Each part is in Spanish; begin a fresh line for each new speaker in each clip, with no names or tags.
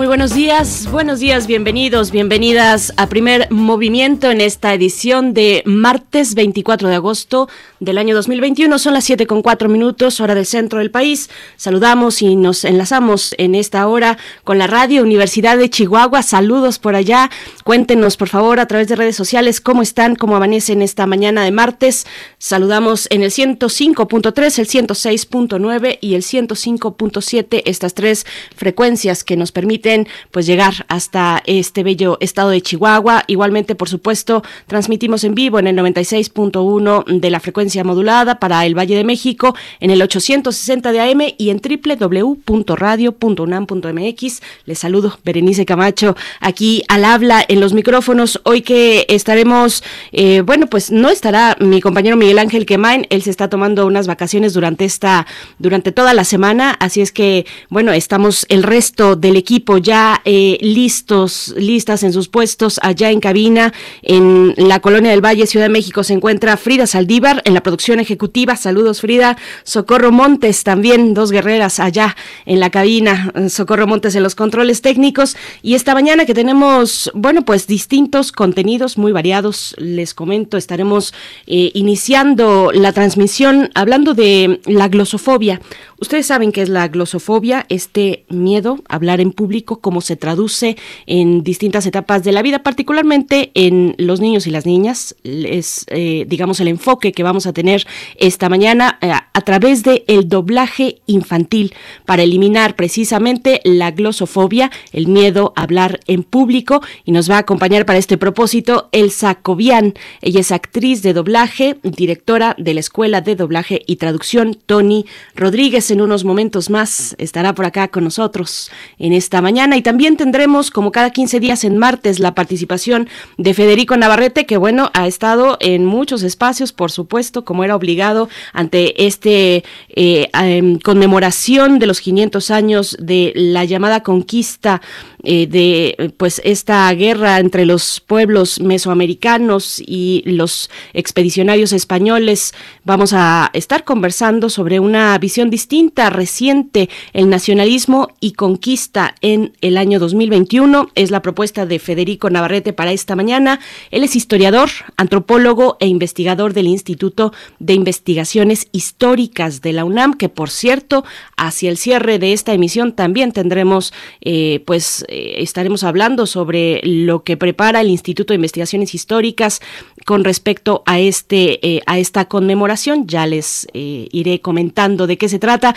Muy buenos días, buenos días, bienvenidos, bienvenidas a Primer Movimiento en esta edición de martes 24 de agosto del año 2021. Son las 7 con 4 minutos, hora del centro del país. Saludamos y nos enlazamos en esta hora con la radio Universidad de Chihuahua. Saludos por allá. Cuéntenos, por favor, a través de redes sociales cómo están, cómo amanecen esta mañana de martes. Saludamos en el 105.3, el 106.9 y el 105.7, estas tres frecuencias que nos permiten pues llegar hasta este bello estado de Chihuahua. Igualmente, por supuesto, transmitimos en vivo en el 96.1 de la frecuencia modulada para el Valle de México, en el 860 de AM y en www.radio.unam.mx. Les saludo, Berenice Camacho, aquí al habla en los micrófonos. Hoy que estaremos, eh, bueno, pues no estará mi compañero Miguel Ángel Quemain, él se está tomando unas vacaciones durante esta, durante toda la semana, así es que, bueno, estamos el resto del equipo ya eh, listos, listas en sus puestos allá en cabina en la Colonia del Valle, Ciudad de México. Se encuentra Frida Saldívar en la producción ejecutiva. Saludos, Frida. Socorro Montes también, dos guerreras allá en la cabina. Socorro Montes en los controles técnicos. Y esta mañana que tenemos, bueno, pues distintos contenidos muy variados. Les comento, estaremos eh, iniciando la transmisión hablando de la glosofobia. Ustedes saben qué es la glosofobia, este miedo a hablar en público cómo se traduce en distintas etapas de la vida, particularmente en los niños y las niñas. Es, eh, digamos, el enfoque que vamos a tener esta mañana eh, a través de el doblaje infantil para eliminar precisamente la glosofobia, el miedo a hablar en público. Y nos va a acompañar para este propósito Elsa Cobian. Ella es actriz de doblaje, directora de la Escuela de Doblaje y Traducción Tony Rodríguez. En unos momentos más. Estará por acá con nosotros en esta mañana. Y también tendremos, como cada 15 días en martes, la participación de Federico Navarrete, que bueno, ha estado en muchos espacios, por supuesto, como era obligado ante este eh, em, conmemoración de los 500 años de la llamada conquista eh, de pues esta guerra entre los pueblos mesoamericanos y los expedicionarios españoles. Vamos a estar conversando sobre una visión distinta, reciente, el nacionalismo y conquista en el año 2021. Es la propuesta de Federico Navarrete para esta mañana. Él es historiador, antropólogo e investigador del Instituto de Investigaciones Históricas de la UNAM, que por cierto, hacia el cierre de esta emisión también tendremos eh, pues eh, estaremos hablando sobre lo que prepara el Instituto de Investigaciones Históricas con respecto a este eh, a esta conmemoración. Ya les eh, iré comentando de qué se trata.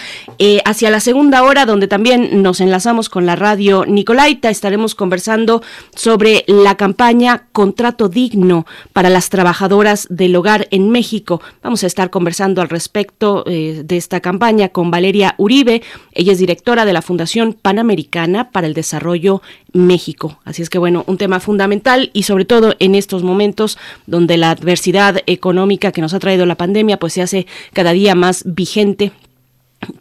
hacia la segunda hora, donde también nos enlazamos con la radio Nicolaita, estaremos conversando sobre la campaña Contrato Digno para las trabajadoras del hogar en México. Vamos a estar conversando al respecto de esta campaña con Valeria Uribe. Ella es directora de la Fundación Panamericana para el Desarrollo México. Así es que bueno, un tema fundamental y sobre todo en estos momentos donde la adversidad económica que nos ha traído la pandemia pues se hace cada día más vigente.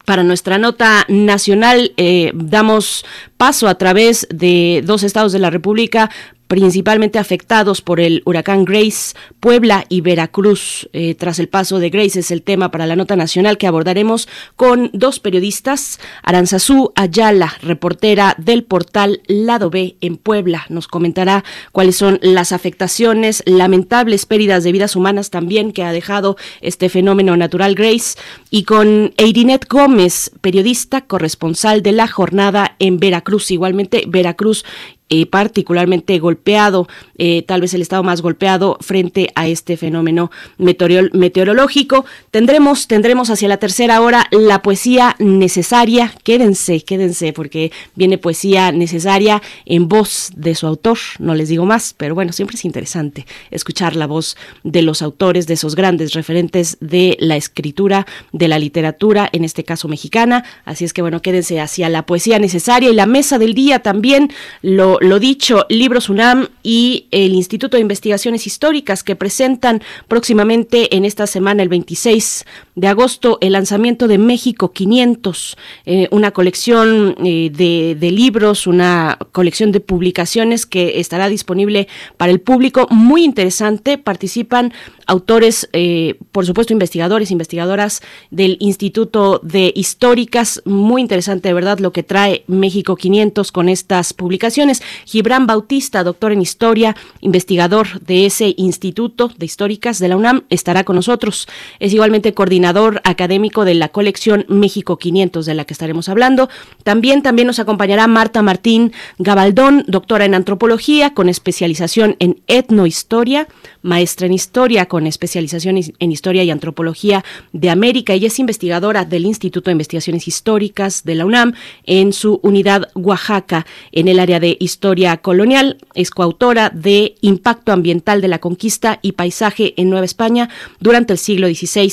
Para nuestra nota nacional eh, damos paso a través de dos estados de la República principalmente afectados por el huracán Grace, Puebla y Veracruz. Eh, tras el paso de Grace es el tema para la nota nacional que abordaremos con dos periodistas. Aranzazú Ayala, reportera del portal Lado B en Puebla, nos comentará cuáles son las afectaciones, lamentables pérdidas de vidas humanas también que ha dejado este fenómeno natural Grace. Y con Eirinet Gómez, periodista corresponsal de la jornada en Veracruz, igualmente Veracruz eh, particularmente golpeado, eh, tal vez el estado más golpeado frente a este fenómeno meteorológico. Tendremos, tendremos hacia la tercera hora la poesía necesaria. Quédense, quédense, porque viene poesía necesaria en voz de su autor. No les digo más, pero bueno, siempre es interesante escuchar la voz de los autores, de esos grandes referentes de la escritura, de la literatura, en este caso mexicana. Así es que bueno, quédense hacia la poesía necesaria y la mesa del día también lo lo, dicho, Libros UNAM y el Instituto de Investigaciones Históricas que presentan próximamente en esta semana, el 26 de agosto, el lanzamiento de México 500, eh, una colección eh, de, libros, una colección de publicaciones que estará disponible para el público. Muy interesante, participan autores, eh, por supuesto, investigadores, investigadoras del Instituto de Históricas. Muy interesante, de verdad, lo que trae México 500 con estas publicaciones. Gibran Bautista, doctor en historia, investigador de ese Instituto de Históricas de la UNAM, estará con nosotros. Es igualmente coordinador académico de la colección México 500 de la que estaremos hablando. También, también nos acompañará Marta Martín Gabaldón, doctora en antropología con especialización en etnohistoria, maestra en historia con especialización en historia y antropología de América. Ella es investigadora del Instituto de Investigaciones Históricas de la UNAM en su unidad Oaxaca en el área de historia colonial. Es coautora de Impacto Ambiental de la Conquista y Paisaje en Nueva España durante el siglo XVI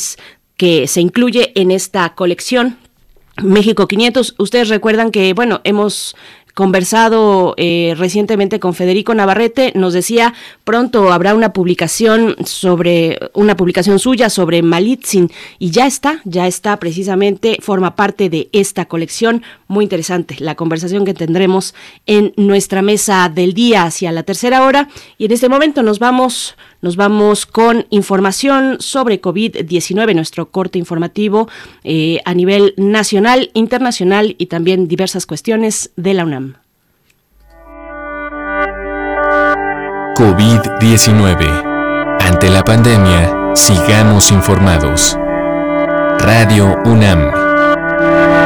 que se incluye en esta colección México 500. Ustedes recuerdan que, bueno, hemos conversado eh, recientemente con Federico Navarrete, nos decía pronto habrá una publicación sobre una publicación suya sobre Malitzin y ya está, ya está precisamente forma parte de esta colección muy interesante la conversación que tendremos en nuestra mesa del día hacia la tercera hora y en este momento nos vamos nos vamos con información sobre COVID-19, nuestro corte informativo eh, a nivel nacional, internacional y también diversas cuestiones de la UNAM.
COVID-19. Ante la pandemia, sigamos informados. Radio UNAM.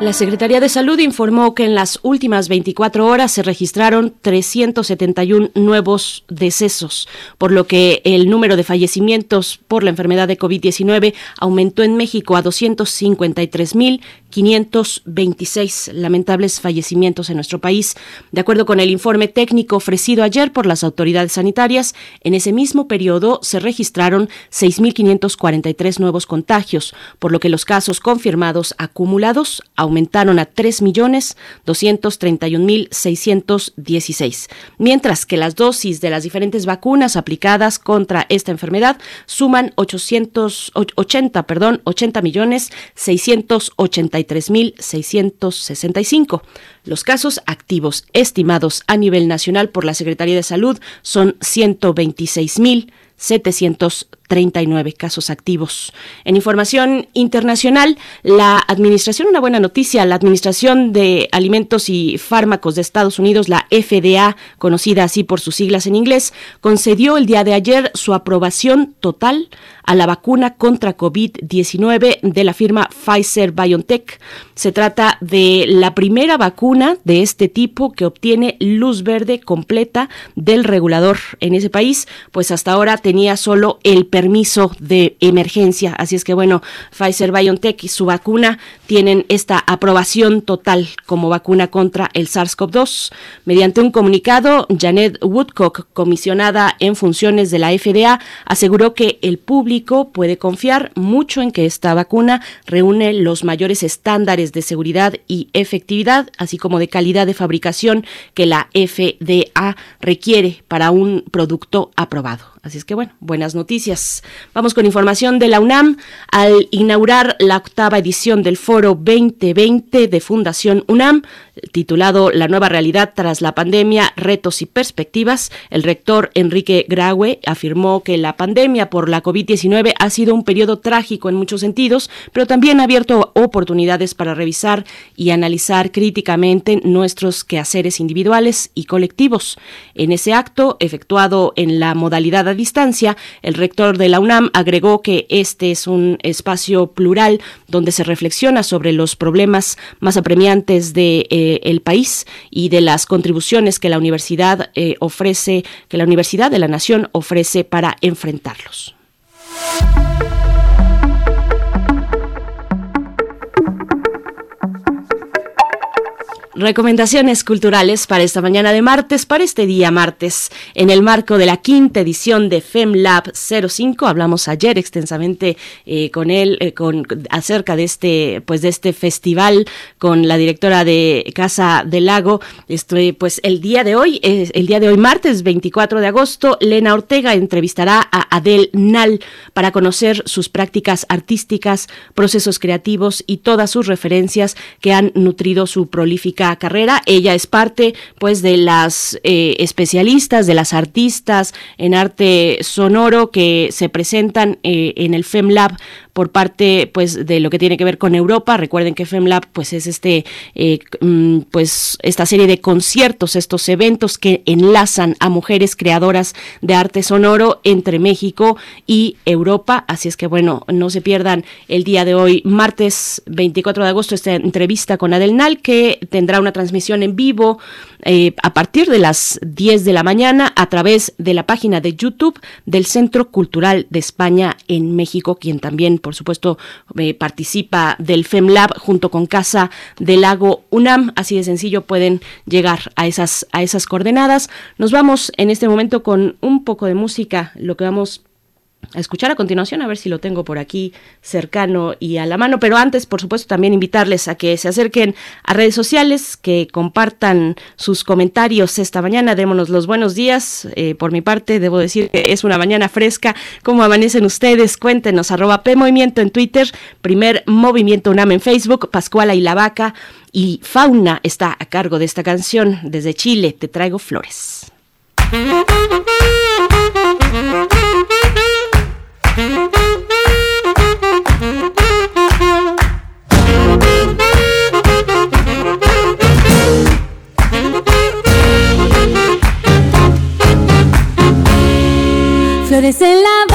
La Secretaría de Salud informó que en las últimas 24 horas se registraron 371 nuevos decesos, por lo que el número de fallecimientos por la enfermedad de COVID-19 aumentó en México a 253.526 lamentables fallecimientos en nuestro país. De acuerdo con el informe técnico ofrecido ayer por las autoridades sanitarias, en ese mismo periodo se registraron 6.543 nuevos contagios, por lo que los casos confirmados acumulados aumentaron a 3.231.616, mientras que las dosis de las diferentes vacunas aplicadas contra esta enfermedad suman 880, perdón, 80 millones 683.665. Los casos activos estimados a nivel nacional por la Secretaría de Salud son 126.000 739 casos activos. En información internacional, la Administración, una buena noticia, la Administración de Alimentos y Fármacos de Estados Unidos, la FDA, conocida así por sus siglas en inglés, concedió el día de ayer su aprobación total a la vacuna contra COVID-19 de la firma Pfizer BioNTech. Se trata de la primera vacuna de este tipo que obtiene luz verde completa del regulador en ese país, pues hasta ahora tenía solo el permiso de emergencia. Así es que bueno, Pfizer BioNTech y su vacuna tienen esta aprobación total como vacuna contra el SARS-CoV-2. Mediante un comunicado, Janet Woodcock, comisionada en funciones de la FDA, aseguró que el público puede confiar mucho en que esta vacuna reúne los mayores estándares de seguridad y efectividad, así como de calidad de fabricación que la FDA requiere para un producto aprobado. Así es que bueno, buenas noticias. Vamos con información de la UNAM. Al inaugurar la octava edición del Foro 2020 de Fundación UNAM, titulado La nueva realidad tras la pandemia, retos y perspectivas, el rector Enrique Graue afirmó que la pandemia por la COVID-19 ha sido un periodo trágico en muchos sentidos, pero también ha abierto oportunidades para revisar y analizar críticamente nuestros quehaceres individuales y colectivos. En ese acto, efectuado en la modalidad distancia, el rector de la UNAM agregó que este es un espacio plural donde se reflexiona sobre los problemas más apremiantes del de, eh, país y de las contribuciones que la universidad eh, ofrece, que la Universidad de la Nación ofrece para enfrentarlos. Recomendaciones culturales para esta mañana de martes, para este día martes, en el marco de la quinta edición de FemLab 05. Hablamos ayer extensamente eh, con él, eh, con acerca de este, pues de este festival con la directora de Casa del Lago. Estoy, pues el día de hoy, el día de hoy martes 24 de agosto, Lena Ortega entrevistará a Adel Nal para conocer sus prácticas artísticas, procesos creativos y todas sus referencias que han nutrido su prolífica carrera. Ella es parte, pues, de las eh, especialistas, de las artistas en arte sonoro que se presentan eh, en el FemLab por parte pues de lo que tiene que ver con Europa. Recuerden que FemLab pues es este eh, mm, pues esta serie de conciertos, estos eventos que enlazan a mujeres creadoras de arte sonoro entre México y Europa. Así es que bueno, no se pierdan el día de hoy, martes 24 de agosto, esta entrevista con Adelnal que tendrá una transmisión en vivo eh, a partir de las 10 de la mañana a través de la página de YouTube del Centro Cultural de España en México, quien también, por supuesto, eh, participa del FEMLAB junto con Casa del Lago UNAM. Así de sencillo pueden llegar a esas, a esas coordenadas. Nos vamos en este momento con un poco de música, lo que vamos a escuchar a continuación, a ver si lo tengo por aquí cercano y a la mano. Pero antes, por supuesto, también invitarles a que se acerquen a redes sociales, que compartan sus comentarios esta mañana. Démonos los buenos días. Eh, por mi parte, debo decir que es una mañana fresca. ¿Cómo amanecen ustedes? Cuéntenos, arroba P Movimiento en Twitter, primer Movimiento UNAM en Facebook, Pascuala y la Vaca. Y Fauna está a cargo de esta canción. Desde Chile, te traigo flores.
Flores en la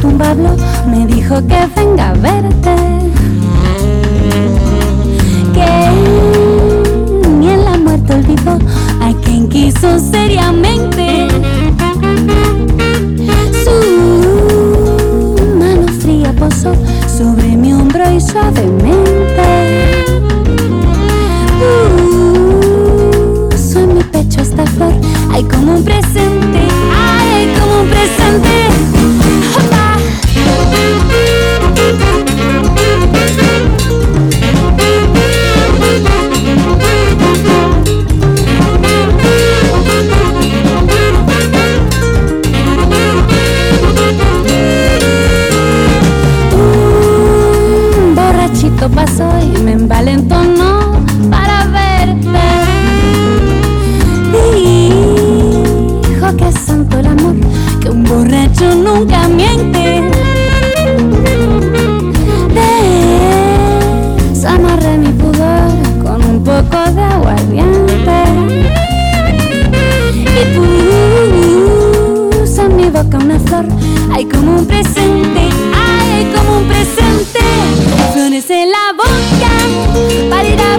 tumba habló, me dijo que venga a verte. Que ni en la muerte olvidó a quien quiso seriamente. Su mano fría posó sobre mi hombro y suavemente. Puso en mi pecho esta flor, hay como un presente, ay, hay como un presente. Un
borrachito pasó
y me envalentó no para verte. Dijo que es santo el amor, que un borracho nunca miente. presente, ay, como un presente. Flores en la boca para ir a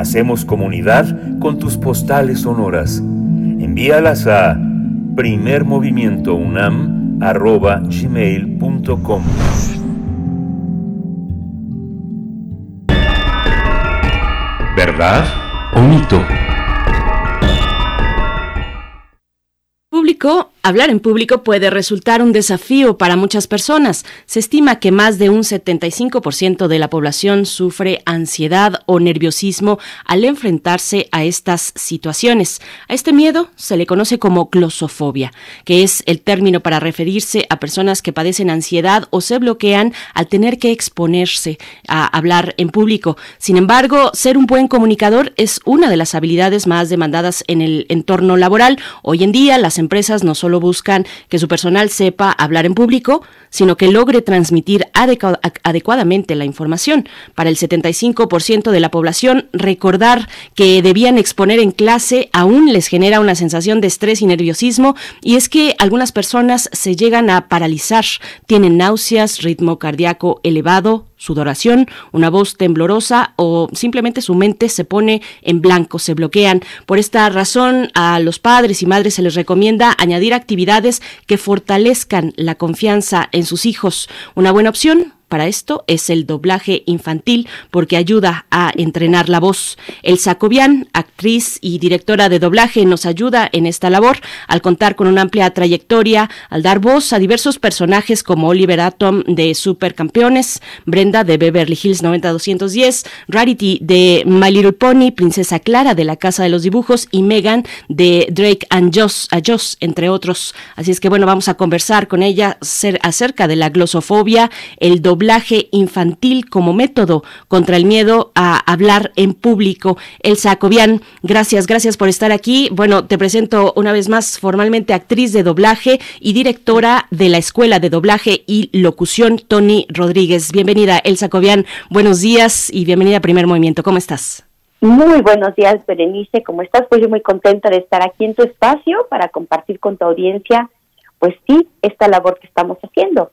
Hacemos comunidad con tus postales sonoras. Envíalas a primermovimientounam.gmail.com
¿Verdad o mito?
Hablar en público puede resultar un desafío para muchas personas. Se estima que más de un 75% de la población sufre ansiedad o nerviosismo al enfrentarse a estas situaciones. A este miedo se le conoce como glosofobia, que es el término para referirse a personas que padecen ansiedad o se bloquean al tener que exponerse a hablar en público. Sin embargo, ser un buen comunicador es una de las habilidades más demandadas en el entorno laboral. Hoy en día las empresas no solo buscan que su personal sepa hablar en público, sino que logre transmitir adecuadamente la información. Para el 75% de la población, recordar que debían exponer en clase aún les genera una sensación de estrés y nerviosismo, y es que algunas personas se llegan a paralizar, tienen náuseas, ritmo cardíaco elevado, sudoración, una voz temblorosa o simplemente su mente se pone en blanco, se bloquean. Por esta razón, a los padres y madres se les recomienda añadir actividades que fortalezcan la confianza en sus hijos. Una buena opción, para esto es el doblaje infantil porque ayuda a entrenar la voz. El Sacobian, actriz y directora de doblaje, nos ayuda en esta labor al contar con una amplia trayectoria, al dar voz a diversos personajes como Oliver Atom de Supercampeones, Brenda de Beverly Hills 90210, Rarity de My Little Pony, Princesa Clara de La Casa de los Dibujos y Megan de Drake and Joss, a Joss, entre otros. Así es que bueno, vamos a conversar con ella acerca de la glosofobia, el doblaje doblaje infantil como método contra el miedo a hablar en público. Elsa Cobian, gracias, gracias por estar aquí. Bueno, te presento una vez más formalmente actriz de doblaje y directora de la Escuela de Doblaje y Locución Tony Rodríguez. Bienvenida, Elsa Cobian. Buenos días y bienvenida a Primer Movimiento. ¿Cómo estás?
Muy buenos días, Berenice. ¿Cómo estás? Pues yo muy contenta de estar aquí en tu espacio para compartir con tu audiencia, pues sí, esta labor que estamos haciendo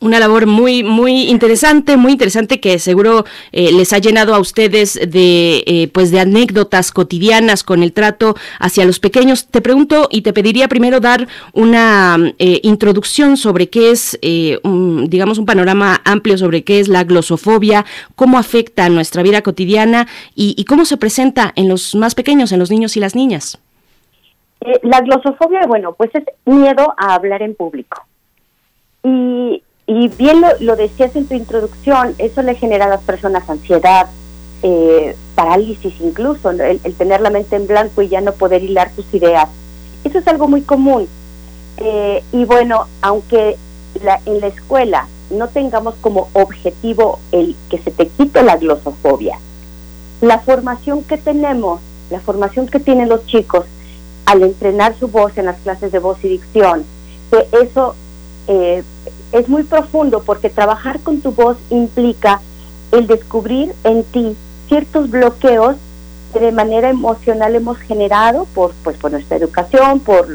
una labor muy muy interesante muy interesante que seguro eh, les ha llenado a ustedes de eh, pues de anécdotas cotidianas con el trato hacia los pequeños. Te pregunto y te pediría primero dar una eh, introducción sobre qué es digamos un panorama amplio sobre qué es la glosofobia cómo afecta a nuestra vida cotidiana y, y cómo se presenta en los más pequeños en los niños y las niñas.
La glosofobia bueno pues es miedo a hablar en público. Y y bien lo, decías en tu introducción, eso le genera a las personas ansiedad, eh, parálisis incluso, el, tener la mente en blanco y ya no poder hilar tus ideas. Eso es algo muy común. Eh, y bueno, aunque en la escuela no tengamos como objetivo el que se te quite la glosofobia, la formación que tenemos, la formación que tienen los chicos al entrenar su voz en las clases de voz y dicción, que eso eh, es muy profundo porque trabajar con tu voz implica el descubrir en ti ciertos bloqueos que de manera emocional hemos generado por pues por nuestra educación, por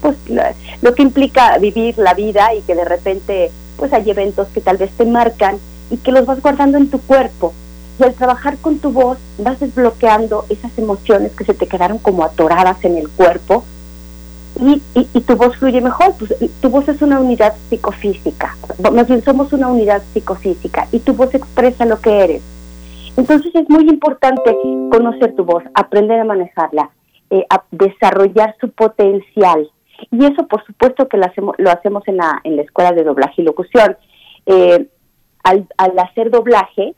pues lo que implica vivir la vida y que de repente pues hay eventos que tal vez te marcan y que los vas guardando en tu cuerpo. Y al trabajar con tu voz vas desbloqueando esas emociones que se te quedaron como atoradas en el cuerpo y, y, tu voz fluye mejor. Pues, tu voz es una unidad psicofísica, más bien somos una unidad psicofísica y tu voz expresa lo que eres. Entonces es muy importante conocer tu voz, aprender a manejarla, eh, a desarrollar su potencial. Y eso por supuesto que lo hacemos, lo hacemos en, la, en la escuela de doblaje y locución. Eh, al, al hacer doblaje,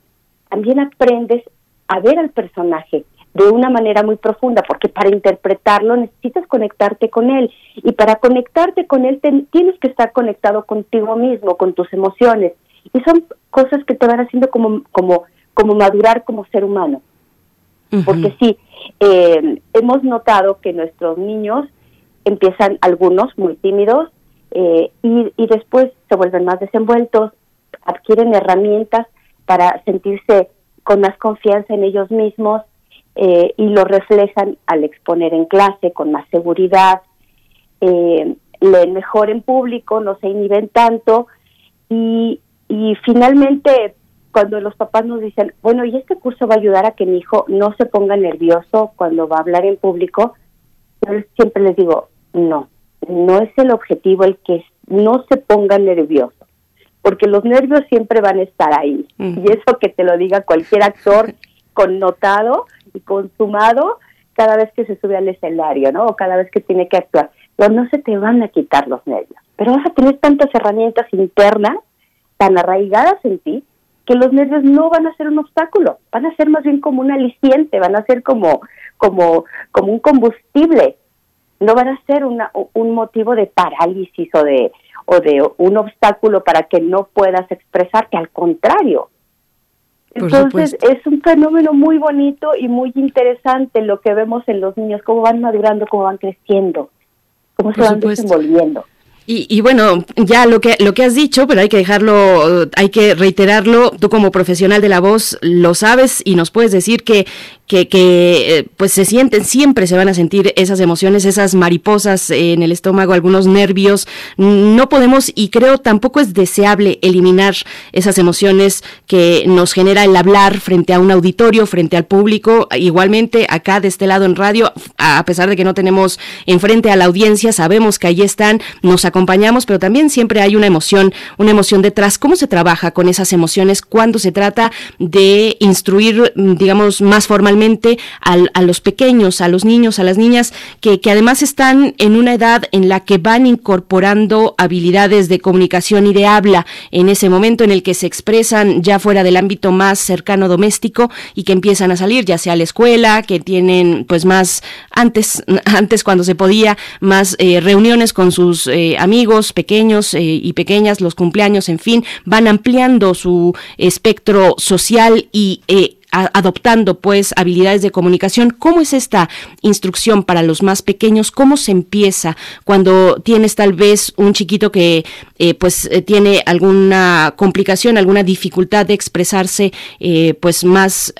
también aprendes a ver al personaje, de una manera muy profunda, porque para interpretarlo necesitas conectarte con él. Y para conectarte con él tienes que estar conectado contigo mismo, con tus emociones. Y son cosas que te van haciendo como como como madurar como ser humano. Porque sí, eh, hemos notado que nuestros niños empiezan algunos muy tímidos eh, y, y después se vuelven más desenvueltos, adquieren herramientas para sentirse con más confianza en ellos mismos, eh, y lo reflejan al exponer en clase con más seguridad, eh, leen mejor en público, no se inhiben tanto y, y finalmente cuando los papás nos dicen, bueno, ¿y este curso va a ayudar a que mi hijo no se ponga nervioso cuando va a hablar en público? Yo siempre les digo, no, no es el objetivo el que no se ponga nervioso, porque los nervios siempre van a estar ahí. Y eso que te lo diga cualquier actor connotado consumado cada vez que se sube al escenario, ¿no? O cada vez que tiene que actuar. Pero no se te van a quitar los nervios, pero vas a tener tantas herramientas internas tan arraigadas en ti que los nervios no van a ser un obstáculo, van a ser más bien como un aliciente, van a ser como, como, como un combustible, no van a ser una, un motivo de parálisis o de, o de un obstáculo para que no puedas expresarte, al contrario. Entonces es un fenómeno muy bonito y muy interesante lo que vemos en los niños, cómo van madurando, cómo van creciendo, cómo se van desenvolviendo.
Y, bueno, ya lo que lo que has dicho, pero hay que dejarlo, hay que reiterarlo. Tú como profesional de la voz lo sabes y nos puedes decir que que, que eh, pues se sienten, siempre se van a sentir esas emociones, esas mariposas en el estómago, algunos nervios. No podemos y creo tampoco es deseable eliminar esas emociones que nos genera el hablar frente a un auditorio, frente al público. Igualmente acá de este lado en radio, a pesar de que no tenemos enfrente a la audiencia, sabemos que ahí están, nos acompañamos, pero también siempre hay una emoción, una emoción detrás. ¿Cómo se trabaja con esas emociones cuando se trata de instruir, digamos, más formalmente? A los pequeños, a los niños, a las niñas, que, que además están en una edad en la que van incorporando habilidades de comunicación y de habla en ese momento en el que se expresan ya fuera del ámbito más cercano doméstico y que empiezan a salir, ya sea a la escuela, que tienen pues más antes, antes cuando se podía, más eh, reuniones con sus eh, amigos pequeños eh, y pequeñas, los cumpleaños, en fin, van ampliando su espectro social y adoptando pues habilidades de comunicación. ¿Cómo es esta instrucción para los más pequeños? ¿Cómo se empieza cuando tienes tal vez un chiquito que eh, pues eh, tiene alguna complicación, alguna dificultad de expresarse eh, pues más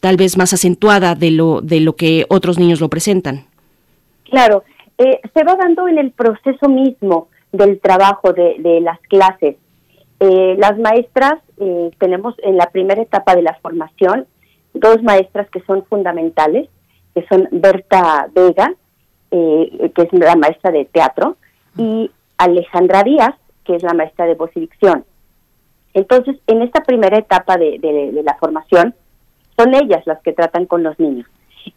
tal vez más acentuada de lo de lo que otros niños lo presentan?
Claro, se va dando en el proceso mismo del trabajo de, de las clases. las maestras tenemos en la primera etapa de la formación dos maestras que son fundamentales, que son Berta Vega, eh, que es la maestra de teatro, y Alejandra Díaz, que es la maestra de voz y dicción. Entonces, en esta primera etapa de, la formación, son ellas las que tratan con los niños.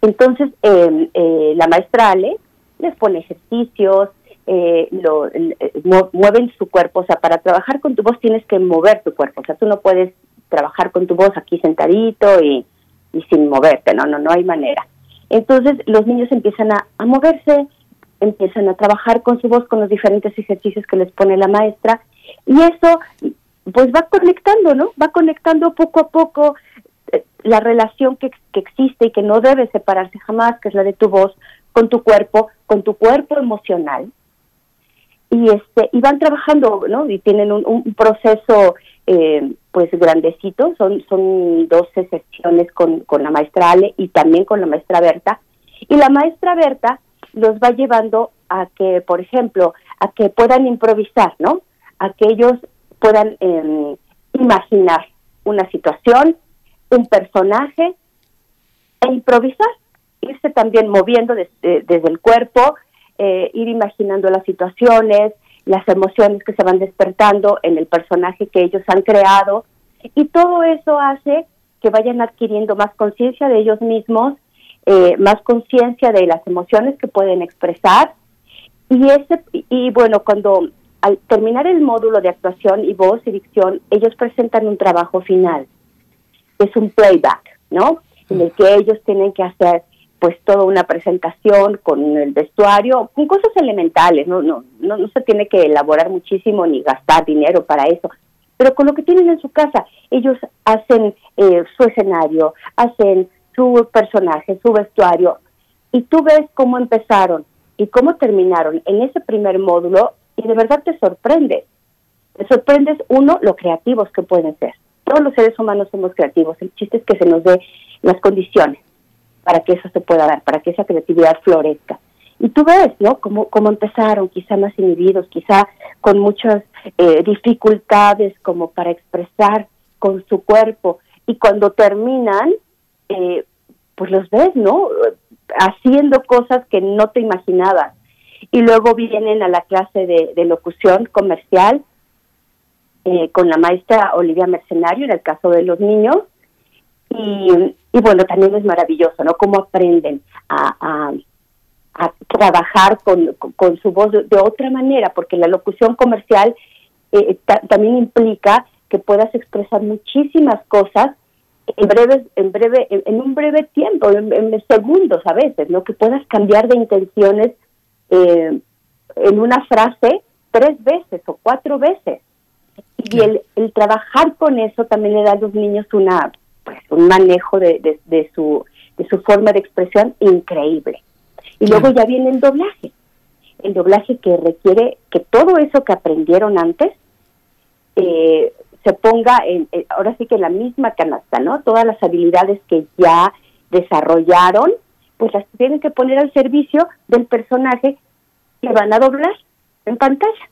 Entonces, em, eh, la maestra Ale les pone ejercicios, eh, lo, mueven su cuerpo, o sea, para trabajar con tu voz tienes que mover tu cuerpo, o sea, tú no puedes trabajar con tu voz aquí sentadito y y sin moverte, no, no, no hay manera. Entonces los niños empiezan a, moverse, empiezan a trabajar con su voz, con los diferentes ejercicios que les pone la maestra, y eso pues va conectando, ¿no? Va conectando poco a poco eh, la relación que, que existe y que no debe separarse jamás, que es la de tu voz, con tu cuerpo, con tu cuerpo emocional. Y este, y van trabajando, ¿no? Y tienen un, un proceso eh, pues grandecito, son, son 12 sesiones con, con la maestra Ale y también con la maestra Berta. Y la maestra Berta los va llevando a que, por ejemplo, a que puedan improvisar, ¿no? A que ellos puedan em, imaginar una situación, un personaje e improvisar, irse también moviendo desde, desde el cuerpo, eh, ir imaginando las situaciones, las emociones que se van despertando en el personaje que ellos han creado. Y todo eso hace que vayan adquiriendo más conciencia de ellos mismos, eh, más conciencia de las emociones que pueden expresar. Y ese y bueno cuando al terminar el módulo de actuación y voz y dicción ellos presentan un trabajo final. Es un playback no en el que ellos tienen que hacer pues toda una presentación con el vestuario, con cosas elementales, no, no, no, no se tiene que elaborar muchísimo ni gastar dinero para eso, pero con lo que tienen en su casa, ellos hacen eh, su escenario, hacen su personaje, su vestuario, y tú ves cómo empezaron y cómo terminaron en ese primer módulo, y de verdad te sorprende. Te sorprendes, uno, lo creativos que pueden ser. Todos los seres humanos somos creativos, el chiste es que se nos dé las condiciones para que eso se pueda dar, para que esa creatividad florezca. Y tú ves, ¿no? Cómo, cómo empezaron, quizá más inhibidos, quizá con muchas eh, dificultades como para expresar con su cuerpo y cuando terminan, eh, pues los ves, ¿no? Haciendo cosas que no te imaginabas. Y luego vienen a la clase de, locución comercial eh, con la maestra Olivia Mercenario, en el caso de los niños. Y, bueno, también es maravilloso, ¿no? Cómo aprenden a, a, trabajar con, con, su voz de, otra manera, porque la locución comercial eh, también implica que puedas expresar muchísimas cosas en breve, en breve, en, un breve tiempo, en, segundos a veces, ¿no? Que puedas cambiar de intenciones eh, en una frase tres veces o cuatro veces. Y el, el, trabajar con eso también le da a los niños una, pues, un manejo de, de, su, de su forma de expresión increíble. Y luego ya viene el doblaje. El doblaje que requiere que todo eso que aprendieron antes eh, se ponga en, eh, ahora sí que en la misma canasta, ¿no? Todas las habilidades que ya desarrollaron, pues las tienen que poner al servicio del personaje que van a doblar en pantalla.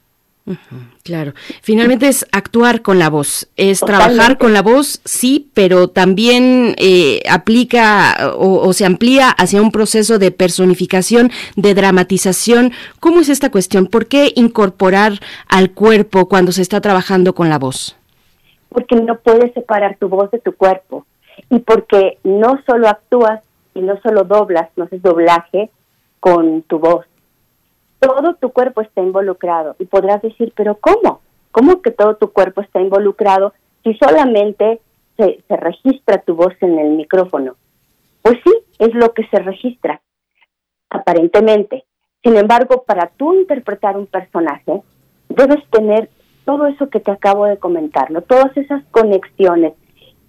Claro, finalmente es actuar con la voz, es trabajar con la voz, sí, pero también eh, aplica o, se amplía hacia un proceso de personificación, de dramatización. ¿Cómo es esta cuestión? ¿Por qué incorporar al cuerpo cuando se está trabajando con la voz?
porque no puedes separar tu voz de tu cuerpo y porque no solo actúas y no solo doblas, no haces doblaje con tu voz. Todo tu cuerpo está involucrado y podrás decir, pero ¿cómo? ¿Cómo que todo tu cuerpo está involucrado si solamente se, se registra tu voz en el micrófono? Pues sí, es lo que se registra, aparentemente. Sin embargo, para tú interpretar un personaje, debes tener todo eso que te acabo de comentar, ¿no? Todas esas conexiones,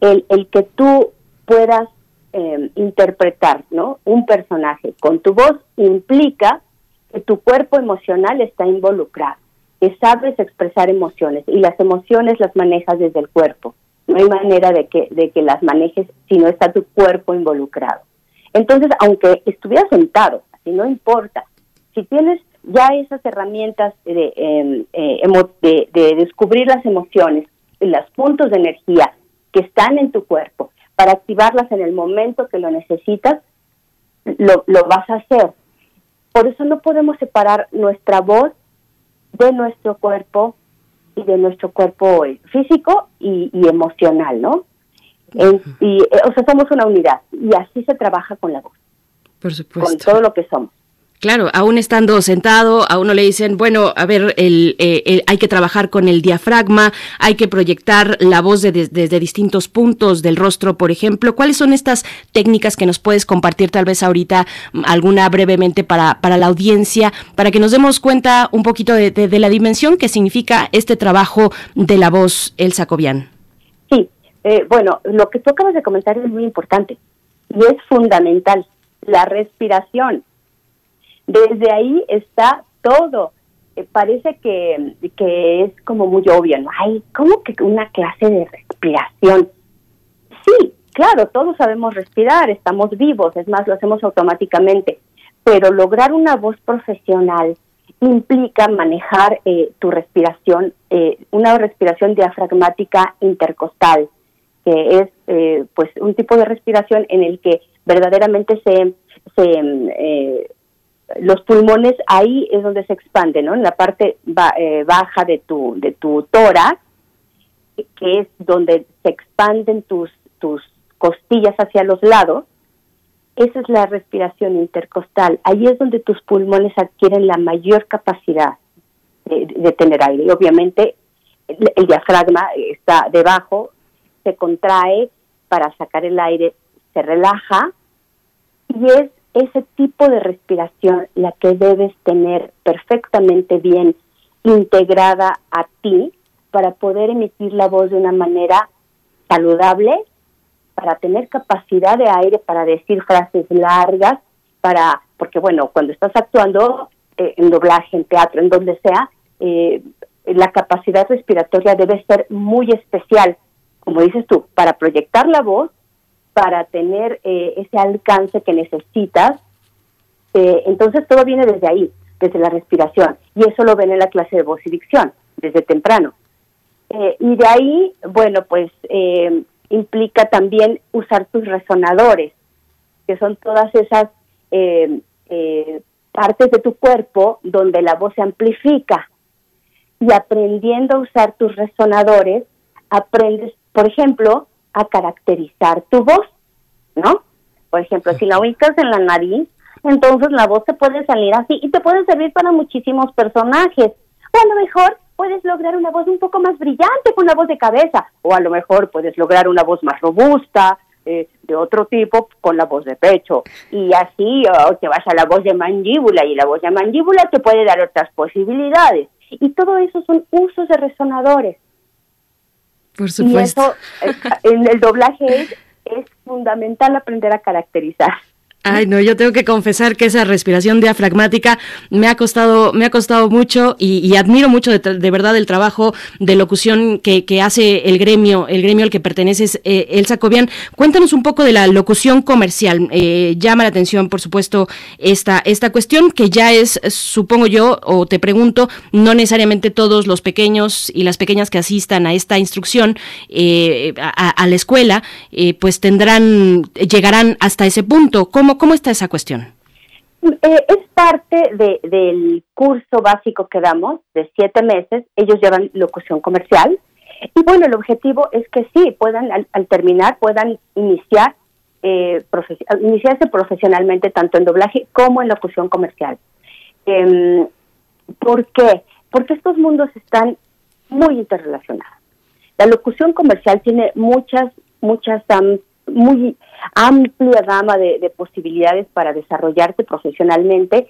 el, el que tú puedas em, interpretar, ¿no? Un personaje con tu voz implica que tu cuerpo emocional está involucrado, que sabes expresar emociones y las emociones las manejas desde el cuerpo. No hay manera de que, de que las manejes si no está tu cuerpo involucrado. Entonces, aunque estuvieras sentado, así no importa, si tienes ya esas herramientas em, eh, de, de, descubrir las emociones, los puntos de energía que están en tu cuerpo, para activarlas en el momento que lo necesitas, lo, lo vas a hacer. Por eso no podemos separar nuestra voz de nuestro cuerpo y de nuestro cuerpo físico y, emocional, ¿no? y, eh, o sea, somos una unidad y así se trabaja con la voz.
Por supuesto.
Con todo lo que somos.
Claro, aún estando sentado, a uno le dicen, bueno, a ver, eh, hay que trabajar con el diafragma, hay que proyectar la voz desde distintos puntos del rostro, por ejemplo. ¿Cuáles son estas técnicas que nos puedes compartir tal vez ahorita, mm, alguna brevemente para, para la audiencia, para que nos demos cuenta un poquito de, la dimensión que significa este trabajo de la voz, El Sacobian?
Sí, eh, bueno, lo que tú acabas de comentar es muy importante y es fundamental, la respiración desde ahí está todo. Eh, parece que, que es como muy obvio, ¿no? Ay, ¿cómo que una clase de respiración? Sí, claro, todos sabemos respirar, estamos vivos, es más, lo hacemos automáticamente, pero lograr una voz profesional implica manejar eh, tu respiración, eh, una respiración diafragmática intercostal, que es pues un tipo de respiración en el que verdaderamente se, se los pulmones ahí es donde se expande, ¿no? En la parte eh, baja de tu de tu tórax, que es donde se expanden tus tus costillas hacia los lados. Esa es la respiración intercostal. Ahí es donde tus pulmones adquieren la mayor capacidad de, tener aire. Y obviamente el, el diafragma está debajo, se contrae para sacar el aire, se relaja y es ese tipo de respiración la que debes tener perfectamente bien integrada a ti para poder emitir la voz de una manera saludable, para tener capacidad de aire para decir frases largas, para porque bueno, cuando estás actuando eh, en doblaje, en teatro, en donde sea, eh, la capacidad respiratoria debe ser muy especial, como dices tú, para proyectar la voz para tener eh, ese alcance que necesitas. Eh, entonces todo viene desde ahí, desde la respiración. Y eso lo ven en la clase de voz y dicción, desde temprano. Eh, y de ahí, bueno, pues eh, implica también usar tus resonadores, que son todas esas partes de tu cuerpo donde la voz se amplifica. Y aprendiendo a usar tus resonadores, aprendes, por ejemplo, a caracterizar tu voz, ¿no? Por ejemplo, si la ubicas en la nariz, entonces la voz te puede salir así y te puede servir para muchísimos personajes. O a lo mejor puedes lograr una voz un poco más brillante con la voz de cabeza, o a lo mejor puedes lograr una voz más robusta, eh, de otro tipo, con la voz de pecho. Y así o te vas a la voz de mandíbula y la voz de mandíbula te puede dar otras posibilidades. Y todo eso son usos de resonadores.
Por supuesto.
Y eso, eh, en el doblaje es, es fundamental aprender a caracterizar.
Ay, no, yo tengo que confesar que esa respiración diafragmática me ha costado, me ha costado mucho y, admiro mucho de, verdad el trabajo de locución que, hace el gremio, el gremio al que perteneces, eh, Elsa Cobian. Cuéntanos un poco de la locución comercial. Eh, llama la atención, por supuesto, esta, esta cuestión que ya es, supongo yo, o te pregunto, no necesariamente todos los pequeños y las pequeñas que asistan a esta instrucción eh, a, la escuela, pues tendrán, llegarán hasta ese punto. ¿Cómo ¿Cómo, está esa cuestión?
Eh, es parte del curso básico que damos de siete meses. Ellos llevan locución comercial. Y bueno, el objetivo es que sí, puedan al, terminar, puedan iniciar, eh, iniciarse profesionalmente tanto en doblaje como en locución comercial. Eh, ¿Por qué? Porque estos mundos están muy interrelacionados. La locución comercial tiene muchas, muchas muy amplia gama de, posibilidades para desarrollarte profesionalmente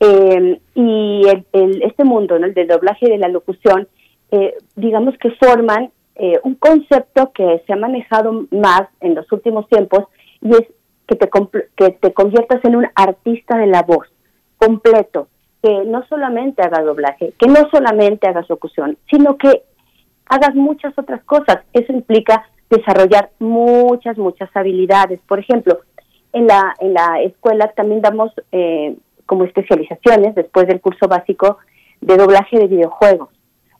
eh, y el, este mundo ¿no? el del doblaje y de la locución eh, digamos que forman eh, un concepto que se ha manejado más en los últimos tiempos y es que te, que te conviertas en un artista de la voz completo, que no solamente hagas doblaje, que no solamente hagas locución, sino que hagas muchas otras cosas. Eso implica desarrollar muchas, muchas habilidades. Por ejemplo, en la, en la escuela también damos eh, como especializaciones después del curso básico de doblaje de videojuegos.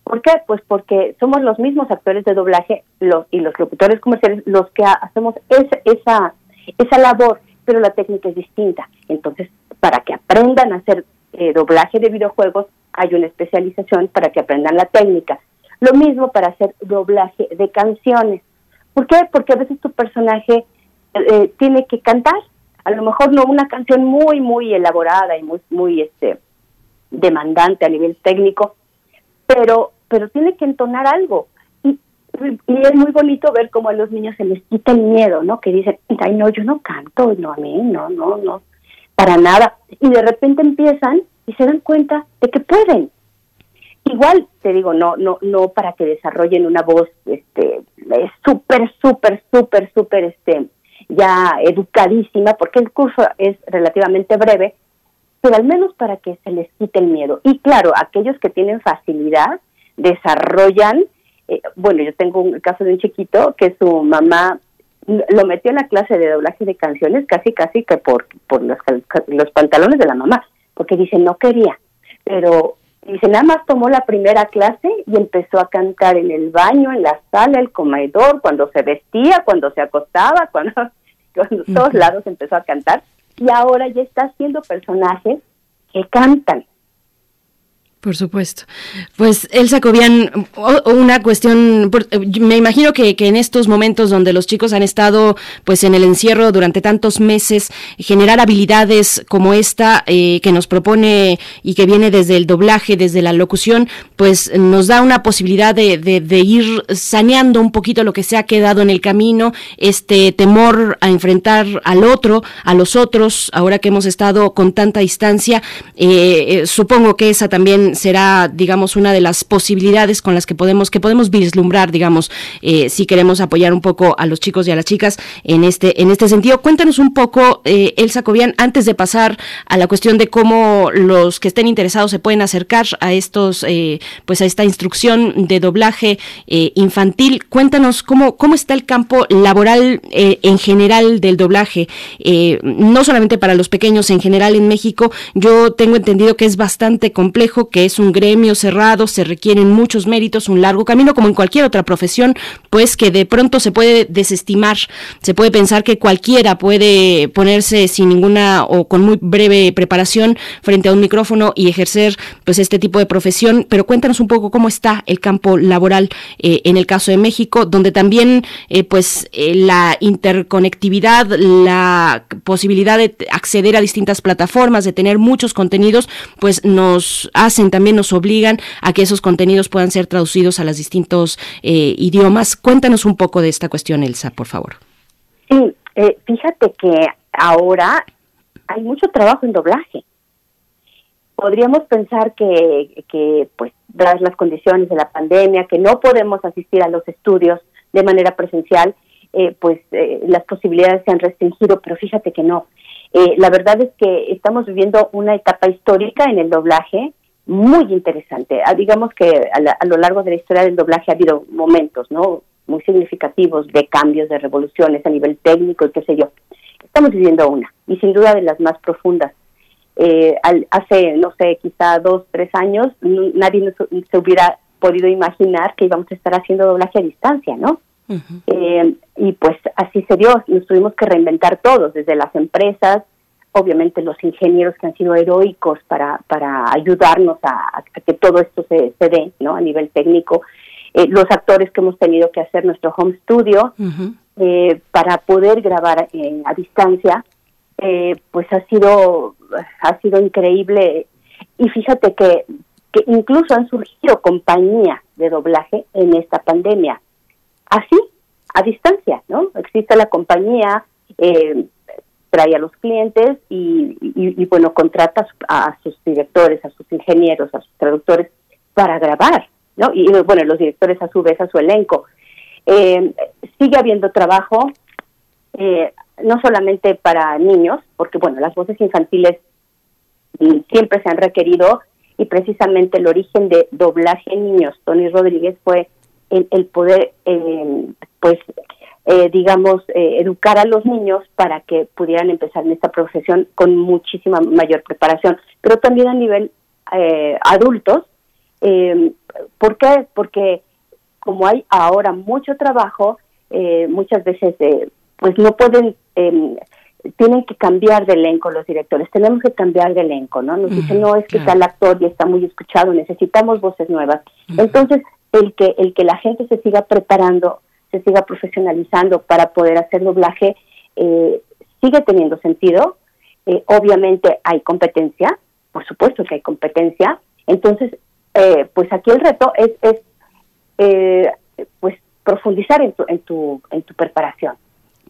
¿Por qué? Pues porque somos los mismos actores de doblaje los, y los locutores comerciales los que hacemos esa, esa, esa labor, pero la técnica es distinta. Entonces, para que aprendan a hacer eh, doblaje de videojuegos, hay una especialización para que aprendan la técnica. Lo mismo para hacer doblaje de canciones. ¿Por qué? Porque a veces tu personaje eh, tiene que cantar, a lo mejor no una canción muy, muy elaborada y muy, muy este, demandante a nivel técnico, pero, pero tiene que entonar algo. Y, y es muy bonito ver cómo a los niños se les quita el miedo, ¿no? Que dicen, ay, no, yo no canto, no, a mí, no, no, no, para nada. Y de repente empiezan y se dan cuenta de que pueden. Igual, te digo, no, no, no para que desarrollen una voz, este, súper, súper, súper, súper, este, ya educadísima, porque el curso es relativamente breve, pero al menos para que se les quite el miedo. Y claro, aquellos que tienen facilidad desarrollan, eh, bueno, yo tengo un caso de un chiquito que su mamá lo metió en la clase de doblaje de canciones casi, casi que por, por los, los pantalones de la mamá, porque dice no quería, pero Dice, nada más tomó la primera clase y empezó a cantar en el baño, en la sala, el comedor, cuando se vestía, cuando se acostaba, cuando, en todos lados empezó a cantar. Y ahora ya está haciendo personajes que cantan.
Por supuesto. Pues Elsa Cobian, una cuestión, me imagino que, en estos momentos donde los chicos han estado pues en el encierro durante tantos meses, generar habilidades como esta eh, que nos propone y que viene desde el doblaje, desde la locución, pues nos da una posibilidad de, de, ir saneando un poquito lo que se ha quedado en el camino, este temor a enfrentar al otro, a los otros, ahora que hemos estado con tanta distancia, eh, eh, supongo que esa también será, digamos, una de las posibilidades con las que podemos, que podemos vislumbrar, digamos, eh, si queremos apoyar un poco a los chicos y a las chicas en este, en este sentido. Cuéntanos un poco, eh, Elsa Cobian, antes de pasar a la cuestión de cómo los que estén interesados se pueden acercar a estos, eh, pues a esta instrucción de doblaje eh, infantil. Cuéntanos cómo, cómo está el campo laboral en general del doblaje, no solamente para los pequeños, en general en México. Yo tengo entendido que es bastante complejo, que porque es un gremio cerrado, se requieren muchos méritos, un largo camino, como en cualquier otra profesión, pues que de pronto se puede desestimar, se puede pensar que cualquiera puede ponerse sin ninguna o con muy breve preparación frente a un micrófono y ejercer pues este tipo de profesión, pero cuéntanos un poco cómo está el campo laboral eh, en el caso de México, donde también eh, pues eh, la interconectividad, la posibilidad de acceder a distintas plataformas, de tener muchos contenidos, pues nos hacen, también nos obligan a que esos contenidos puedan ser traducidos a los distintos idiomas. Cuéntanos un poco de esta cuestión, Elsa, por favor.
Sí, fíjate que ahora hay mucho trabajo en doblaje podríamos pensar que, que, pues, dadas las condiciones de la pandemia, que no podemos asistir a los estudios de manera presencial, eh, pues eh, las posibilidades se han restringido, pero fíjate que no. Eh, la verdad es que estamos viviendo una etapa histórica en el doblaje muy interesante. Ah, digamos que a, a, lo largo de la historia del doblaje ha habido momentos, ¿no? Muy significativos de cambios, de revoluciones a nivel técnico y qué sé yo. Estamos viviendo una, y sin duda de las más profundas eh, hace, no sé, quizá dos, tres años, nadie se hubiera podido imaginar que íbamos a estar haciendo doblaje a distancia, ¿no? eh, y pues así se dio, nos tuvimos que reinventar todos, desde las empresas, obviamente los ingenieros que han sido heroicos para, para ayudarnos a, que todo esto se, se, dé, ¿no? A nivel técnico, eh, los actores que hemos tenido que hacer nuestro home studio eh, para poder grabar eh, a distancia, eh, pues ha sido ha sido increíble. Y fíjate que, que incluso han surgido compañías de doblaje en esta pandemia. Así a distancia no existe la compañía eh, trae a los clientes y, y, bueno contrata a sus directores a sus ingenieros a sus traductores para grabar no y bueno los directores a su vez a su elenco. Eh, sigue habiendo trabajo eh, no solamente para niños, porque bueno, las voces infantiles siempre se han requerido y precisamente el origen de doblaje en niños, Tony Rodríguez, fue el, poder, eh, pues, eh, digamos, eh, educar a los niños para que pudieran empezar en esta profesión con muchísima mayor preparación, pero también a nivel adultos. ¿Por qué? Porque como hay ahora mucho trabajo, muchas veces pues no pueden, eh, tienen que cambiar de elenco los directores, tenemos que cambiar de elenco, ¿no? Nos dicen, no, es que está el actor y está muy escuchado, necesitamos voces nuevas. Entonces, el que, el que la gente se siga preparando, se siga profesionalizando para poder hacer doblaje, eh, sigue teniendo sentido. Eh, obviamente hay competencia, por supuesto que hay competencia. Entonces, eh, pues aquí el reto es, es eh, pues profundizar en tu, en tu, en tu preparación.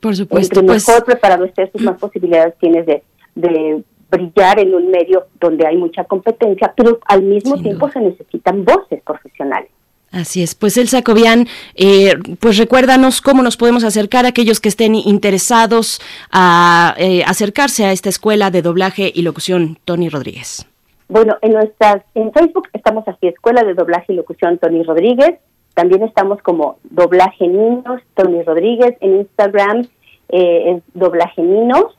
Por supuesto.
Entre pues, mejor preparado estés, pues más posibilidades tienes de, de brillar en un medio donde hay mucha competencia, pero al mismo tiempo se necesitan voces profesionales.
Así es, pues Elsa Cobian, eh, pues recuérdanos cómo nos podemos acercar a aquellos que estén interesados a eh, acercarse a esta escuela de doblaje y locución Tony Rodríguez.
Bueno, en nuestras, en Facebook estamos así, Escuela de Doblaje y Locución Tony Rodríguez, también estamos como Doblaje Niños, Tony Rodríguez, en Instagram eh, es Doblaje Niños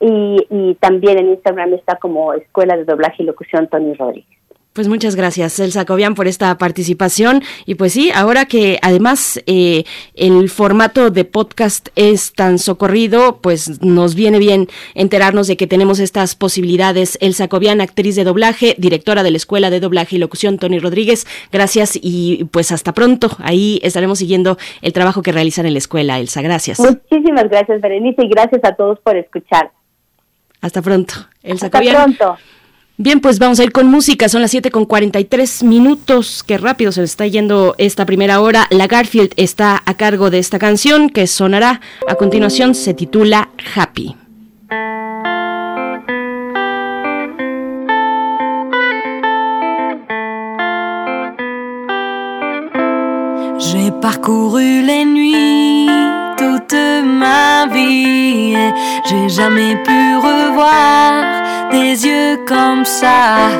y, y también en Instagram está como Escuela de Doblaje y Locución Tony Rodríguez.
Pues muchas gracias, Elsa Cobian, por esta participación. Y pues sí, ahora que además eh, el formato de podcast es tan socorrido, pues nos viene bien enterarnos de que tenemos estas posibilidades. Elsa Cobian, actriz de doblaje, directora de la Escuela de Doblaje y Locución, Tony Rodríguez. Gracias y pues hasta pronto. Ahí estaremos siguiendo el trabajo que realizan en la escuela, Elsa. Gracias.
Muchísimas gracias, Berenice, y gracias a todos por escuchar.
Hasta pronto, Elsa
Hasta pronto.
Bien, pues vamos a ir con música. Son las 7 con 43 minutos. Qué rápido se está yendo esta primera hora. La Garfield está a cargo de esta canción que sonará a continuación. Se titula Happy.
J'ai parcouru les nuits toute ma vie j'ai jamais pu revoir des yeux comme ça.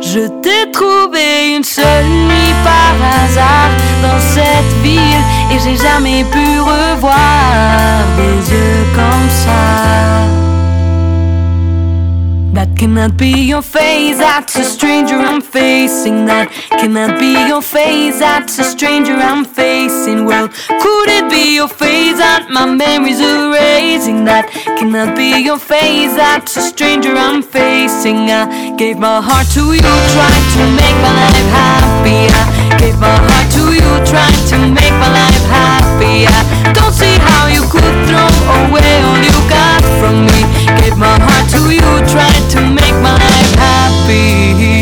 Je t'ai trouvé une seule nuit par hasard dans cette ville et j'ai jamais pu revoir des yeux comme ça. That cannot be your face, that's a stranger I'm facing. That cannot be your face, that's a stranger I'm facing. Well, could it be your face that my memories are erasing? That cannot be your face, that's a stranger I'm facing. I gave my heart to you, tried to make my life happy. I gave my heart to you, tried to make my life happy. I don't see how you could throw away all you got from me. Gave my heart to you, tried to make my life happy. Happy,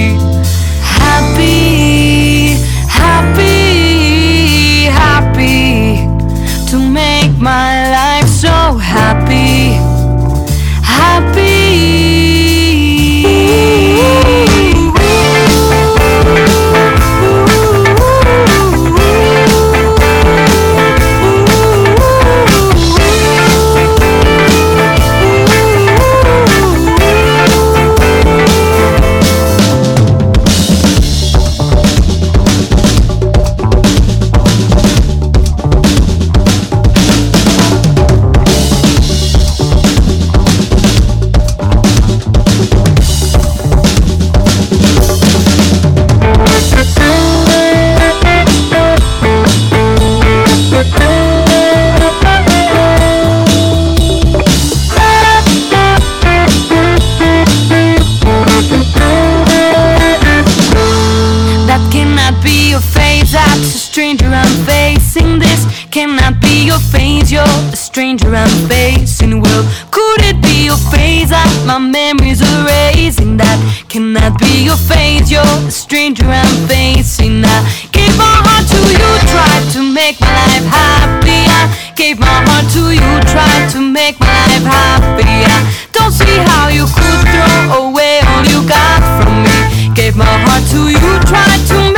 your you're a stranger I'm facing. Well, could it be your face that my memories are erasing? That cannot be your face, you're a stranger I'm facing. I gave my heart to you, tried to make my life happy. I gave my heart to you, tried to make my life happy. I don't see how you could throw away all you got from me. Gave my heart to you, tried to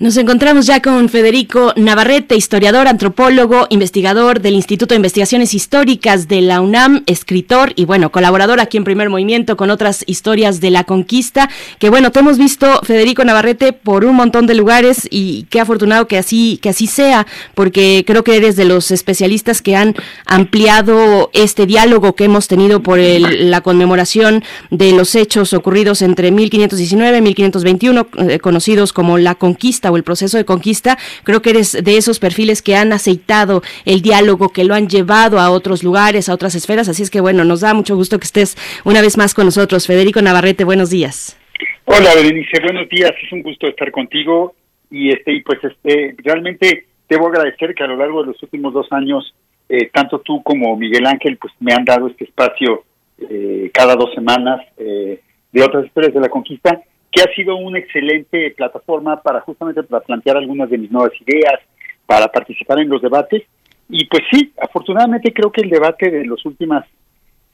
Nos encontramos ya con Federico Navarrete, historiador, antropólogo, investigador del Instituto de Investigaciones Históricas de la UNAM, escritor y bueno, colaborador aquí en Primer Movimiento con otras historias de la conquista, que bueno, te hemos visto Federico Navarrete por un montón de lugares y qué afortunado que así que así sea, porque creo que eres de los especialistas que han ampliado este diálogo que hemos tenido por el- la conmemoración de los hechos ocurridos entre 1519 y 1521, eh, conocidos como la conquista o el proceso de conquista. Creo que eres de esos perfiles que han aceitado el diálogo, que lo han llevado a otros lugares, a otras esferas. Así es que bueno, nos da mucho gusto que estés una vez más con nosotros. Federico Navarrete, buenos días.
Hola Berenice, buenos días, es un gusto estar contigo y este y pues este realmente debo agradecer que a lo largo de los últimos dos años eh, tanto tú como Miguel Ángel pues me han dado este espacio eh, cada dos semanas eh, de otras historias de la conquista que ha sido una excelente plataforma para justamente para plantear algunas de mis nuevas ideas, para participar en los debates. Y pues sí, afortunadamente creo que el debate de las últimas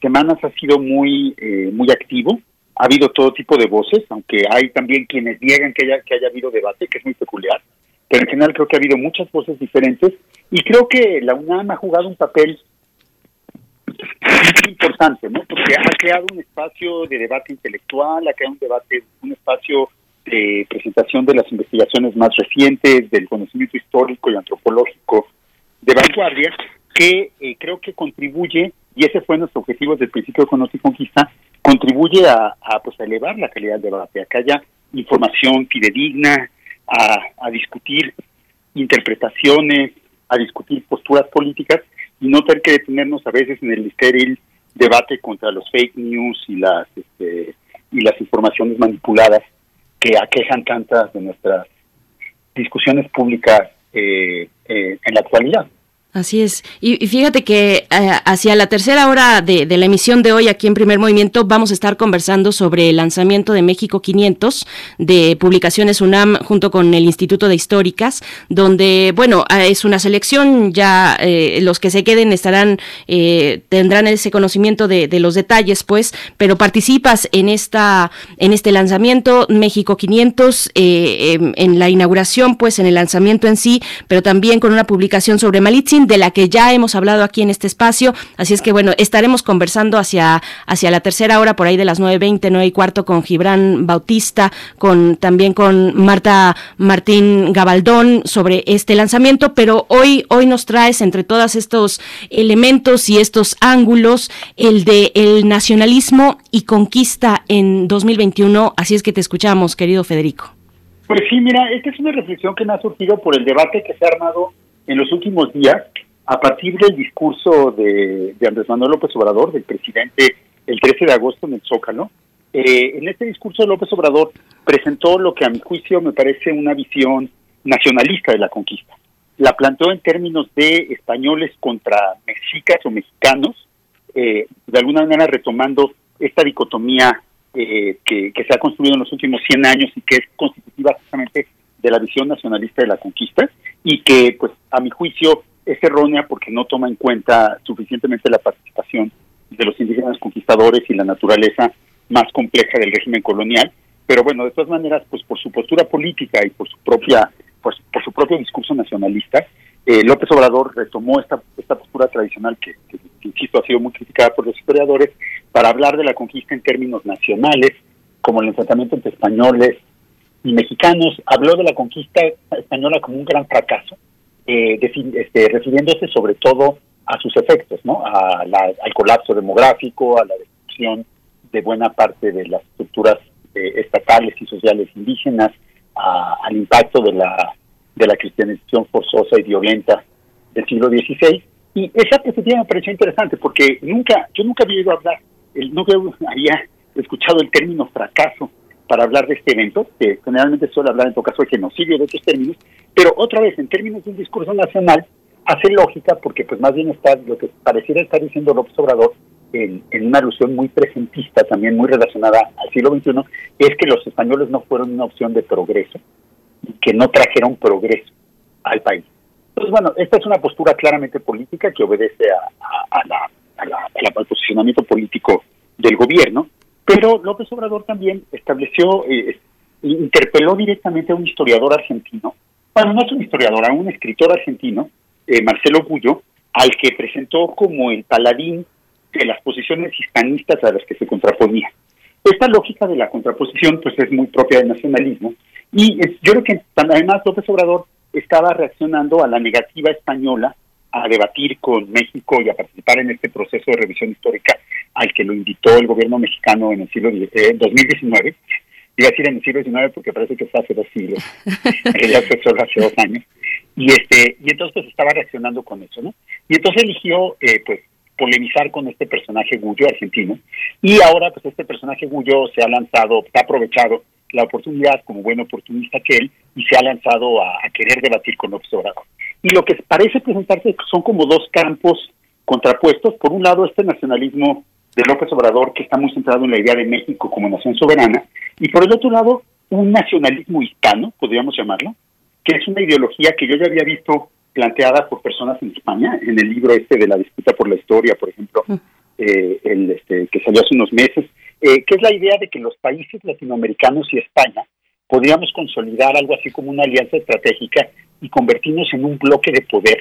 semanas ha sido muy eh, muy activo. Ha habido todo tipo de voces, aunque hay también quienes niegan que haya, que haya habido debate, que es muy peculiar, pero en general creo que ha habido muchas voces diferentes y creo que la UNAM ha jugado un papel muy importante, ¿no? Porque ha creado un espacio de debate intelectual, ha creado un debate, un espacio de presentación de las investigaciones más recientes, del conocimiento histórico y antropológico de vanguardia, que eh, creo que contribuye, y ese fue nuestro objetivo desde el principio de Conoce y Conquista, contribuye a, a, pues, a elevar la calidad del debate, a que haya información fidedigna, a, a discutir interpretaciones, a discutir posturas políticas y no tener que detenernos a veces en el estéril debate contra los fake news y las este, y las informaciones manipuladas que aquejan tantas de nuestras discusiones públicas eh, eh, en la actualidad.
Así es. Y, fíjate que eh, hacia la tercera hora de, la emisión de hoy aquí en Primer Movimiento vamos a estar conversando sobre el lanzamiento de México 500 de Publicaciones UNAM junto con el Instituto de Históricas, donde, bueno, ah, es una selección, ya eh, los que se queden estarán, eh, tendrán ese conocimiento de, los detalles, pues, pero participas en, esta, en este lanzamiento México 500, en, en la inauguración, pues, en el lanzamiento en sí, pero también con una publicación sobre Malitzin de la que ya hemos hablado aquí en este espacio. Así es que bueno, estaremos conversando hacia, hacia la tercera hora, por ahí de las 9.20, 9 y cuarto, con Gibran Bautista, con también con Marta Martín Gabaldón sobre este lanzamiento, pero hoy, hoy nos traes entre todos estos elementos y estos ángulos el de el nacionalismo y conquista en 2021. Así es que te escuchamos, querido Federico.
Pues sí, mira, esta es una reflexión que me ha surgido por el debate que se ha armado en los últimos días, a partir del discurso de, Andrés Manuel López Obrador, del presidente, el 13 de agosto en el Zócalo, eh, en este discurso López Obrador presentó lo que a mi juicio me parece una visión nacionalista de la conquista. La planteó en términos de españoles contra mexicas o mexicanos, eh, de alguna manera retomando esta dicotomía eh, que, que, se ha construido en los últimos 100 años y que es constitutiva justamente de la visión nacionalista de la conquista y que, pues, a mi juicio es errónea porque no toma en cuenta suficientemente la participación de los indígenas conquistadores y la naturaleza más compleja del régimen colonial. Pero bueno, de todas maneras, pues por su postura política y por su propia, pues por su propio discurso nacionalista, eh, López Obrador retomó esta, esta postura tradicional que, que, insisto, ha sido muy criticada por los historiadores, para hablar de la conquista en términos nacionales, como el enfrentamiento entre españoles, y mexicanos, habló de la conquista española como un gran fracaso, eh, este, refiriéndose sobre todo a sus efectos, ¿no? al colapso demográfico, a la destrucción de buena parte de las estructuras eh, estatales y sociales indígenas, al impacto de la, de la cristianización forzosa y violenta del siglo XVI. Y esa perspectiva me pareció interesante porque nunca, yo nunca había oído hablar, el, nunca había escuchado el término fracaso para hablar de este evento, que generalmente suele hablar en todo caso de genocidio de otros términos, pero otra vez, en términos de un discurso nacional, hace lógica porque pues más bien está lo que pareciera estar diciendo López Obrador en, una alusión muy presentista, también muy relacionada al siglo XXI, es que los españoles no fueron una opción de progreso que no trajeron progreso al país. Entonces, bueno, esta es una postura claramente política que obedece a, a, la, al posicionamiento político del gobierno, pero López Obrador también estableció, eh, interpeló directamente a un historiador argentino, bueno, no es un historiador, a un escritor argentino, eh, Marcelo Gullo, al que presentó como el paladín de las posiciones hispanistas a las que se contraponía. Esta lógica de la contraposición pues es muy propia del nacionalismo y yo creo que además López Obrador estaba reaccionando a la negativa española a debatir con México y a participar en este proceso de revisión histórica al que lo invitó el gobierno mexicano en el siglo eh, 2019. Iba a decir en el siglo XIX porque parece que fue hace dos siglos, en realidad fue solo hace dos años. Y este y entonces pues, estaba reaccionando con eso, ¿no? Y entonces eligió eh, pues polemizar con este personaje Gullo argentino y ahora pues este personaje Gullo se ha lanzado, ha aprovechado la oportunidad como buen oportunista que él y se ha lanzado a, a querer debatir con López Obrador. Y lo que parece presentarse son como dos campos contrapuestos. Por un lado, este nacionalismo de López Obrador, que está muy centrado en la idea de México como nación soberana, y por el otro lado, un nacionalismo hispano, podríamos llamarlo, que es una ideología que yo ya había visto planteada por personas en España, en el libro este de la disputa por la historia, por ejemplo, mm. eh, el, este, que salió hace unos meses, eh, que es la idea de que los países latinoamericanos y España podríamos consolidar algo así como una alianza estratégica y convertirnos en un bloque de poder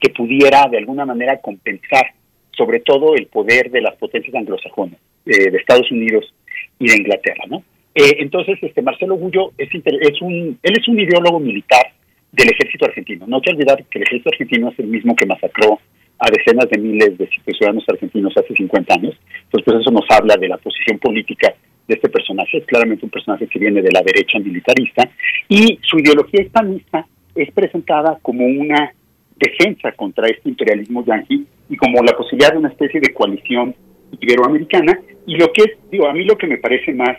que pudiera de alguna manera compensar sobre todo el poder de las potencias anglosajonas, eh, de Estados Unidos y de Inglaterra, ¿no? Eh, entonces, este Marcelo Gullo es, es un, él es un ideólogo militar del ejército argentino. No hay que olvidar que el ejército argentino es el mismo que masacró a decenas de miles de ciudadanos argentinos hace 50 años. Entonces, pues eso nos habla de la posición política de este personaje. Es claramente un personaje que viene de la derecha militarista y su ideología hispanista es presentada como una defensa contra este imperialismo yanqui y como la posibilidad de una especie de coalición iberoamericana. Y lo que es, digo, a mí lo que me parece más,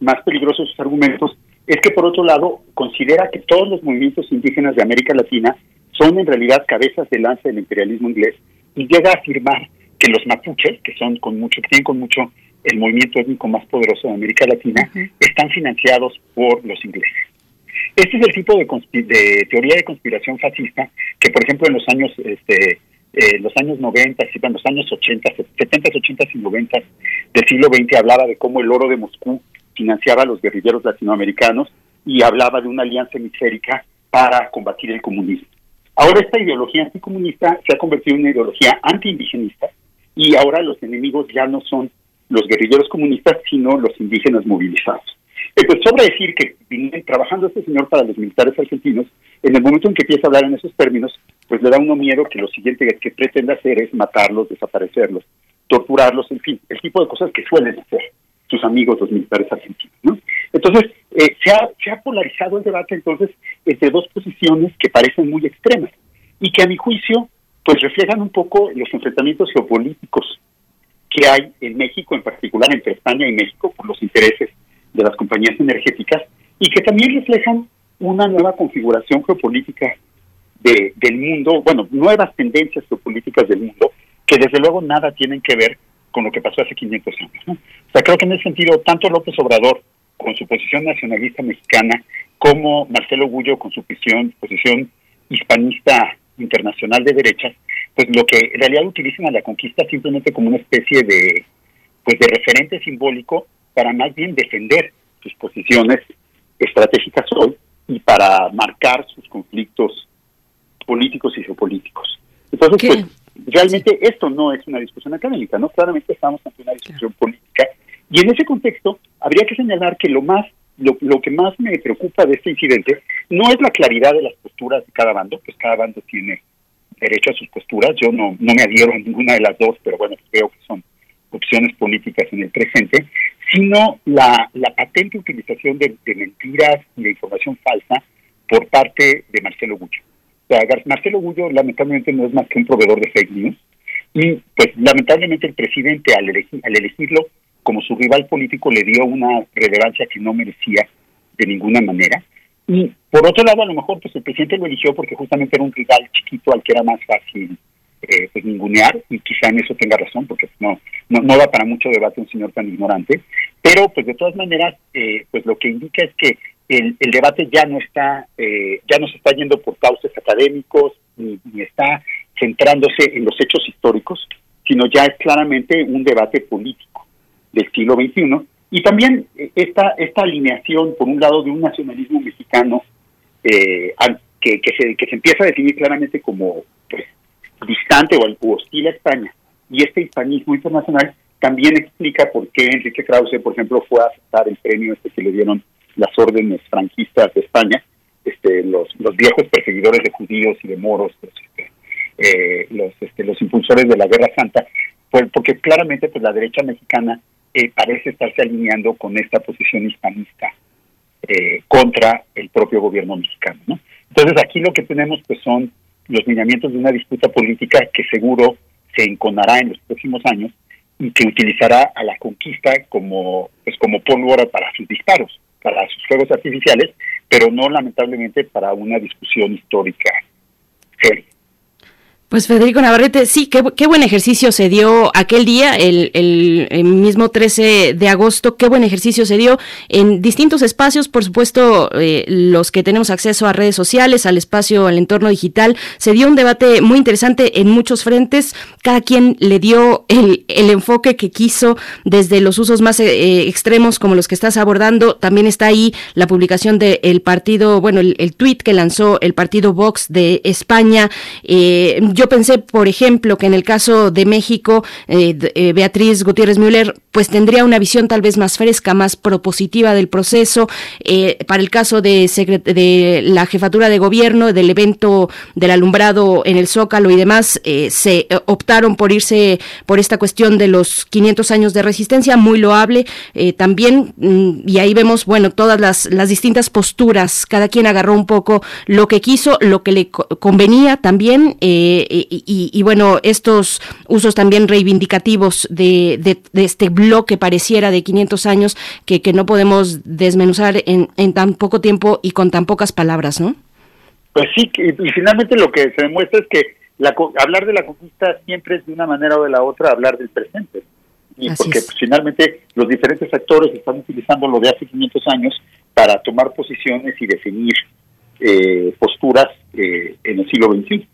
más peligroso sus argumentos es que, por otro lado, considera que todos los movimientos indígenas de América Latina son en realidad cabezas de lanza del imperialismo inglés y llega a afirmar que los mapuches, que son con mucho, que tienen con mucho el movimiento étnico más poderoso de América Latina, están financiados por los ingleses. Este es el tipo de, de, teoría de conspiración fascista que, por ejemplo, en los años este, eh, los años 90, en los años 80, 70, 80 y 90 del siglo XX hablaba de cómo el oro de Moscú financiaba a los guerrilleros latinoamericanos y hablaba de una alianza hemisférica para combatir el comunismo. Ahora esta ideología anticomunista se ha convertido en una ideología antiindigenista y ahora los enemigos ya no son los guerrilleros comunistas, sino los indígenas movilizados. Pues sobra decir que trabajando este señor para los militares argentinos, en el momento en que empieza a hablar en esos términos, pues le da uno miedo que lo siguiente que pretende hacer es matarlos, desaparecerlos, torturarlos, en fin, el tipo de cosas que suelen hacer sus amigos los militares argentinos. ¿no? Entonces, eh, se, ha, se ha polarizado el debate entonces entre dos posiciones que parecen muy extremas y que a mi juicio pues reflejan un poco los enfrentamientos geopolíticos que hay en México, en particular entre España y México, por los intereses de las compañías energéticas, y que también reflejan una nueva configuración geopolítica de, del mundo, bueno, nuevas tendencias geopolíticas del mundo, que desde luego nada tienen que ver con lo que pasó hace 500 años. ¿no? O sea, creo que en ese sentido, tanto López Obrador, con su posición nacionalista mexicana, como Marcelo Gullo, con su posición, posición hispanista internacional de derechas, pues lo que en realidad utilizan a la conquista simplemente como una especie de, pues de referente simbólico para más bien defender sus posiciones estratégicas hoy y para marcar sus conflictos políticos y geopolíticos. Entonces, pues, realmente esto no es una discusión académica, ¿no? Claramente estamos ante una discusión política. Y en ese contexto, habría que señalar que lo más lo, lo, que más me preocupa de este incidente no es la claridad de las posturas de cada bando, pues cada bando tiene derecho a sus posturas. Yo no, no me adhiero a ninguna de las dos, pero bueno, veo que son opciones políticas en el presente, sino la, patente utilización de, mentiras y de información falsa por parte de Marcelo Gullo. O sea, Marcelo Gullo lamentablemente no es más que un proveedor de fake news y pues lamentablemente el presidente al, al elegirlo como su rival político le dio una relevancia que no merecía de ninguna manera. Y por otro lado, a lo mejor pues el presidente lo eligió porque justamente era un rival chiquito al que era más fácil eh, pues ningunear y quizá en eso tenga razón porque no, no, no da para mucho debate un señor tan ignorante. Pero pues de todas maneras eh, pues lo que indica es que el, el debate ya no está eh, ya no se está yendo por cauces académicos ni, está centrándose en los hechos históricos sino ya es claramente un debate político del siglo XXI y también eh, esta esta alineación por un lado de un nacionalismo mexicano eh, que, que, se, que se empieza a definir claramente como pues, distante o hostil a España y este hispanismo internacional también explica por qué Enrique Krause, por ejemplo, fue a aceptar el premio este que le dieron las órdenes franquistas de España, este, los, los viejos perseguidores de judíos y de moros, los, este, eh, los, este, los impulsores de la Guerra Santa, pues, porque claramente pues la derecha mexicana eh, parece estarse alineando con esta posición hispanista eh, contra el propio gobierno mexicano. ¿no? Entonces aquí lo que tenemos pues son los lineamientos de una disputa política que seguro se enconará en los próximos años y que utilizará a la conquista como pues como pólvora para sus disparos, para sus fuegos artificiales, pero no lamentablemente para una discusión histórica seria.
Pues Federico Navarrete, sí, qué, qué, buen ejercicio se dio aquel día, el, el, mismo 13 de agosto, qué buen ejercicio se dio en distintos espacios, por supuesto, eh, los que tenemos acceso a redes sociales, al espacio, al entorno digital, se dio un debate muy interesante en muchos frentes, cada quien le dio el, el enfoque que quiso desde los usos más eh, extremos como los que estás abordando, también está ahí la publicación del partido, bueno, el, el tuit que lanzó el partido Vox de España, eh, yo pensé, por ejemplo, que en el caso de México, eh, eh, Beatriz Gutiérrez Müller, pues tendría una visión tal vez más fresca, más propositiva del proceso. Eh, para el caso de, de, la jefatura de gobierno, del evento del alumbrado en el Zócalo y demás, se optaron por irse por esta cuestión de los 500 años de resistencia, muy loable también. Mm, y ahí vemos, bueno, todas las, las distintas posturas, cada quien agarró un poco lo que quiso, lo que le convenía también. Eh, y, bueno, estos usos también reivindicativos de, de, este bloque pareciera de 500 años que, que no podemos desmenuzar en, en tan poco tiempo y con tan pocas palabras, ¿no?
Pues sí, y, finalmente lo que se demuestra es que la, hablar de la conquista siempre es de una manera o de la otra hablar del presente. Y porque pues, finalmente los diferentes actores están utilizando lo de hace 500 años para tomar posiciones y definir eh, posturas eh, en el siglo XXI.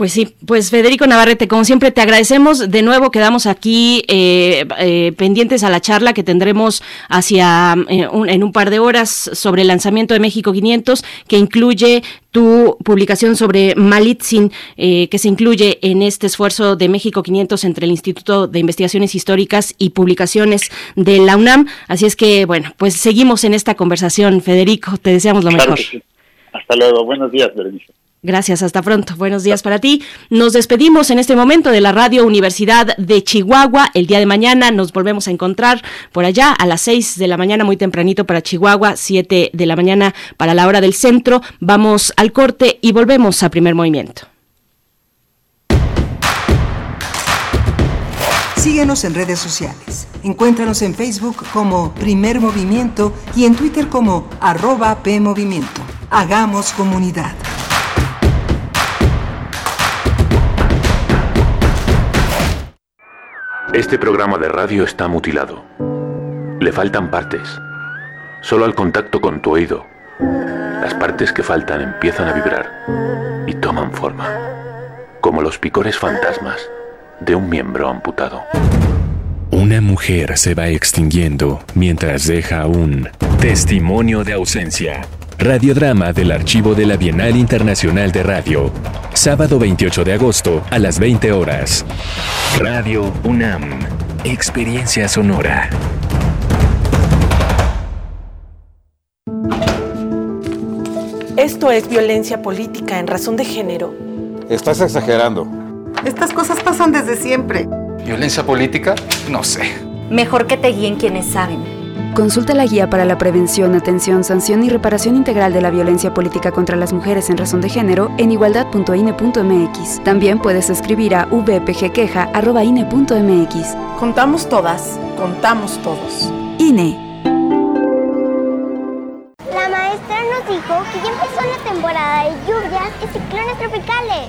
Pues sí, pues Federico Navarrete, como siempre te agradecemos. De nuevo quedamos aquí eh, eh, pendientes a la charla que tendremos hacia eh, en un par de horas sobre el lanzamiento de México 500, que incluye tu publicación sobre Malitzin, que se incluye en este esfuerzo de México 500 entre el Instituto de Investigaciones Históricas y Publicaciones de la UNAM. Así es que, bueno, pues seguimos en esta conversación, Federico. Te deseamos lo mejor.
Hasta luego. Buenos días, Berenice.
Gracias, hasta pronto. Buenos días para ti. Nos despedimos en este momento de la Radio Universidad de Chihuahua. El día de mañana nos volvemos a encontrar por allá a las 6 de la mañana, muy tempranito para Chihuahua, 7 de la mañana para la hora del centro. Vamos al corte y volvemos a primer movimiento.
Síguenos en redes sociales. Encuéntranos en Facebook como Primer Movimiento y en Twitter como arroba PMovimiento. Hagamos comunidad.
Este programa de radio está mutilado. Le faltan partes. Solo al contacto con tu oído, las partes que faltan empiezan a vibrar y toman forma, como los picores fantasmas de un miembro amputado.
Una mujer se va extinguiendo mientras deja un testimonio de ausencia. Radiodrama del archivo de la Bienal Internacional de Radio. Sábado 28 de agosto a las 20 horas. Radio UNAM. Experiencia sonora.
Esto es violencia política en razón de género.
Estás exagerando.
Estas cosas pasan desde siempre.
¿Violencia política? No sé.
Mejor que te guíen quienes saben.
Consulta la guía para la prevención, atención, sanción y reparación integral de la violencia política contra las mujeres en razón de género en igualdad.ine.mx. También puedes escribir a vpgqueja.ine.mx.
Contamos todas, contamos todos.
INE.
La maestra nos dijo que ya empezó la temporada de lluvias y ciclones tropicales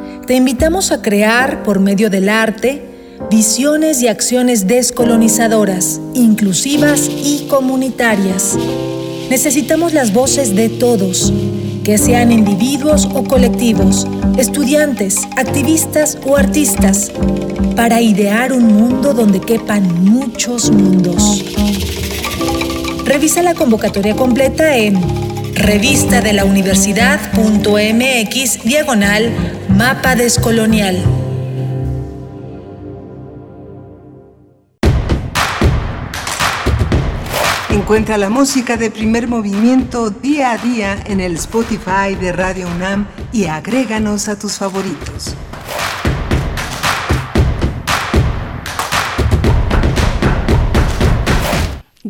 te invitamos a crear, por medio del arte, visiones y acciones descolonizadoras, inclusivas y comunitarias. Necesitamos las voces de todos, que sean individuos o colectivos, estudiantes, activistas o artistas, para idear un mundo donde quepan muchos mundos. Revisa la convocatoria completa en revista de la universidad.mx diagonal mapa descolonial.
Encuentra la música de primer movimiento día a día en el Spotify de Radio UNAM y agréganos a tus favoritos.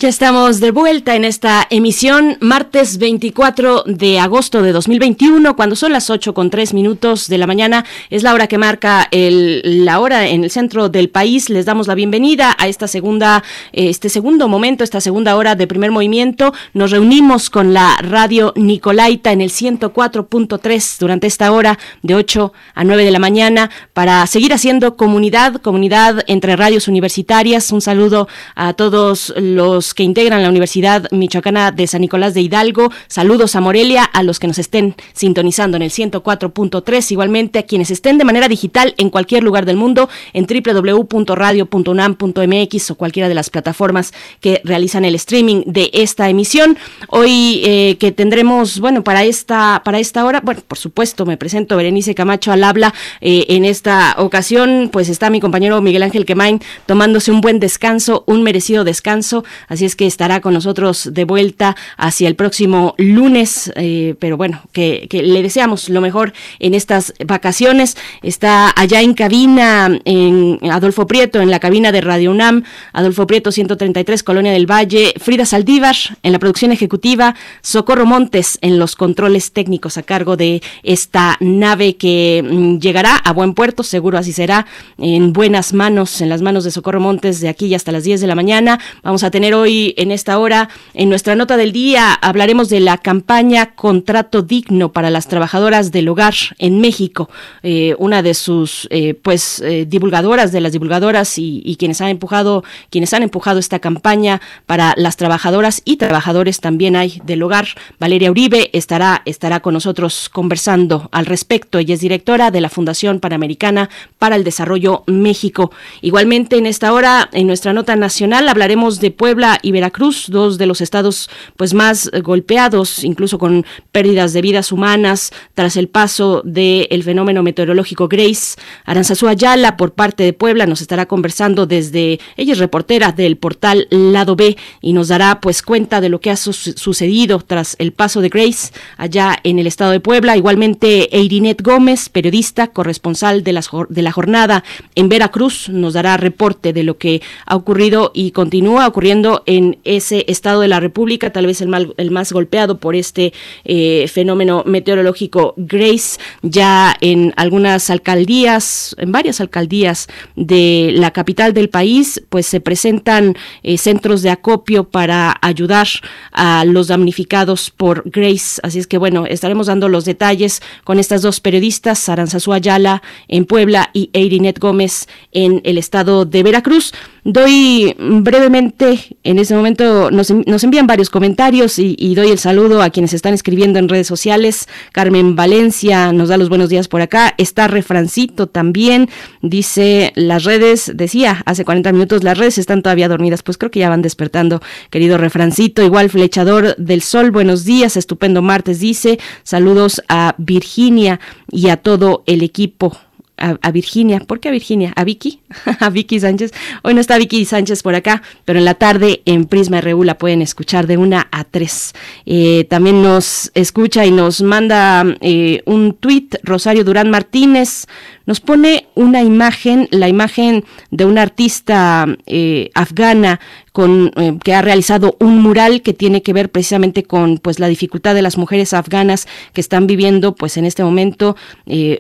Ya estamos de vuelta en esta emisión, martes 24 de agosto de 2021, cuando son las 8 con 3 minutos de la mañana. Es la hora que marca el, la hora en el centro del país. Les damos la bienvenida a esta segunda, este segundo momento, esta segunda hora de primer movimiento. Nos reunimos con la radio Nicolaita en el 104.3 durante esta hora de 8 a 9 de la mañana para seguir haciendo comunidad, comunidad entre radios universitarias. Un saludo a todos los que integran la Universidad Michoacana de San Nicolás de Hidalgo. Saludos a Morelia, a los que nos estén sintonizando en el 104.3, igualmente a quienes estén de manera digital en cualquier lugar del mundo en www.radio.unam.mx o cualquiera de las plataformas que realizan el streaming de esta emisión. Hoy eh, que tendremos, bueno, para esta para esta hora, bueno, por supuesto, me presento Berenice Camacho al habla. Eh, en esta ocasión, pues está mi compañero Miguel Ángel Quemain tomándose un buen descanso, un merecido descanso. Así así es que estará con nosotros de vuelta hacia el próximo lunes, eh, pero bueno, que, le deseamos lo mejor en estas vacaciones. Está allá en cabina, en Adolfo Prieto, en la cabina de Radio UNAM, Adolfo Prieto 133, Colonia del Valle, Frida Saldívar en la producción ejecutiva, Socorro Montes en los controles técnicos a cargo de esta nave que mm, llegará a buen puerto, seguro así será, en buenas manos, en las manos de Socorro Montes de aquí hasta las 10 de la mañana. Vamos a tener hoy en esta hora, en nuestra nota del día, hablaremos de la campaña Contrato Digno para las Trabajadoras del Hogar en México. Eh, una de sus eh, pues eh, divulgadoras, de las divulgadoras y, y, quienes han empujado, quienes han empujado esta campaña para las trabajadoras y trabajadores también hay del hogar. Valeria Uribe estará, estará con nosotros conversando al respecto. Ella es directora de la Fundación Panamericana para el Desarrollo México. Igualmente en esta hora, en nuestra nota nacional, hablaremos de Puebla y Veracruz, dos de los estados pues más golpeados, incluso con pérdidas de vidas humanas tras el paso del fenómeno meteorológico Grace. Aranzazú Ayala, por parte de Puebla, nos estará conversando desde, ella es reportera del portal Lado B y nos dará pues cuenta de lo que ha sucedido tras el paso de Grace allá en el estado de Puebla. Igualmente, Eirinet Gómez, periodista, corresponsal de, las, de la jornada en Veracruz, nos dará reporte de lo que ha ocurrido y continúa ocurriendo en ese estado de la República, tal vez el, mal, el más golpeado por este eh, fenómeno meteorológico Grace, ya en algunas alcaldías, en varias alcaldías de la capital del país, pues se presentan eh, centros de acopio para ayudar a los damnificados por Grace. Así es que bueno, estaremos dando los detalles con estas dos periodistas, Aranzazú Ayala en Puebla y Eirinet Gómez en el estado de Veracruz. Doy brevemente, en este momento nos, envían varios comentarios y, doy el saludo a quienes están escribiendo en redes sociales. Carmen Valencia nos da los buenos días por acá. Está Refrancito también. Dice, las redes, decía hace 40 minutos, las redes están todavía dormidas. Pues creo que ya van despertando, querido Refrancito. Igual Flechador del Sol, buenos días, estupendo martes, dice. Saludos a Virginia y a todo el equipo a, Virginia. ¿Por qué a Virginia? ¿A Vicky? a Vicky Sánchez. Hoy no está Vicky Sánchez por acá, pero en la tarde en Prisma RU la pueden escuchar de una a tres. Eh, también nos escucha y nos manda eh, un tuit Rosario Durán Martínez nos pone una imagen, la imagen de una artista eh, afgana con, eh, que ha realizado un mural que tiene que ver precisamente con pues la dificultad de las mujeres afganas que están viviendo pues en este momento eh,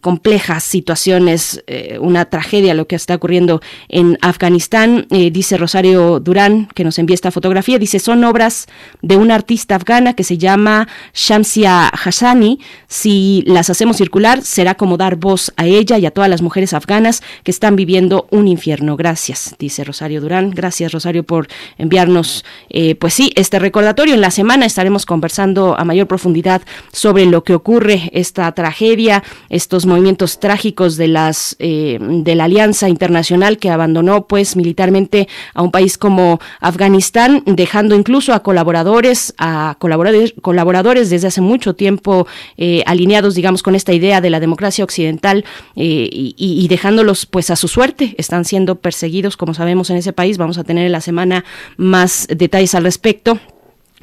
complejas situaciones, una tragedia lo que está ocurriendo en Afganistán. dice Rosario Durán que nos envía esta fotografía, dice son obras de una artista afgana que se llama Shamsia Hassani. Si las hacemos circular será como dar voz a ella y a todas las mujeres afganas que están viviendo un infierno. Gracias, dice Rosario Durán. Gracias, Rosario, por enviarnos, eh, pues sí, este recordatorio. En la semana estaremos conversando a mayor profundidad sobre lo que ocurre, esta tragedia, estos movimientos trágicos de las eh, de la Alianza Internacional que abandonó, pues, militarmente a un país como Afganistán, dejando incluso a colaboradores, a colaboradores, colaboradores desde hace mucho tiempo eh, alineados, digamos, con esta idea de la democracia occidental eh, y, dejándolos pues a su suerte. Están siendo perseguidos, como sabemos, en ese país. Vamos a tener en la semana más detalles al respecto.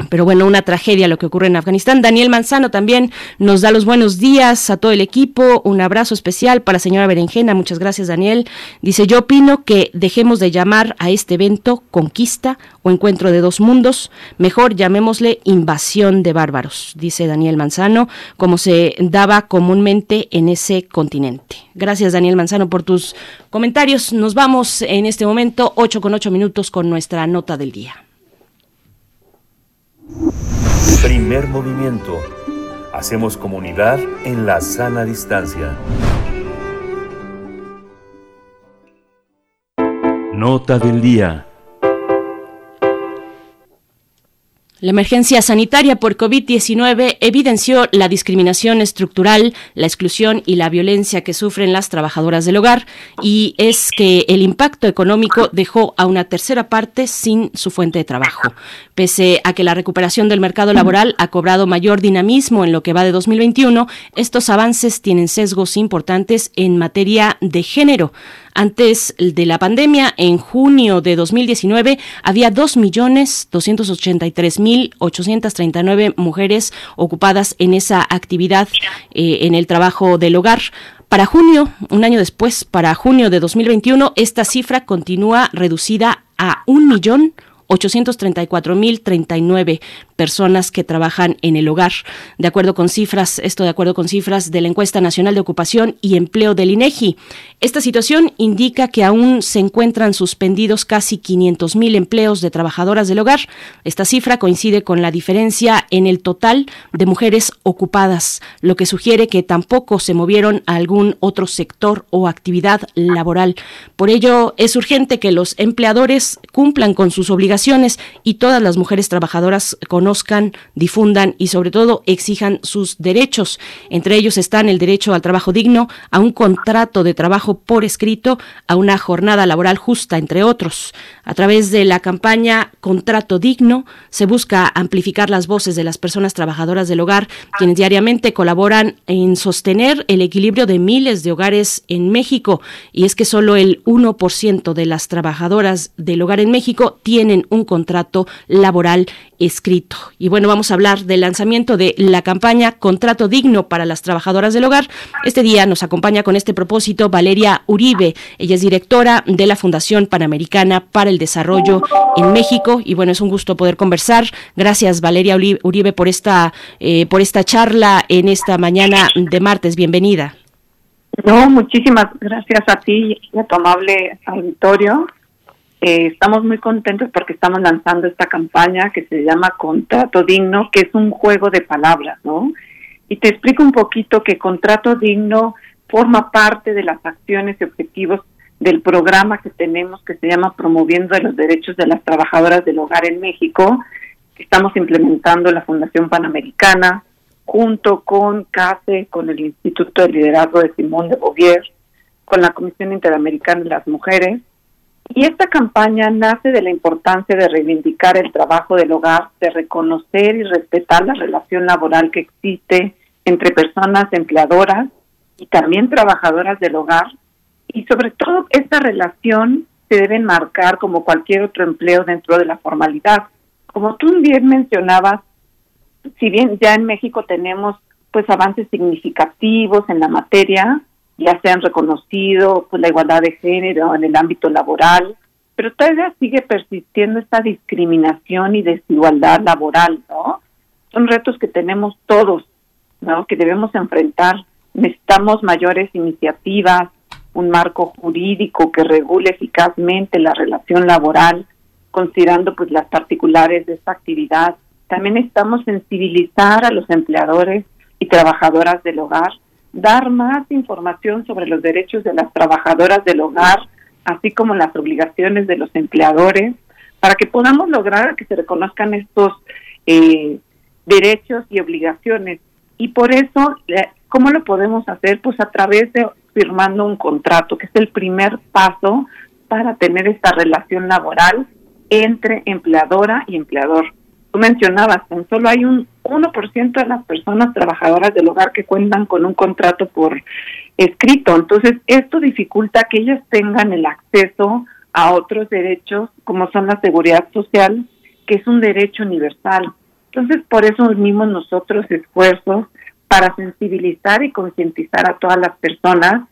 Pero bueno, una tragedia lo que ocurre en Afganistán. Daniel Manzano también nos da los buenos días a todo el equipo. Un abrazo especial para la señora Berenjena. Muchas gracias, Daniel. Dice, yo opino que dejemos de llamar a este evento conquista o encuentro de dos mundos. Mejor llamémosle invasión de bárbaros, dice Daniel Manzano, como se daba comúnmente en ese continente. Gracias, Daniel Manzano, por tus comentarios. Nos vamos en este momento, 8 con 8 minutos, con nuestra nota del día.
Primer movimiento. Hacemos comunidad en la sana distancia. Nota del día.
La emergencia sanitaria por COVID-19 evidenció la discriminación estructural, la exclusión y la violencia que sufren las trabajadoras del hogar y es que el impacto económico dejó a una tercera parte sin su fuente de trabajo. Pese a que la recuperación del mercado laboral ha cobrado mayor dinamismo en lo que va de 2021, estos avances tienen sesgos importantes en materia de género. Antes de la pandemia, en junio de 2019, había 2.283.839 mujeres ocupadas en esa actividad, eh, en el trabajo del hogar. Para junio, un año después, para junio de 2021, esta cifra continúa reducida a un millón 834.039 personas que trabajan en el hogar. De acuerdo con cifras, esto de acuerdo con cifras de la encuesta nacional de ocupación y empleo del INEGI. Esta situación indica que aún se encuentran suspendidos casi 500.000 empleos de trabajadoras del hogar. Esta cifra coincide con la diferencia en el total de mujeres ocupadas, lo que sugiere que tampoco se movieron a algún otro sector o actividad laboral. Por ello, es urgente que los empleadores cumplan con sus obligaciones y todas las mujeres trabajadoras con conozcan, difundan y sobre todo exijan sus derechos. Entre ellos están el derecho al trabajo digno, a un contrato de trabajo por escrito, a una jornada laboral justa, entre otros. A través de la campaña Contrato Digno se busca amplificar las voces de las personas trabajadoras del hogar, quienes diariamente colaboran en sostener el equilibrio de miles de hogares en México. Y es que solo el 1% de las trabajadoras del hogar en México tienen un contrato laboral escrito. Y bueno, vamos a hablar del lanzamiento de la campaña Contrato Digno para las Trabajadoras del Hogar. Este día nos acompaña con este propósito Valeria Uribe. Ella es directora de la Fundación Panamericana para el Desarrollo en México. Y bueno, es un gusto poder conversar. Gracias, Valeria Uribe, por esta, eh, por esta charla en esta mañana de martes. Bienvenida.
No, muchísimas gracias a ti y a tu amable auditorio. Eh, estamos muy contentos porque estamos lanzando esta campaña que se llama Contrato Digno, que es un juego de palabras, ¿no? Y te explico un poquito que Contrato Digno forma parte de las acciones y objetivos del programa que tenemos que se llama Promoviendo los Derechos de las Trabajadoras del Hogar en México, que estamos implementando la Fundación Panamericana, junto con CASE, con el Instituto de Liderazgo de Simón de Beauvoir, con la Comisión Interamericana de las Mujeres, y esta campaña nace de la importancia de reivindicar el trabajo del hogar, de reconocer y respetar la relación laboral que existe entre personas empleadoras y también trabajadoras del hogar. Y sobre todo esta relación se debe marcar como cualquier otro empleo dentro de la formalidad. Como tú bien mencionabas, si bien ya en México tenemos pues avances significativos en la materia, ya se han reconocido pues, la igualdad de género en el ámbito laboral, pero todavía sigue persistiendo esta discriminación y desigualdad laboral, ¿no? Son retos que tenemos todos, ¿no? Que debemos enfrentar. Necesitamos mayores iniciativas, un marco jurídico que regule eficazmente la relación laboral, considerando pues las particulares de esta actividad. También necesitamos sensibilizar a los empleadores y trabajadoras del hogar dar más información sobre los derechos de las trabajadoras del hogar, así como las obligaciones de los empleadores, para que podamos lograr que se reconozcan estos eh, derechos y obligaciones. Y por eso, eh, ¿cómo lo podemos hacer? Pues a través de firmando un contrato, que es el primer paso para tener esta relación laboral entre empleadora y empleador mencionabas, tan solo hay un 1% de las personas trabajadoras del hogar que cuentan con un contrato por escrito. Entonces, esto dificulta que ellas tengan el acceso a otros derechos, como son la seguridad social, que es un derecho universal. Entonces, por eso unimos nosotros esfuerzos para sensibilizar y concientizar a todas las personas.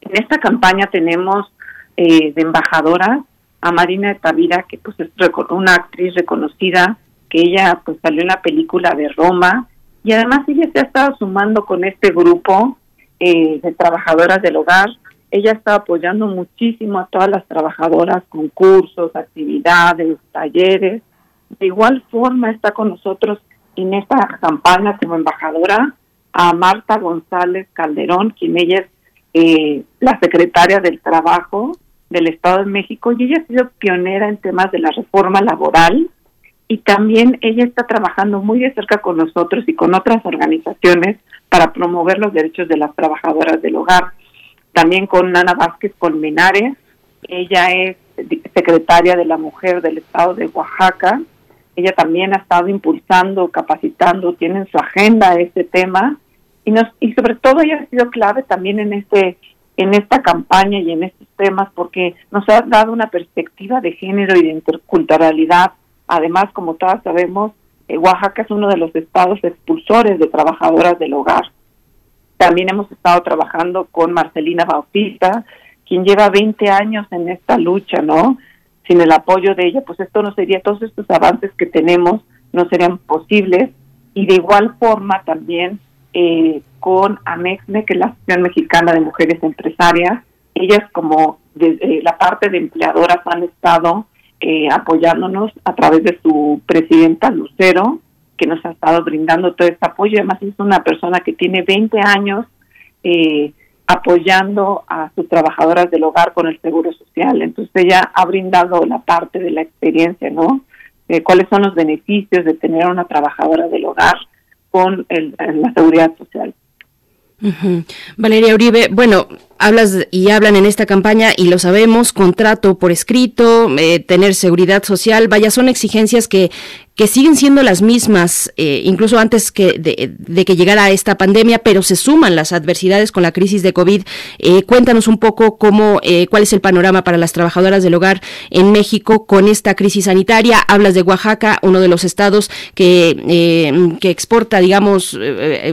En esta campaña tenemos eh, de embajadoras a Marina de Tavira, que pues es una actriz reconocida, que ella pues salió en la película de Roma, y además ella se ha estado sumando con este grupo eh, de trabajadoras del hogar. Ella está apoyando muchísimo a todas las trabajadoras con cursos, actividades, talleres. De igual forma está con nosotros en esta campaña como embajadora a Marta González Calderón, quien ella es eh, la secretaria del Trabajo del Estado de México y ella ha sido pionera en temas de la reforma laboral y también ella está trabajando muy de cerca con nosotros y con otras organizaciones para promover los derechos de las trabajadoras del hogar. También con Ana Vázquez Colmenares, ella es secretaria de la Mujer del Estado de Oaxaca. Ella también ha estado impulsando, capacitando, tiene en su agenda este tema y, y sobre todo ella ha sido clave también en este en esta campaña y en estos temas porque nos ha dado una perspectiva de género y de interculturalidad. Además, como todas sabemos, eh, Oaxaca es uno de los estados expulsores de trabajadoras del hogar. También hemos estado trabajando con Marcelina Bautista, quien lleva 20 años en esta lucha, ¿no? Sin el apoyo de ella, pues esto no sería, todos estos avances que tenemos no serían posibles. Y de igual forma también eh, con AMEXME, que es la Asociación Mexicana de Mujeres Empresarias. Ellas como desde la parte de empleadoras han estado eh, apoyándonos a través de su presidenta Lucero, que nos ha estado brindando todo este apoyo. Además es una persona que tiene 20 años eh, apoyando a sus trabajadoras del hogar con el seguro social. Entonces ella ha brindado la parte de la experiencia, ¿no? cuáles son los beneficios de tener una trabajadora del hogar con el, la seguridad social.
Valeria Uribe, bueno, hablas y hablan en esta campaña y lo sabemos, contrato por escrito, eh, tener seguridad social, vaya, son exigencias que, que siguen siendo las mismas, eh, incluso antes que de, que llegara esta pandemia, pero se suman las adversidades con la crisis de COVID. Eh, cuéntanos un poco cómo, eh, cuál es el panorama para las trabajadoras del hogar en México con esta crisis sanitaria. Hablas de Oaxaca, uno de los estados que, que exporta, digamos,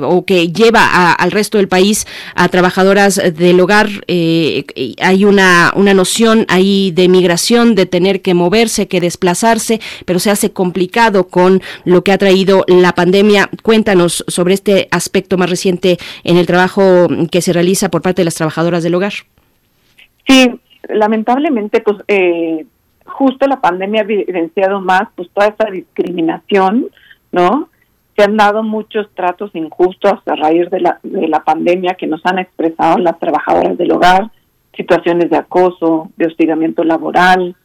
o que lleva al resto del país a trabajadoras del hogar. hay una, una noción ahí de migración, de tener que moverse, que desplazarse, pero se hace complicado con lo que ha traído la pandemia. Cuéntanos sobre este aspecto más reciente en el trabajo que se realiza por parte de las trabajadoras del hogar.
Sí, lamentablemente, pues eh, justo la pandemia ha evidenciado más pues toda esta discriminación, ¿no? Se han dado muchos tratos injustos a raíz de la, de la pandemia que nos han expresado las trabajadoras del hogar, situaciones de acoso, de hostigamiento laboral,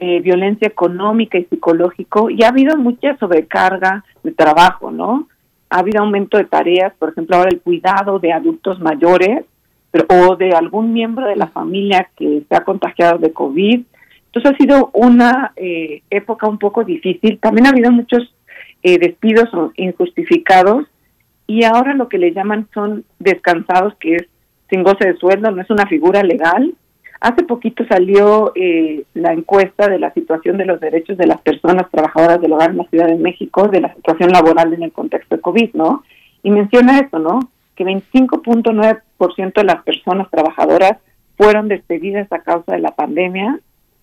eh, violencia económica y psicológico y ha habido mucha sobrecarga de trabajo, ¿no? Ha habido aumento de tareas, por ejemplo, ahora el cuidado de adultos mayores pero, o de algún miembro de la familia que se ha contagiado de COVID. Entonces ha sido una eh, época un poco difícil. También ha habido muchos eh, despidos injustificados y ahora lo que le llaman son descansados, que es sin goce de sueldo, no es una figura legal, Hace poquito salió eh, la encuesta de la situación de los derechos de las personas trabajadoras del hogar en la Ciudad de México, de la situación laboral en el contexto de COVID, ¿no? Y menciona eso, ¿no? Que 25.9% de las personas trabajadoras fueron despedidas a causa de la pandemia,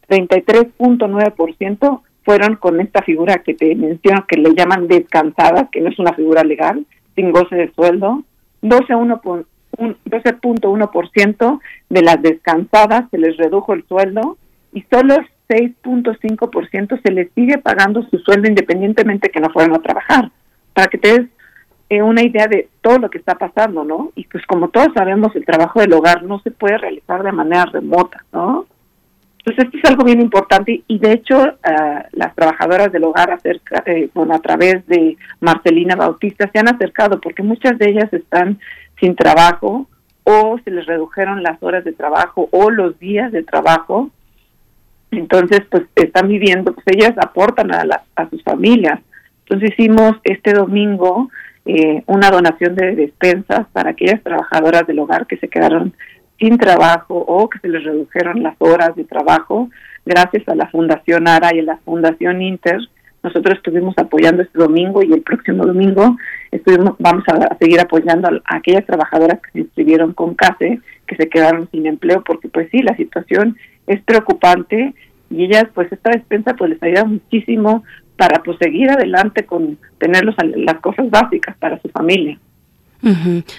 33.9% fueron con esta figura que te menciono, que le llaman descansada, que no es una figura legal, sin goce de sueldo, 12.1% un 12.1% de las descansadas se les redujo el sueldo y solo 6.5% se les sigue pagando su sueldo independientemente que no fueran a trabajar. Para que te des eh, una idea de todo lo que está pasando, ¿no? Y pues como todos sabemos, el trabajo del hogar no se puede realizar de manera remota, ¿no? Entonces esto es algo bien importante y de hecho ah, las trabajadoras del hogar acerca, eh, bueno, a través de Marcelina Bautista se han acercado porque muchas de ellas están sin trabajo o se les redujeron las horas de trabajo o los días de trabajo. Entonces, pues están viviendo, pues ellas aportan a, la, a sus familias. Entonces hicimos este domingo eh, una donación de despensas para aquellas trabajadoras del hogar que se quedaron sin trabajo o que se les redujeron las horas de trabajo gracias a la Fundación ARA y a la Fundación Inter nosotros estuvimos apoyando este domingo y el próximo domingo estuvimos, vamos a seguir apoyando a, aquellas trabajadoras que se inscribieron con CASE, que se quedaron sin empleo, porque pues sí, la situación es preocupante y ellas pues esta despensa pues les ayuda muchísimo para pues seguir adelante con tener las cosas básicas para su familia.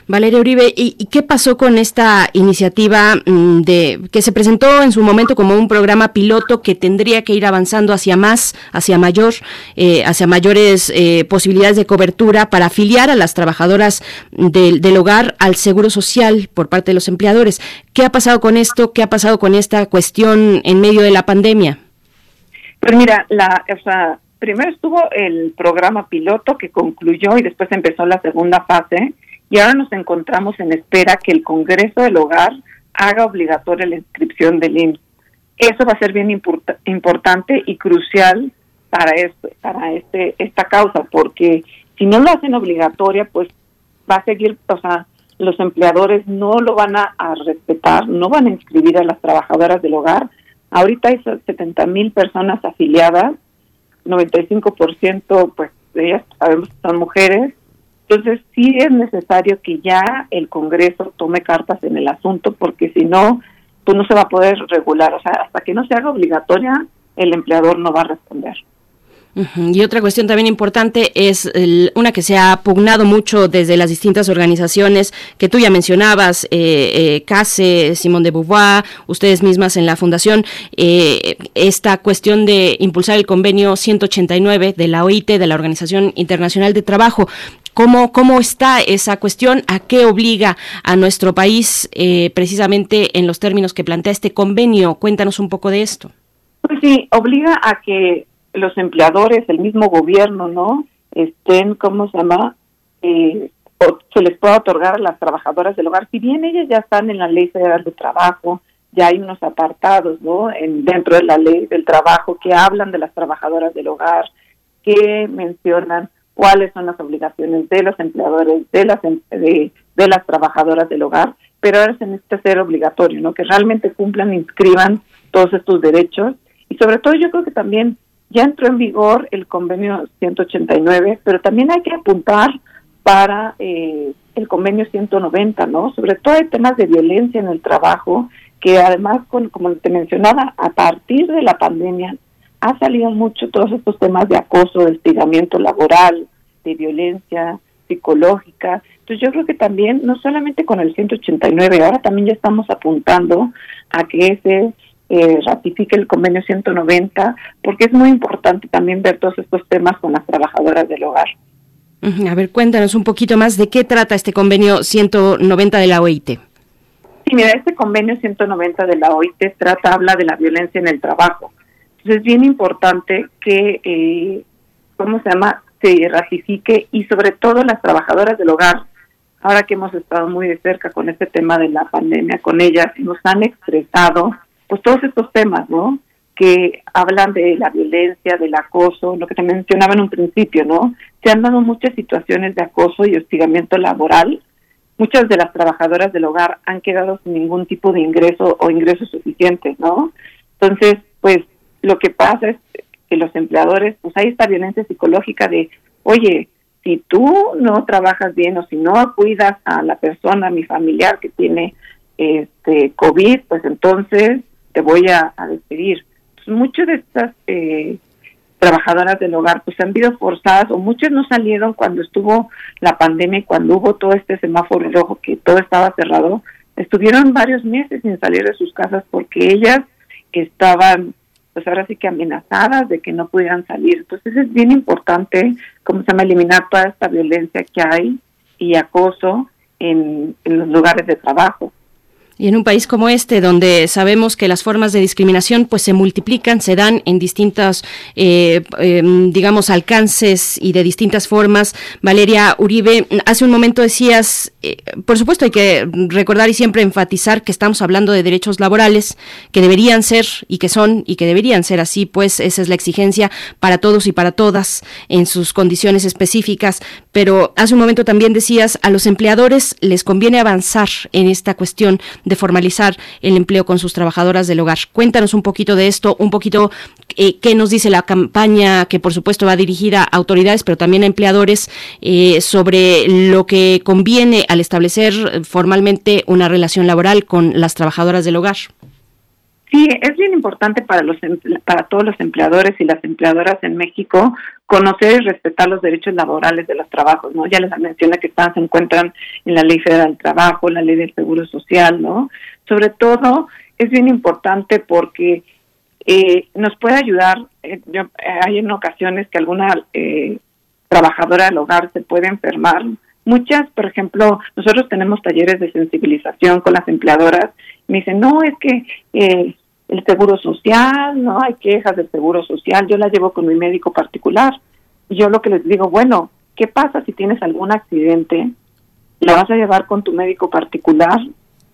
Valeria Uribe, ¿y, qué pasó con esta iniciativa mm, de que se presentó en su momento como un programa piloto que tendría que ir avanzando hacia más, hacia mayor, eh, hacia mayores eh, posibilidades de cobertura para afiliar a las trabajadoras del, hogar al seguro social por parte de los empleadores? ¿Qué ha pasado con esto? ¿Qué ha pasado con esta cuestión en medio de la pandemia?
Pues mira, la, o sea, primero estuvo el programa piloto que concluyó y después empezó la segunda fase y ahora nos encontramos en espera que el Congreso del Hogar haga obligatoria la inscripción del IMSS. Eso va a ser bien importante y crucial para esto, para este esta causa, porque si no lo hacen obligatoria, pues va a seguir, o sea, los empleadores no lo van a, respetar, no van a inscribir a las trabajadoras del hogar. Ahorita hay 70 mil personas afiliadas, 95% pues ellas sabemos que son mujeres. Entonces sí es necesario que ya el Congreso tome cartas en el asunto porque si no, pues no se va a poder regular. O sea, hasta que no se haga obligatoria, el empleador no va a responder.
Y otra cuestión también importante es el, una que se ha pugnado mucho desde las distintas organizaciones que tú ya mencionabas, eh, eh, CASE, Simón de Beauvoir, ustedes mismas en la fundación, eh, esta cuestión de impulsar el convenio 189 de la OIT, de la Organización Internacional de Trabajo. ¿Cómo, ¿Cómo está esa cuestión? ¿A qué obliga a nuestro país eh, precisamente en los términos que plantea este convenio? Cuéntanos un poco de esto.
Pues sí, obliga a que los empleadores, el mismo gobierno, ¿no? Estén, ¿cómo se llama? Eh, o se les pueda otorgar a las trabajadoras del hogar. Si bien ellas ya están en la Ley Federal de Trabajo, ya hay unos apartados, ¿no? En, dentro de la Ley del Trabajo que hablan de las trabajadoras del hogar, que mencionan cuáles son las obligaciones de los empleadores, de las em, de, las trabajadoras del hogar, pero ahora se necesita ser obligatorio, ¿no? Que realmente cumplan, inscriban todos estos derechos y sobre todo yo creo que también ya entró en vigor el convenio 189, pero también hay que apuntar para eh, el convenio 190, ¿no? Sobre todo hay temas de violencia en el trabajo, que además, con, como te mencionaba, a partir de la pandemia ha salido mucho todos estos temas de acoso, de estigamiento laboral, de violencia psicológica. Entonces yo creo que también, no solamente con el 189, ahora también ya estamos apuntando a que ese eh, ratifique el convenio 190, porque es muy importante también ver todos estos temas con las trabajadoras del hogar.
A ver, cuéntanos un poquito más de qué trata este convenio 190 de la OIT.
Sí, mira, este convenio 190 de la OIT trata, habla de la violencia en el trabajo. Entonces es bien importante que, eh, ¿cómo se llama?, se ratifique y sobre todo las trabajadoras del hogar, ahora que hemos estado muy de cerca con este tema de la pandemia, con ellas, nos han expresado pues todos estos temas, ¿no? Que hablan de la violencia, del acoso, lo que te mencionaba en un principio, ¿no? Se han dado muchas situaciones de acoso y hostigamiento laboral. Muchas de las trabajadoras del hogar han quedado sin ningún tipo de ingreso o ingreso suficiente, ¿no? Entonces, pues lo que pasa es que los empleadores, pues hay esta violencia psicológica de, oye, si tú no trabajas bien o si no cuidas a la persona, a mi familiar que tiene este COVID, pues entonces te voy a, despedir. Pues muchas de estas eh, trabajadoras del hogar pues han sido forzadas o muchas no salieron cuando estuvo la pandemia y cuando hubo todo este semáforo rojo que todo estaba cerrado, estuvieron varios meses sin salir de sus casas porque ellas estaban pues ahora sí que amenazadas de que no pudieran salir. Entonces es bien importante, como se llama, eliminar toda esta violencia que hay y acoso en, en los lugares de trabajo.
Y en un país como este, donde sabemos que las formas de discriminación pues se multiplican, se dan en distintos, eh, em, digamos, alcances y de distintas formas. Valeria Uribe, hace un momento decías, eh, por supuesto hay que recordar y siempre enfatizar que estamos hablando de derechos laborales que deberían ser y que son y que deberían ser así, pues esa es la exigencia para todos y para todas en sus condiciones específicas. Pero hace un momento también decías, a los empleadores les conviene avanzar en esta cuestión de formalizar el empleo con sus trabajadoras del hogar. Cuéntanos un poquito de esto, un poquito eh, qué nos dice la campaña que por supuesto va dirigida a autoridades, pero también a empleadores eh, sobre lo que conviene al establecer formalmente una relación laboral con las trabajadoras del hogar.
Sí, es bien importante para los em, para todos los empleadores y las empleadoras en México conocer y respetar los derechos laborales de los trabajos, ¿no? Ya les mencioné que están, se encuentran en la Ley Federal del Trabajo, la Ley del Seguro Social, ¿no? Sobre todo es bien importante porque eh, nos puede ayudar, eh, yo, hay en ocasiones que alguna eh, trabajadora del hogar se puede enfermar. Muchas, por ejemplo, nosotros tenemos talleres de sensibilización con las empleadoras me dicen, no, es que eh, el seguro social, no hay quejas del seguro social, yo la llevo con mi médico particular. Y yo lo que les digo, bueno, ¿qué pasa si tienes algún accidente? ¿La vas a llevar con tu médico particular?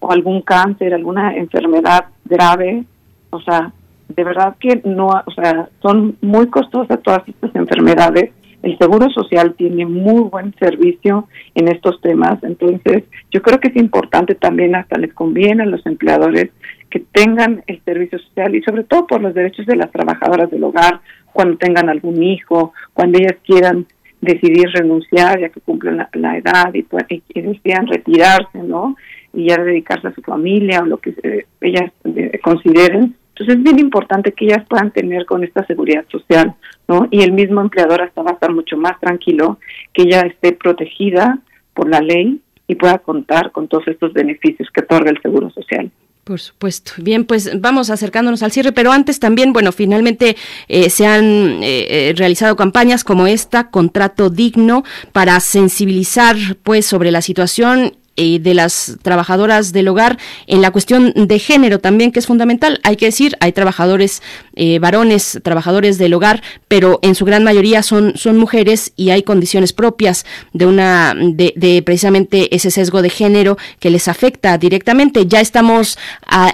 ¿O algún cáncer, alguna enfermedad grave? O sea, de verdad que no, o sea, son muy costosas todas estas enfermedades El Seguro Social tiene muy buen servicio en estos temas, entonces yo creo que es importante también, hasta les conviene a los empleadores que tengan el servicio social y sobre todo por los derechos de las trabajadoras del hogar, cuando tengan algún hijo, cuando ellas quieran decidir renunciar ya que cumplen la, edad y, y, decidan retirarse, ¿no? Y ya dedicarse a su familia o lo que ellas eh, consideren. Entonces es bien importante que ellas puedan tener con esta seguridad social, ¿no? Y el mismo empleador hasta va a estar mucho más tranquilo que ella esté protegida por la ley y pueda contar con todos estos beneficios que otorga el Seguro Social.
Por supuesto. Bien, pues vamos acercándonos al cierre, pero antes también, bueno, finalmente eh, se han eh, eh, realizado campañas como esta, Contrato Digno, para sensibilizar pues sobre la situación eh, de las trabajadoras del hogar en la cuestión de género también que es fundamental. Hay que decir hay trabajadores eh, varones trabajadores del hogar pero en su gran mayoría son son mujeres y hay condiciones propias de una de, precisamente ese sesgo de género que les afecta directamente. Ya estamos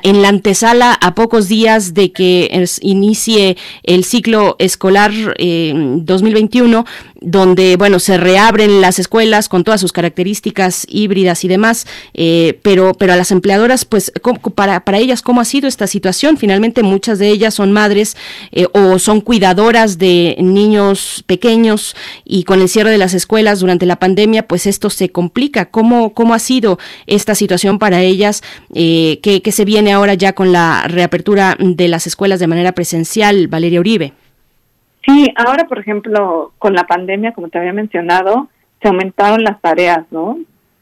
en la antesala a pocos días de que inicie el ciclo escolar 2021 eh, donde bueno se reabren las escuelas con todas sus características híbridas y demás, eh, pero pero a las empleadoras pues para para ellas cómo ha sido esta situación. Finalmente muchas de ellas son madres eh, o son cuidadoras de niños pequeños y con el cierre de las escuelas durante la pandemia pues esto se complica. ¿Cómo cómo ha sido esta situación para ellas eh, que, se viene ahora ya con la reapertura de las escuelas de manera presencial, Valeria Uribe?
Sí, ahora, por ejemplo, con la pandemia, como te había mencionado, se aumentaron las tareas, ¿no?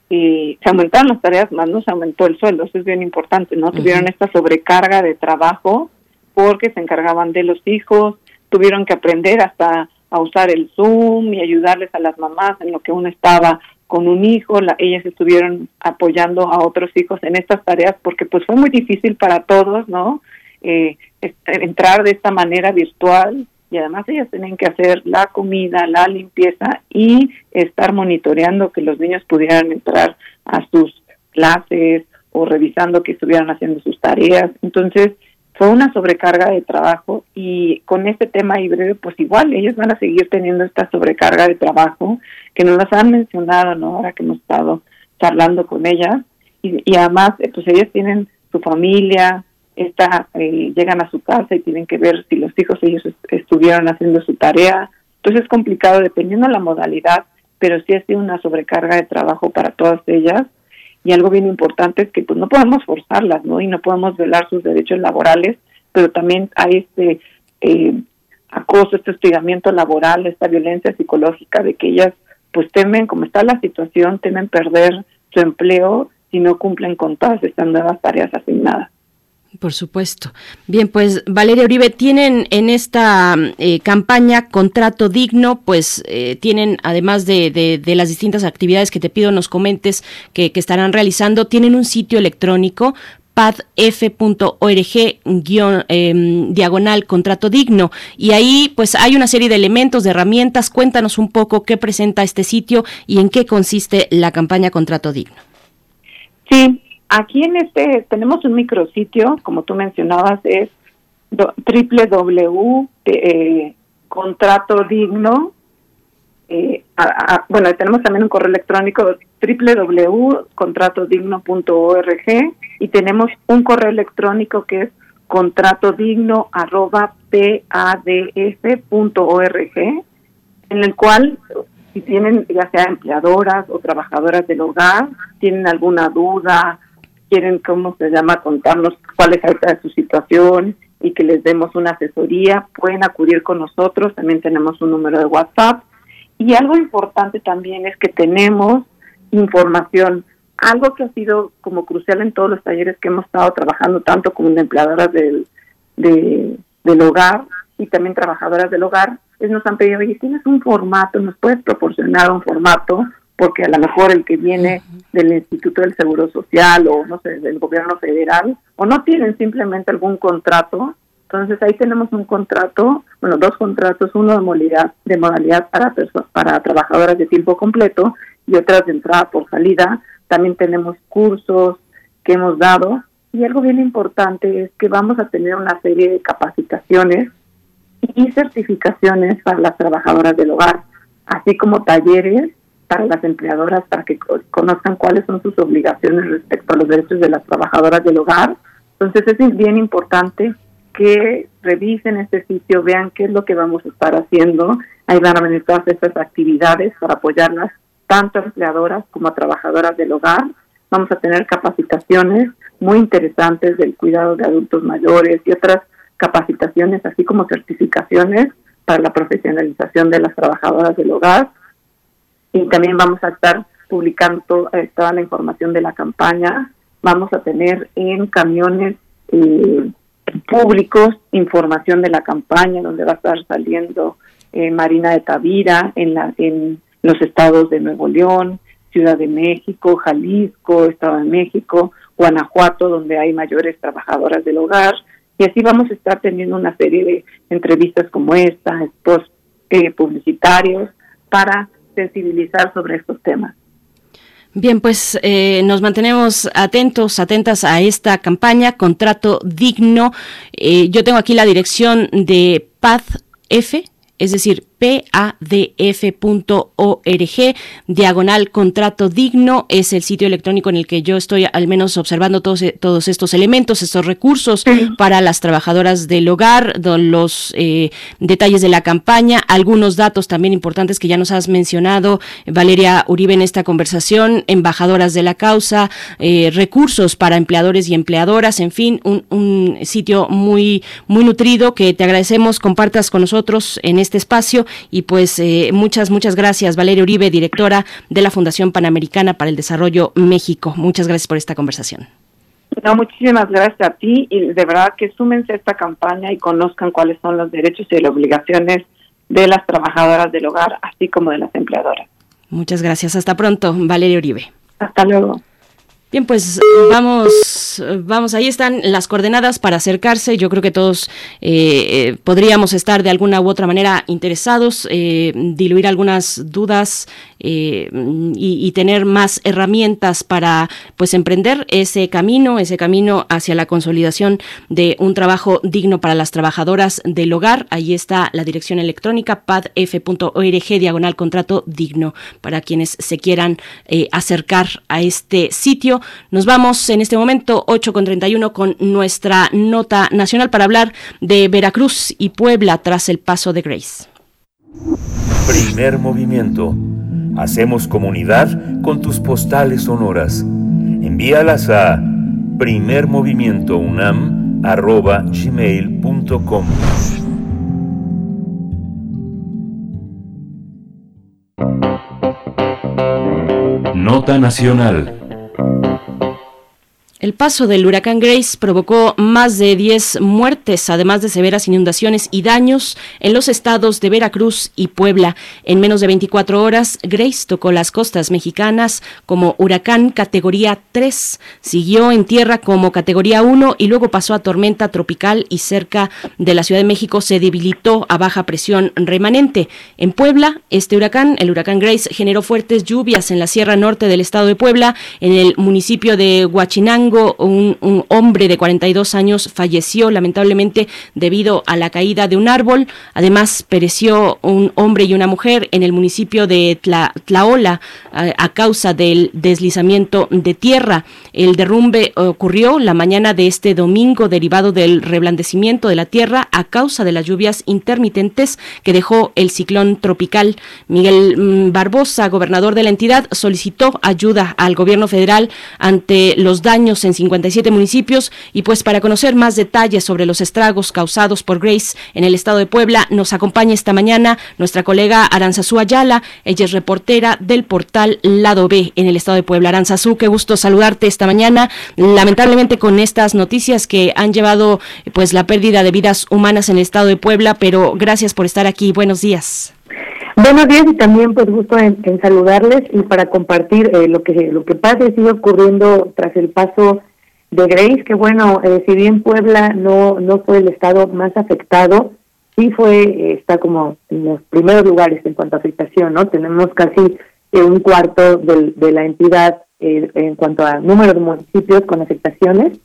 Y se aumentaron las tareas, más no se aumentó el sueldo, eso es bien importante, ¿no? Tuvieron esta sobrecarga de trabajo porque se encargaban de los hijos, tuvieron que aprender hasta a usar el Zoom y ayudarles a las mamás en lo que uno estaba con un hijo, la, ellas estuvieron apoyando a otros hijos en estas tareas porque pues fue muy difícil para todos, ¿no? Eh, entrar de esta manera virtual y además ellas tienen que hacer la comida, la limpieza y estar monitoreando que los niños pudieran entrar a sus clases o revisando que estuvieran haciendo sus tareas. Entonces, fue una sobrecarga de trabajo y con este tema híbrido, pues igual ellos van a seguir teniendo esta sobrecarga de trabajo que nos las han mencionado, ¿no? Ahora que hemos estado charlando con ellas y, y además, eh, pues ellas tienen su familia, está, eh, llegan a su casa y tienen que ver si los hijos ellos estuvieron haciendo su tarea. Entonces es complicado dependiendo de la modalidad, pero sí ha sido una sobrecarga de trabajo para todas ellas. Y algo bien importante es que pues no podemos forzarlas, ¿no? Y no podemos velar sus derechos laborales, pero también hay este eh, acoso, este hostigamiento laboral, esta violencia psicológica de que ellas pues temen, como está la situación, temen perder su empleo si no cumplen con todas estas nuevas tareas asignadas.
Por supuesto. Bien, pues Valeria Uribe, tienen en esta eh, campaña Contrato Digno, pues eh, tienen, además de, de, las distintas actividades que te pido nos comentes que, que estarán realizando, tienen un sitio electrónico padf.org em, diagonal contrato digno y ahí pues hay una serie de elementos, de herramientas. Cuéntanos un poco qué presenta este sitio y en qué consiste la campaña Contrato Digno.
Sí, Aquí en este tenemos un micrositio, como tú mencionabas, es www eh. Eh, bueno, tenemos también un correo electrónico www.contratodigno.org y tenemos un correo electrónico que es contratodigno@padf.org en el cual si tienen ya sea empleadoras o trabajadoras del hogar, tienen alguna duda, quieren, ¿cómo se llama?, contarnos cuál es de su situación y que les demos una asesoría, pueden acudir con nosotros, también tenemos un número de WhatsApp. Y algo importante también es que tenemos información, algo que ha sido como crucial en todos los talleres que hemos estado trabajando, tanto como empleadoras del, del hogar y también trabajadoras del hogar, es nos han pedido, oye, tienes un formato, nos puedes proporcionar un formato porque a lo mejor el que viene del Instituto del Seguro Social o no sé, del gobierno federal, o no tienen simplemente algún contrato, entonces ahí tenemos un contrato, bueno, dos contratos, uno de modalidad, de modalidad para, para trabajadoras de tiempo completo y otras de entrada por salida. También tenemos cursos que hemos dado y algo bien importante es que vamos a tener una serie de capacitaciones y certificaciones para las trabajadoras del hogar así como talleres para las empleadoras para que conozcan cuáles son sus obligaciones respecto a los derechos de las trabajadoras del hogar. Entonces es bien importante que revisen este sitio, vean qué es lo que vamos a estar haciendo. Ahí van a venir todas estas actividades para apoyarlas tanto a empleadoras como a trabajadoras del hogar. Vamos a tener capacitaciones muy interesantes del cuidado de adultos mayores y otras capacitaciones, así como certificaciones para la profesionalización de las trabajadoras del hogar y también vamos a estar publicando eh, toda la información de la campaña. Vamos a tener en camiones eh, públicos información de la campaña, donde va a estar saliendo eh, Marina de Tavira en, la, en los estados de Nuevo León, Ciudad de México, Jalisco, Estado de México, Guanajuato, donde hay mayores trabajadoras del hogar. Y así vamos a estar teniendo una serie de entrevistas como esta, spots publicitarios, para sensibilizar sobre estos temas.
Bien, pues eh, nos mantenemos atentos, atentas a esta campaña, contrato digno. Eh, yo tengo aquí la dirección de PADF, es decir, padf.org, diagonal contrato digno, es el sitio electrónico en el que yo estoy al menos observando todos, eh, todos estos elementos, estos recursos para las trabajadoras del hogar, los eh, detalles de la campaña, algunos datos también importantes que ya nos has mencionado, Valeria Uribe, en esta conversación, embajadoras de la causa, eh, recursos para empleadores y empleadoras, en fin, un, un sitio muy, muy nutrido que te agradecemos, compartas con nosotros en este espacio y pues eh, muchas, muchas gracias, Valeria Uribe, directora de la Fundación Panamericana para el Desarrollo México. Muchas gracias por esta conversación.
No, muchísimas gracias a ti y de verdad que súmense a esta campaña y conozcan cuáles son los derechos y las obligaciones de las trabajadoras del hogar, así como de las empleadoras.
Muchas gracias. Hasta pronto, Valeria Uribe.
Hasta luego.
Bien, pues vamos, vamos, ahí están las coordenadas para acercarse. Yo creo que todos eh, eh, podríamos estar de alguna u otra manera interesados, eh, diluir algunas dudas y, y, tener más herramientas para pues emprender ese camino, ese camino hacia la consolidación de un trabajo digno para las trabajadoras del hogar. Ahí está la dirección electrónica padf.org diagonal contrato digno para quienes se quieran acercar a este sitio. Nos vamos en este momento 8 con 31 con nuestra nota nacional para hablar de Veracruz y Puebla tras el paso de Grace.
Primer movimiento. Hacemos comunidad con tus postales sonoras. Envíalas a primermovimientounam.gmail.com
Nota Nacional
el paso del huracán Grace provocó más de 10 muertes, además de severas inundaciones y daños en los estados de Veracruz y Puebla. En menos de 24 horas, Grace tocó las costas mexicanas como huracán categoría 3, siguió en tierra como categoría 1 y luego pasó a tormenta tropical y cerca de la Ciudad de México se debilitó a baja presión remanente. En Puebla, este huracán, el huracán Grace, generó fuertes lluvias en la Sierra Norte del estado de Puebla, en el municipio de Huachinango, un, hombre de 42 años falleció lamentablemente debido a la caída de un árbol. Además, pereció un hombre y una mujer en el municipio de Tlaola a, causa del deslizamiento de tierra. El derrumbe ocurrió la mañana de este domingo derivado del reblandecimiento de la tierra a causa de las lluvias intermitentes que dejó el ciclón tropical. Miguel mm, Barbosa, gobernador de la entidad, solicitó ayuda al gobierno federal ante los daños en 57 municipios y pues para conocer más detalles sobre los estragos causados por Grace en el estado de Puebla nos acompaña esta mañana nuestra colega Aranzazú Ayala, ella es reportera del portal Lado B en el estado de Puebla. Aranzazú, qué gusto saludarte esta mañana, lamentablemente con estas noticias que han llevado pues la pérdida de vidas humanas en el estado de Puebla, pero gracias por estar aquí, buenos días.
Buenos días y también pues gusto en, saludarles y para compartir eh, lo que lo que pasa y sigue ocurriendo tras el paso de Grace, que bueno, eh, si bien Puebla no no fue el estado más afectado, sí fue eh, está como en los primeros lugares en cuanto a afectación, ¿no? Tenemos casi un cuarto de la entidad en cuanto a número de municipios con afectaciones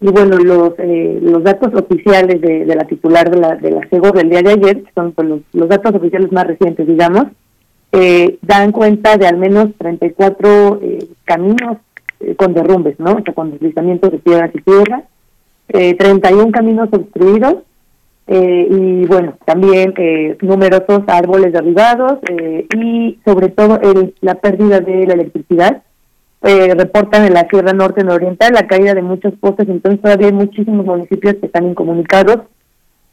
y bueno, los eh, los datos oficiales de, la titular de la, de la del día de ayer, son pues, los, datos oficiales más recientes, digamos, eh, dan cuenta de al menos 34 eh, caminos eh, con derrumbes, ¿no? O sea, con deslizamientos de piedras y tierra, eh, 31 caminos obstruidos eh, y bueno, también eh, numerosos árboles derribados eh, y sobre todo el, la pérdida de la electricidad. Eh, reportan en la Sierra Norte Nororiental la caída de muchos postes, entonces todavía hay muchísimos municipios que están incomunicados,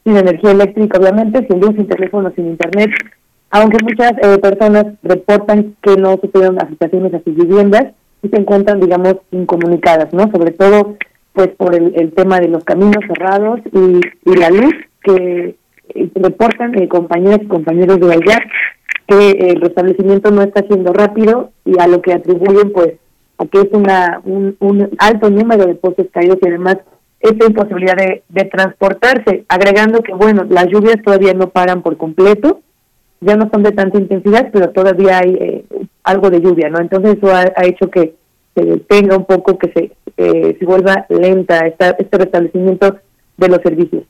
sin energía eléctrica obviamente, sin luz, sin teléfono, sin internet, aunque muchas eh, personas reportan que no sufrieron afectaciones a sus viviendas y se encuentran, digamos, incomunicadas, ¿no? Sobre todo, pues, por el, el tema de los caminos cerrados y, y la luz que eh, reportan eh, compañeras y compañeros de allá que el restablecimiento no está siendo rápido y a lo que atribuyen, pues, que es una un, un alto número de postes caídos y además esta imposibilidad de, de transportarse, agregando que, bueno, las lluvias todavía no paran por completo, ya no son de tanta intensidad, pero todavía hay eh, algo de lluvia, ¿no? Entonces eso ha, ha hecho que se detenga un poco, que se, eh, se vuelva lenta esta, este restablecimiento de los servicios.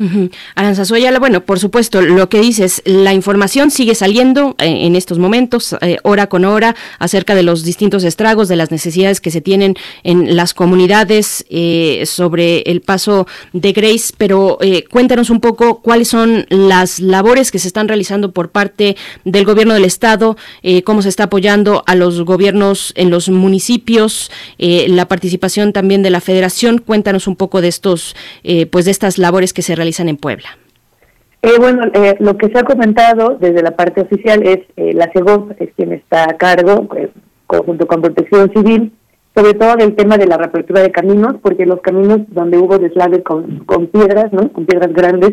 Uh -huh. bueno, por supuesto, lo que dices, la información sigue saliendo eh, en estos momentos, eh, hora con hora, acerca de los distintos estragos, de las necesidades que se tienen en las comunidades eh, sobre el paso de Grace, pero cuéntanos un poco cuáles son las labores que se están realizando por parte del gobierno del estado, cómo se está apoyando a los gobiernos en los municipios, la participación también de la federación. Cuéntanos un poco de estos, pues de estas labores que se realizan realizan en Puebla?
Eh, bueno, eh, lo que se ha comentado desde la parte oficial es eh, la CEGOP, es quien está a cargo, junto con Protección Civil, sobre todo del tema de la reapertura de caminos, porque los caminos donde hubo deslave con, con piedras, ¿no? con piedras grandes,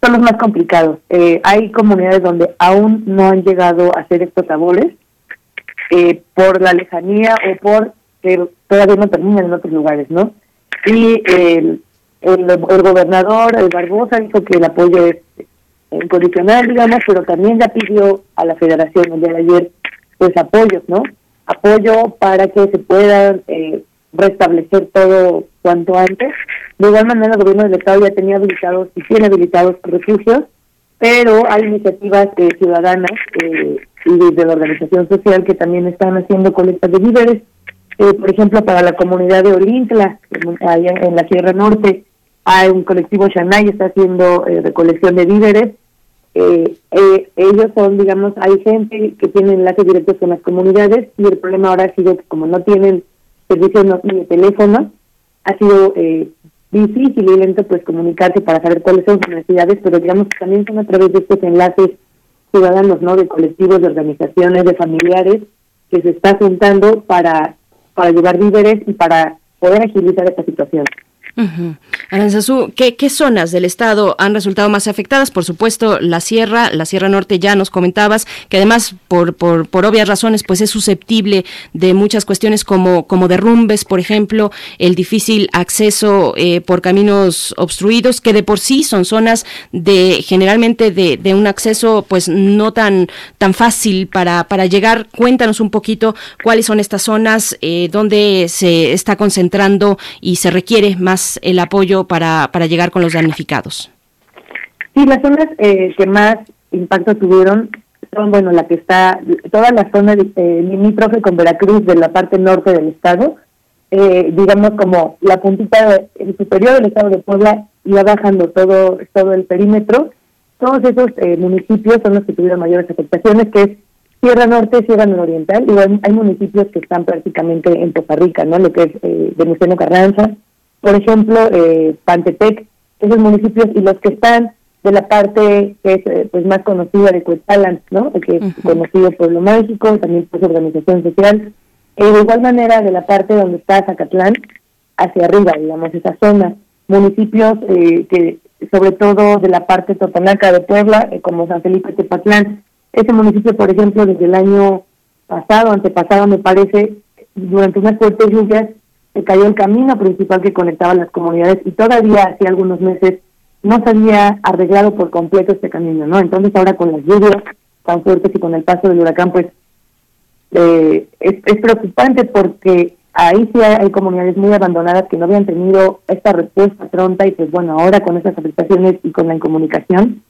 son los más complicados. hay comunidades donde aún no han llegado a hacer estos labores por la lejanía o por que todavía no terminan en otros lugares, ¿no? Y el el, gobernador, el Barbosa, dijo que el apoyo es incondicional, digamos, pero también ya pidió a la federación el día de ayer, pues apoyos, ¿no? Apoyo para que se pueda eh, restablecer todo cuanto antes. De igual manera, el gobierno del Estado ya tenía habilitados y tiene habilitados refugios, pero hay iniciativas eh, ciudadanas eh, y de la organización social que también están haciendo colectas de víveres. Eh, por ejemplo, para la comunidad de Olintla, allá en la Sierra Norte, hay un colectivo Shanay, está haciendo eh, recolección de víveres. Eh, eh, ellos son, digamos, hay gente que tiene enlaces directos con las comunidades y el problema ahora ha sido que como no tienen servicio ni de teléfono, ha sido eh, difícil y lento pues comunicarse para saber cuáles son sus necesidades, pero digamos que también son a través de estos enlaces ciudadanos, ¿no? De colectivos, de organizaciones, de familiares, que se está juntando para, para llevar víveres y para poder agilizar esta situación.
Uh. Aranzazú, ¿qué, ¿qué zonas del estado han resultado más afectadas? Por supuesto, la sierra, la sierra norte ya nos comentabas, que además, por, por, obvias razones, pues es susceptible de muchas cuestiones como, como derrumbes, por ejemplo, el difícil acceso eh, por caminos obstruidos, que de por sí son zonas de generalmente de, de un acceso pues no tan, tan fácil para, para llegar. Cuéntanos un poquito cuáles son estas zonas eh, donde se está concentrando y se requiere más el apoyo para, para llegar con los damnificados?
Sí, las zonas eh, que más impacto tuvieron son, bueno, la que está, toda la zona eh, limítrofe con Veracruz de la parte norte del estado, eh, digamos como la puntita el superior del estado de Puebla iba bajando todo todo el perímetro. Todos esos eh, municipios son los que tuvieron mayores afectaciones, que es Sierra Norte, Sierra Nororiental. Igual hay municipios que están prácticamente en Costa Rica, ¿no? Lo que es eh, Venustiano Carranza, por ejemplo, eh, Pantepec, esos municipios y los que están de la parte que es eh, pues más conocida de Cuetalan, ¿no? Que es uh -huh. conocido Pueblo Mágico, también por su organización social. Eh, de igual manera, de la parte donde está Zacatlán, hacia arriba, digamos, esa zona. Municipios eh, que, sobre todo de la parte totonaca de Puebla, eh, como San Felipe Tepatlán. Ese municipio, por ejemplo, desde el año pasado, antepasado, me parece, durante unas fuertes lluvias, se cayó el camino principal que conectaba las comunidades y todavía hace algunos meses no se había arreglado por completo este camino, ¿no? Entonces ahora con las lluvias tan fuertes y con el paso del huracán, pues eh, es, es preocupante porque ahí sí hay, comunidades muy abandonadas que no habían tenido esta respuesta pronta y pues bueno, ahora con estas afectaciones y con la incomunicación,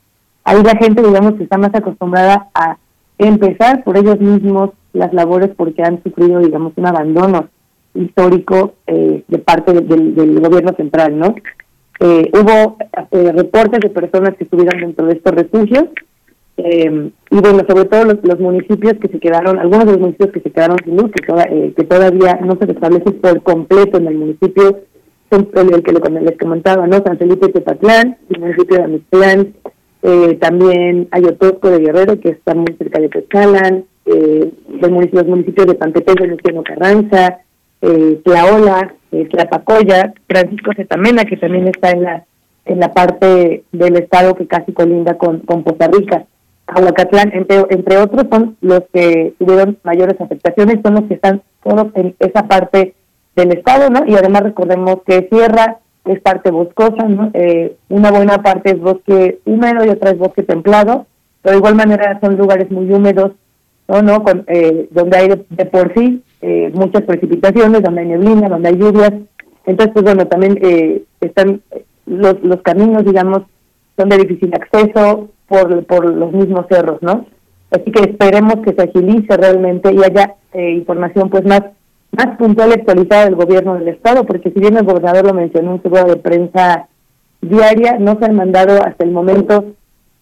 hay la gente, digamos, que está más acostumbrada a empezar por ellos mismos las labores porque han sufrido, digamos, un abandono histórico eh, de parte del, gobierno central, ¿no? Eh, hubo eh, reportes de personas que estuvieron dentro de estos refugios eh, y bueno, sobre todo los, municipios que se quedaron, algunos de los municipios que se quedaron sin luz, que, eh, todavía no se restablece por completo en el municipio, son el, que les comentaba, ¿no? San Felipe de Tepatlán, el municipio de Amistlán, eh, también Ayotosco de Guerrero, que está muy cerca de Pescalan, eh, los, municipios, de Pantepec, Luciano Carranza, eh, Tlaola, eh, Tlapacoya, Francisco Zetamena, que también está en la en la parte del estado que casi colinda con, con Costa Rica. Aguacatlán, entre, entre otros, son los que tuvieron mayores afectaciones, son los que están todos en esa parte del estado, ¿no? Y además recordemos que Sierra es parte boscosa, ¿no? Eh, una buena parte es bosque húmedo y otra es bosque templado, pero de igual manera son lugares muy húmedos, ¿no? ¿no? Con, eh, donde hay de, por sí eh, muchas precipitaciones, donde hay neblina, donde hay lluvias. Entonces, pues bueno, también eh, están los, los caminos, digamos, son de difícil acceso, por, por los mismos cerros, ¿no? Así que esperemos que se agilice realmente y haya eh, información pues más más puntual y actualizada del gobierno del estado, porque si bien el gobernador lo mencionó en su rueda de prensa diaria, no se han mandado hasta el momento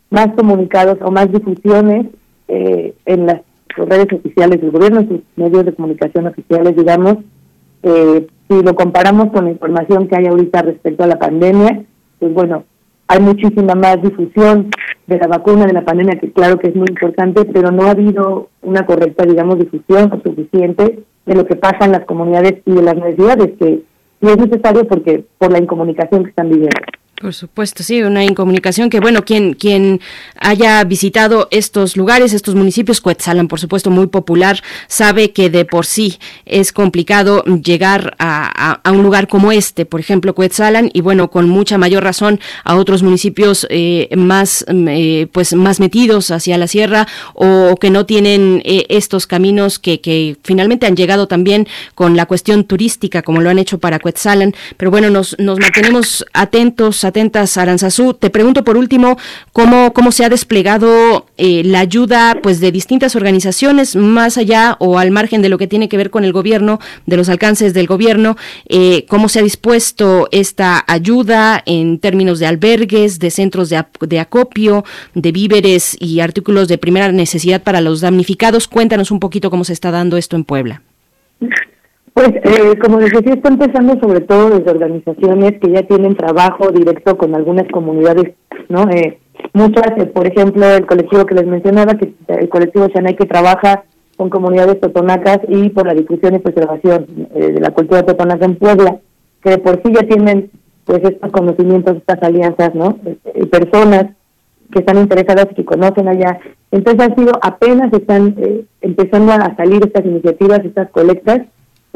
más comunicados o más difusiones eh, en las redes oficiales del gobierno, sus medios de comunicación oficiales, digamos. Eh, si lo comparamos con la información que hay ahorita respecto a la pandemia, pues bueno, hay muchísima más difusión de la vacuna, de la pandemia, que claro que es muy importante, pero no ha habido una correcta, digamos, difusión suficiente de lo que pasa en las comunidades y de las necesidades, que sí es necesario porque por la incomunicación que están viviendo.
Por supuesto, sí, una incomunicación que, bueno, quien, quien haya visitado estos lugares, estos municipios, Cuetzalan, por supuesto, muy popular, sabe que de por sí es complicado llegar a, a, un lugar como este, por ejemplo, Cuetzalan, y bueno, con mucha mayor razón a otros municipios eh, más, eh, pues, más metidos hacia la sierra o, que no tienen eh, estos caminos que, que finalmente han llegado también con la cuestión turística, como lo han hecho para Cuetzalan. Pero bueno, nos, nos mantenemos atentos atentas, Aranzazú. Te pregunto por último cómo, cómo se ha desplegado eh, la ayuda pues de distintas organizaciones más allá o al margen de lo que tiene que ver con el gobierno, de los alcances del gobierno, eh, cómo se ha dispuesto esta ayuda en términos de albergues, de centros de, de acopio, de víveres y artículos de primera necesidad para los damnificados. Cuéntanos un poquito cómo se está dando esto en Puebla.
Pues, eh, como les decía, está empezando sobre todo desde organizaciones que ya tienen trabajo directo con algunas comunidades, ¿no? Eh, muchas, eh, por ejemplo, el colectivo que les mencionaba, que el colectivo Shanay que trabaja con comunidades totonacas y por la difusión y preservación eh, de la cultura totonaca en Puebla, que por sí ya tienen pues estos conocimientos, estas alianzas, ¿no? personas que están interesadas y que conocen allá. Entonces ha sido, apenas están empezando a salir estas iniciativas, estas colectas,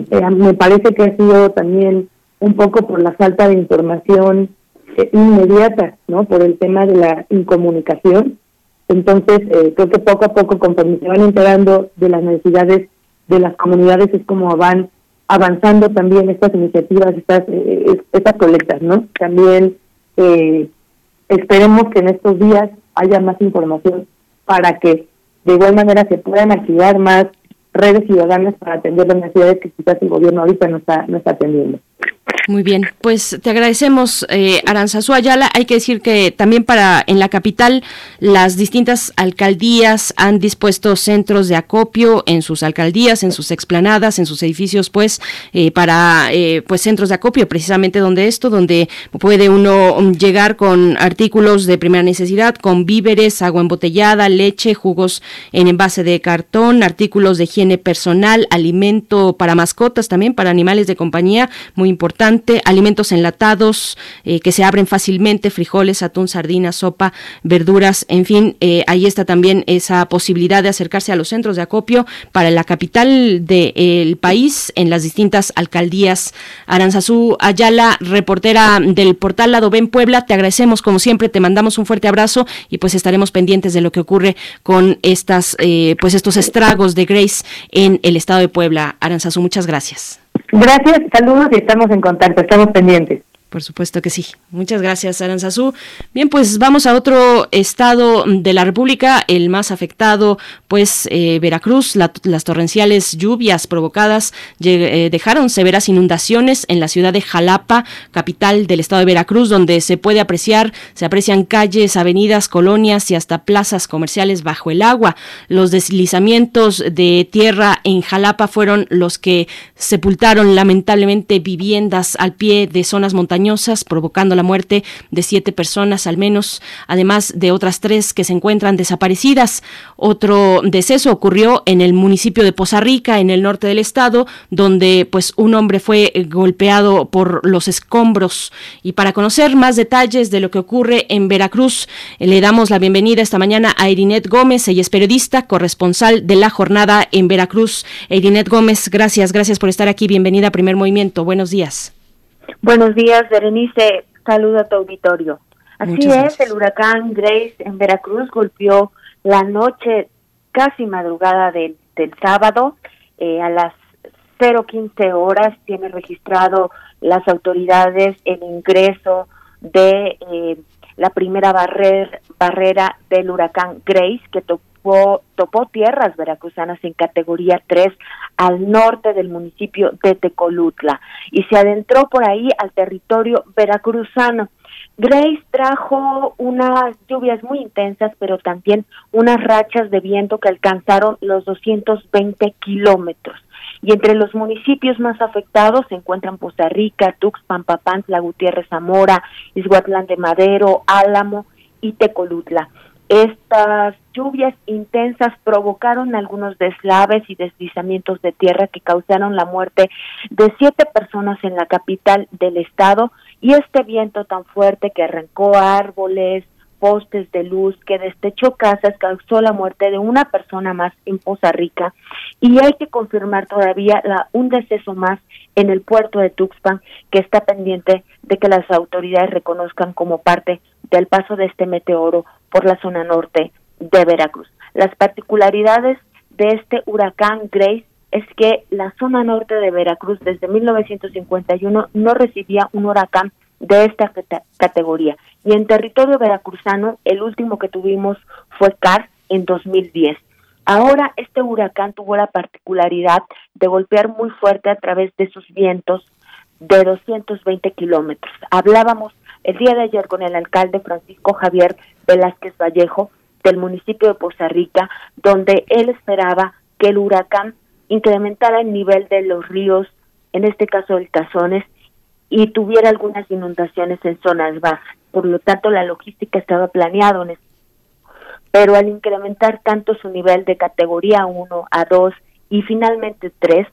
eh, me parece que ha sido también un poco por la falta de información eh, inmediata, ¿no? Por el tema de la incomunicación. Entonces, eh, creo que poco a poco, conforme se van enterando de las necesidades de las comunidades, es como van avanzando también estas iniciativas, estas, estas colectas, ¿no? También esperemos que en estos días haya más información para que de igual manera se puedan activar más redes ciudadanas para atender las necesidades que quizás el gobierno ahorita no está, no está atendiendo.
Muy bien, pues te agradecemos, eh, Aranzazú Ayala. Hay que decir que también para en la capital las distintas alcaldías han dispuesto centros de acopio en sus alcaldías, en sus explanadas, en sus edificios, pues eh, para eh, pues centros de acopio, precisamente donde esto, donde puede uno llegar con artículos de primera necesidad, con víveres, agua embotellada, leche, jugos en envase de cartón, artículos de higiene personal, alimento para mascotas también, para animales de compañía, muy importante alimentos enlatados eh, que se abren fácilmente, frijoles, atún, sardinas, sopa, verduras, en fin, eh, ahí está también esa posibilidad de acercarse a los centros de acopio para la capital del país, en las distintas alcaldías. Aranzazú Ayala, reportera del portal Lado Ben Puebla, te agradecemos como siempre, te mandamos un fuerte abrazo y pues estaremos pendientes de lo que ocurre con estas, eh, pues estos estragos de Grace en el estado de Puebla. Aranzazú, muchas gracias.
Gracias, saludos y estamos en contacto, estamos pendientes.
Por supuesto que sí. Muchas gracias, Aranzazú. Bien, pues vamos a otro estado de la República, el más afectado, pues eh, Veracruz. las torrenciales lluvias provocadas eh, dejaron severas inundaciones en la ciudad de Jalapa, capital del estado de Veracruz, donde se puede apreciar, se aprecian calles, avenidas, colonias y hasta plazas comerciales bajo el agua. Los deslizamientos de tierra en Jalapa fueron los que sepultaron lamentablemente viviendas al pie de zonas montañosas provocando la muerte de siete personas al menos, además de otras tres que se encuentran desaparecidas. Otro deceso ocurrió en el municipio de Poza Rica, en el norte del estado, donde pues un hombre fue golpeado por los escombros. Y para conocer más detalles de lo que ocurre en Veracruz, le damos la bienvenida esta mañana a Irinet Gómez, ella es periodista, corresponsal de la jornada en Veracruz. Irinet Gómez, gracias, gracias por estar aquí. Bienvenida a Primer Movimiento. Buenos días.
Buenos días, Berenice. Saludo a tu auditorio. Así es, el huracán Grace en Veracruz golpeó la noche, casi madrugada del, del sábado, eh, a las 015 horas. Tiene registrado las autoridades el ingreso de eh, la primera barrera del huracán Grace, que topó, tierras veracruzanas en categoría 3 al norte del municipio de Tecolutla y se adentró por ahí al territorio veracruzano. Grace trajo unas lluvias muy intensas, pero también unas rachas de viento que alcanzaron los 220 kilómetros. Y entre los municipios más afectados se encuentran Poza Rica, Tuxpan, Papantla, Gutiérrez Zamora, Izhuatlán de Madero, Álamo y Tecolutla. Estas lluvias intensas provocaron algunos deslaves y deslizamientos de tierra que causaron la muerte de siete personas en la capital del estado. Y este viento tan fuerte que arrancó árboles, postes de luz, que destechó casas, causó la muerte de una persona más en Poza Rica. Y hay que confirmar todavía un deceso más en el puerto de Tuxpan que está pendiente de que las autoridades reconozcan como parte del paso de este meteoro por la zona norte de Veracruz. Las particularidades de este huracán Grace es que la zona norte de Veracruz desde 1951 no recibía un huracán de esta categoría. Y en territorio veracruzano, el último que tuvimos fue CAR en 2010. Ahora este huracán tuvo la particularidad de golpear muy fuerte a través de sus vientos de 220 kilómetros. Hablábamos el día de ayer con el alcalde Francisco Javier Velázquez Vallejo del municipio de Poza Rica, donde él esperaba que el huracán incrementara el nivel de los ríos, en este caso el Tazones, y tuviera algunas inundaciones en zonas bajas. Por lo tanto, la logística estaba planeada en pero al incrementar tanto su nivel de categoría 1 a 2 y finalmente 3,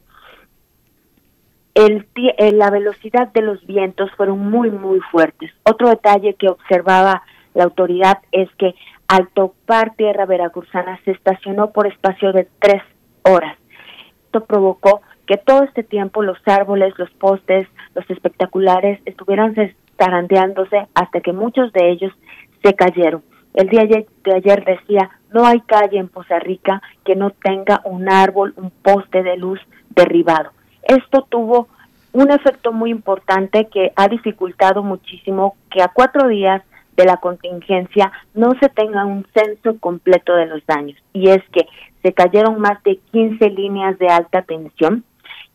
el, eh, la velocidad de los vientos fueron muy, muy fuertes. Otro detalle que observaba la autoridad es que al topar tierra veracruzana se estacionó por espacio de tres horas. Esto provocó que todo este tiempo los árboles, los postes, los espectaculares estuvieran zarandeándose hasta que muchos de ellos se cayeron. El día de ayer decía, no hay calle en Poza Rica que no tenga un árbol, un poste de luz derribado. Esto tuvo un efecto muy importante que ha dificultado muchísimo que a cuatro días de la contingencia no se tenga un censo completo de los daños. Y es que se cayeron más de 15 líneas de alta tensión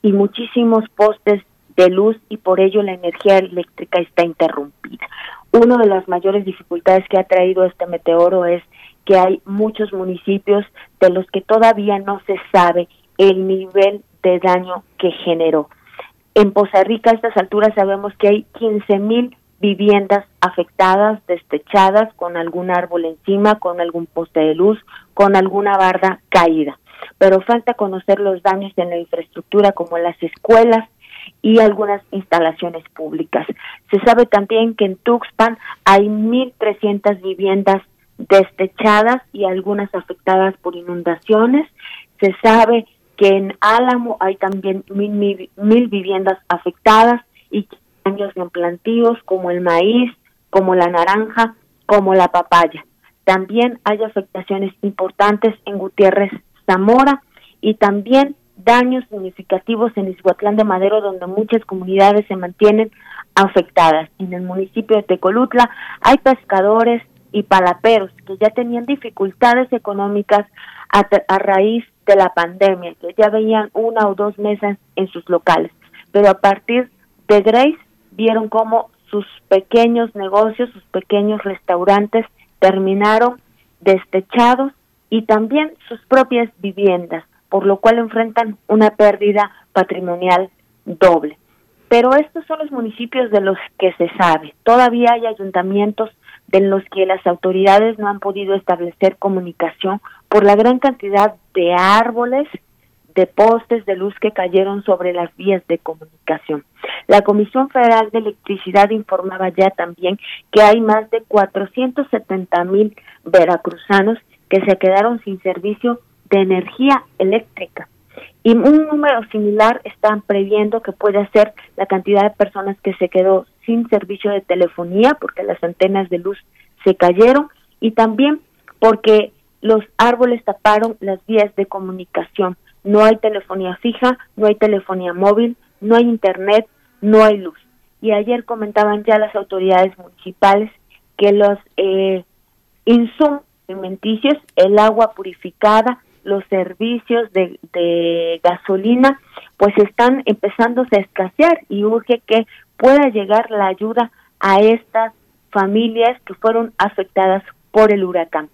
y muchísimos postes de luz y por ello la energía eléctrica está interrumpida. Una de las mayores dificultades que ha traído este meteoro es que hay muchos municipios de los que todavía no se sabe el nivel de daño que generó. En Poza Rica a estas alturas sabemos que hay 15 mil viviendas afectadas, destechadas, con algún árbol encima, con algún poste de luz, con alguna barda caída. Pero falta conocer los daños en la infraestructura como las escuelas y algunas instalaciones públicas. Se sabe también que en Tuxpan hay 1.300 viviendas destechadas y algunas afectadas por inundaciones. Se sabe que en Álamo hay también mil, mil, viviendas afectadas y años en plantíos como el maíz, como la naranja, como la papaya. También hay afectaciones importantes en Gutiérrez Zamora y también daños significativos en Izhuatlán de Madero, donde muchas comunidades se mantienen afectadas. En el municipio de Tecolutla hay pescadores y palaperos que ya tenían dificultades económicas a, a, raíz de la pandemia, que ya veían una o dos mesas en sus locales. Pero a partir de Grace vieron cómo sus pequeños negocios, sus pequeños restaurantes terminaron destechados y también sus propias viviendas, por lo cual enfrentan una pérdida patrimonial doble. Pero estos son los municipios de los que se sabe. Todavía hay ayuntamientos de los que las autoridades no han podido establecer comunicación por la gran cantidad de árboles, de postes de luz que cayeron sobre las vías de comunicación. La Comisión Federal de Electricidad informaba ya también que hay más de 470 mil veracruzanos que se quedaron sin servicio de energía eléctrica. Y un número similar están previendo que puede ser la cantidad de personas que se quedó sin servicio de telefonía porque las antenas de luz se cayeron y también porque los árboles taparon las vías de comunicación. No hay telefonía fija, no hay telefonía móvil, no hay internet, no hay luz. Y ayer comentaban ya las autoridades municipales que los eh, insumos alimenticios, el agua purificada, los servicios de, gasolina, pues están empezándose a escasear y urge que pueda llegar la ayuda a estas familias que fueron afectadas por el huracán.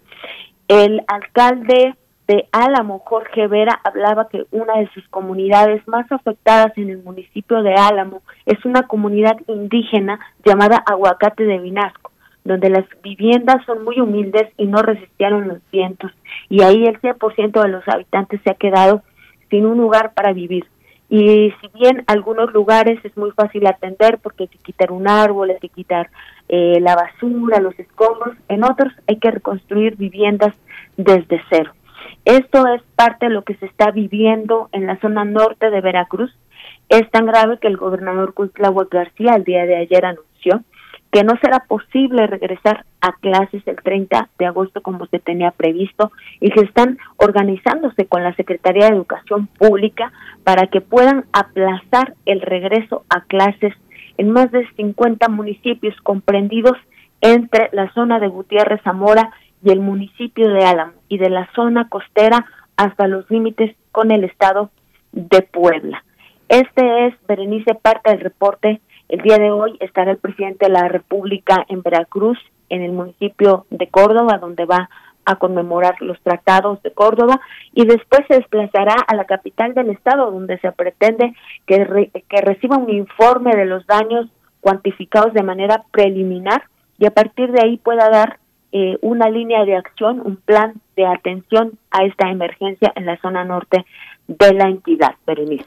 El alcalde de Álamo, Jorge Vera, hablaba que una de sus comunidades más afectadas en el municipio de Álamo es una comunidad indígena llamada Aguacate de Vinasco donde las viviendas son muy humildes y no resistieron los vientos. Y ahí el 100% de los habitantes se ha quedado sin un lugar para vivir. Y si bien algunos lugares es muy fácil atender porque hay que quitar un árbol, hay que quitar eh, la basura, los escombros, en otros hay que reconstruir viviendas desde cero. Esto es parte de lo que se está viviendo en la zona norte de Veracruz. Es tan grave que el gobernador Cuitláhuac García el día de ayer anunció que no será posible regresar a clases el 30 de agosto como se tenía previsto y que están organizándose con la Secretaría de Educación Pública para que puedan aplazar el regreso a clases en más de 50 municipios comprendidos entre la zona de Gutiérrez Zamora y el municipio de Álamo y de la zona costera hasta los límites con el estado de Puebla. Este es, Berenice, parte del reporte el día de hoy estará el presidente de la República en Veracruz, en el municipio de Córdoba, donde va a conmemorar los tratados de Córdoba y después se desplazará a la capital del estado donde se pretende que, que reciba un informe de los daños cuantificados de manera preliminar y a partir de ahí pueda dar eh, una línea de acción, un plan de atención a esta emergencia en la zona norte de la entidad, Berenice.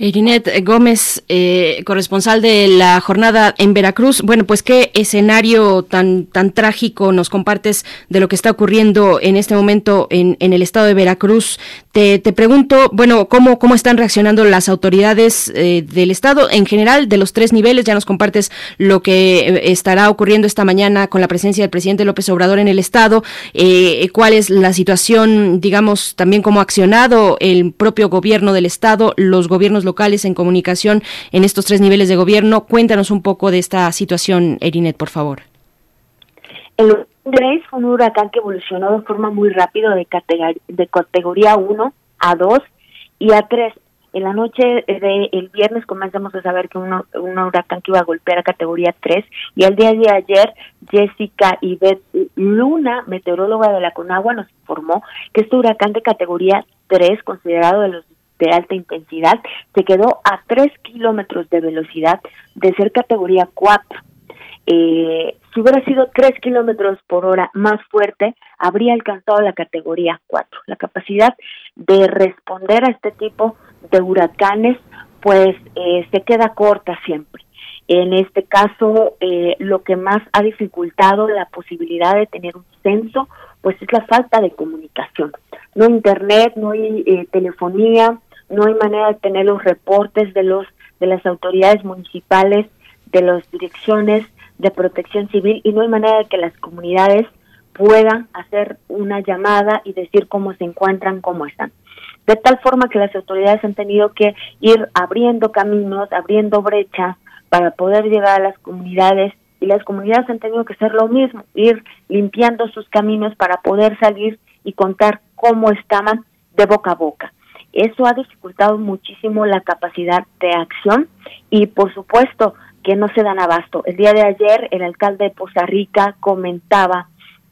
Irinet Gómez, eh, corresponsal de la jornada en Veracruz. Bueno, pues qué escenario tan tan trágico nos compartes de lo que está ocurriendo en este momento en, en el estado de Veracruz. Te, te, pregunto, bueno, cómo cómo están reaccionando las autoridades eh, del estado en general de los tres niveles. Ya nos compartes lo que eh, estará ocurriendo esta mañana con la presencia del presidente López Obrador en el estado. Eh, ¿Cuál es la situación, digamos, también cómo ha accionado el propio gobierno del estado, los gobiernos en comunicación en estos tres niveles de gobierno. Cuéntanos un poco de esta situación, Erinet, por favor.
El Grace fue un huracán que evolucionó de forma muy rápida de, de categoría 1 a 2 y a 3. En la noche del viernes comenzamos a saber que un huracán que iba a golpear a categoría 3 y el día de ayer Jessica Beth Luna, meteoróloga de la Conagua, nos informó que este huracán de categoría 3, considerado de los de alta intensidad, se quedó a 3 kilómetros de velocidad de ser categoría 4. Eh, si hubiera sido 3 kilómetros por hora más fuerte, habría alcanzado la categoría 4. La capacidad de responder a este tipo de huracanes, pues eh, se queda corta siempre. En este caso, eh, lo que más ha dificultado la posibilidad de tener un censo, pues es la falta de comunicación. No hay internet, no hay eh, telefonía, no hay manera de tener los reportes de los de las autoridades municipales, de las direcciones de protección civil y no hay manera de que las comunidades puedan hacer una llamada y decir cómo se encuentran, cómo están. De tal forma que las autoridades han tenido que ir abriendo caminos, abriendo brechas para poder llegar a las comunidades y las comunidades han tenido que hacer lo mismo, ir limpiando sus caminos para poder salir y contar cómo estaban de boca a boca. Eso ha dificultado muchísimo la capacidad de acción y por supuesto que no se dan abasto. El día de ayer el alcalde de Poza Rica comentaba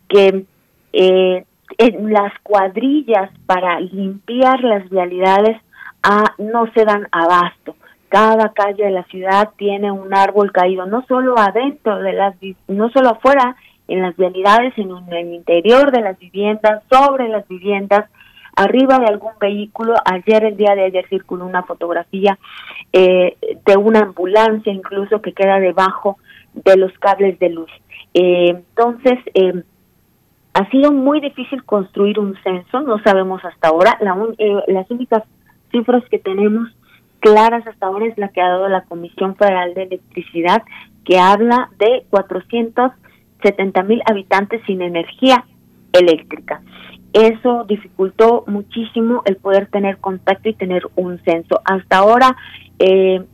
que eh, en las cuadrillas para limpiar las vialidades ah, no se dan abasto. Cada calle de la ciudad tiene un árbol caído, no solo adentro de las, no solo afuera en las vialidades, sino en el interior de las viviendas, sobre las viviendas, arriba de algún vehículo. Ayer, el día de ayer, circuló una fotografía eh, de una ambulancia incluso que queda debajo de los cables de luz. Eh, entonces, eh, ha sido muy difícil construir un censo, no sabemos hasta ahora. La las únicas cifras que tenemos claras hasta ahora es la que ha dado la Comisión Federal de Electricidad, que habla de 470 mil habitantes sin energía eléctrica. Eso dificultó muchísimo el poder tener contacto y tener un censo. Hasta ahora, eh,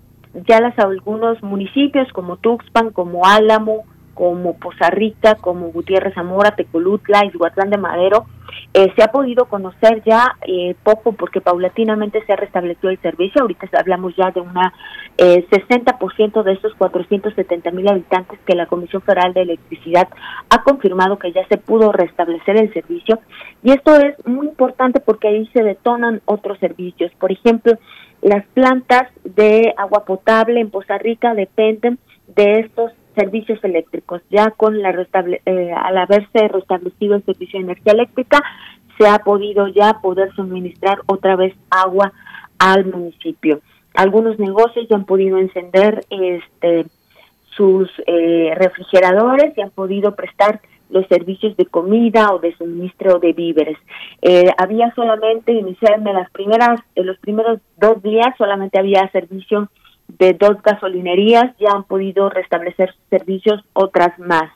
ya las algunos municipios como Tuxpan, como Álamo, como Poza Rica, como Gutiérrez Zamora, Tecolutla, Izhuatlán de Madero, eh, se ha podido conocer ya eh, poco porque paulatinamente se ha restablecido el servicio. Ahorita hablamos ya de una eh, 60% de esos 470 mil habitantes que la Comisión Federal de Electricidad ha confirmado que ya se pudo restablecer el servicio. Y esto es muy importante porque ahí se detonan otros servicios. Por ejemplo, las plantas de agua potable en Poza Rica dependen de estos servicios eléctricos. Ya con la restable, eh, al haberse restablecido el servicio de energía eléctrica, se ha podido ya poder suministrar otra vez agua al municipio. Algunos negocios ya han podido encender este sus eh, refrigeradores y han podido prestar los servicios de comida o de suministro de víveres. Eh, había solamente, inicialmente las primeras, en los primeros dos días solamente había servicio de dos gasolinerías ya han podido restablecer sus servicios, otras más.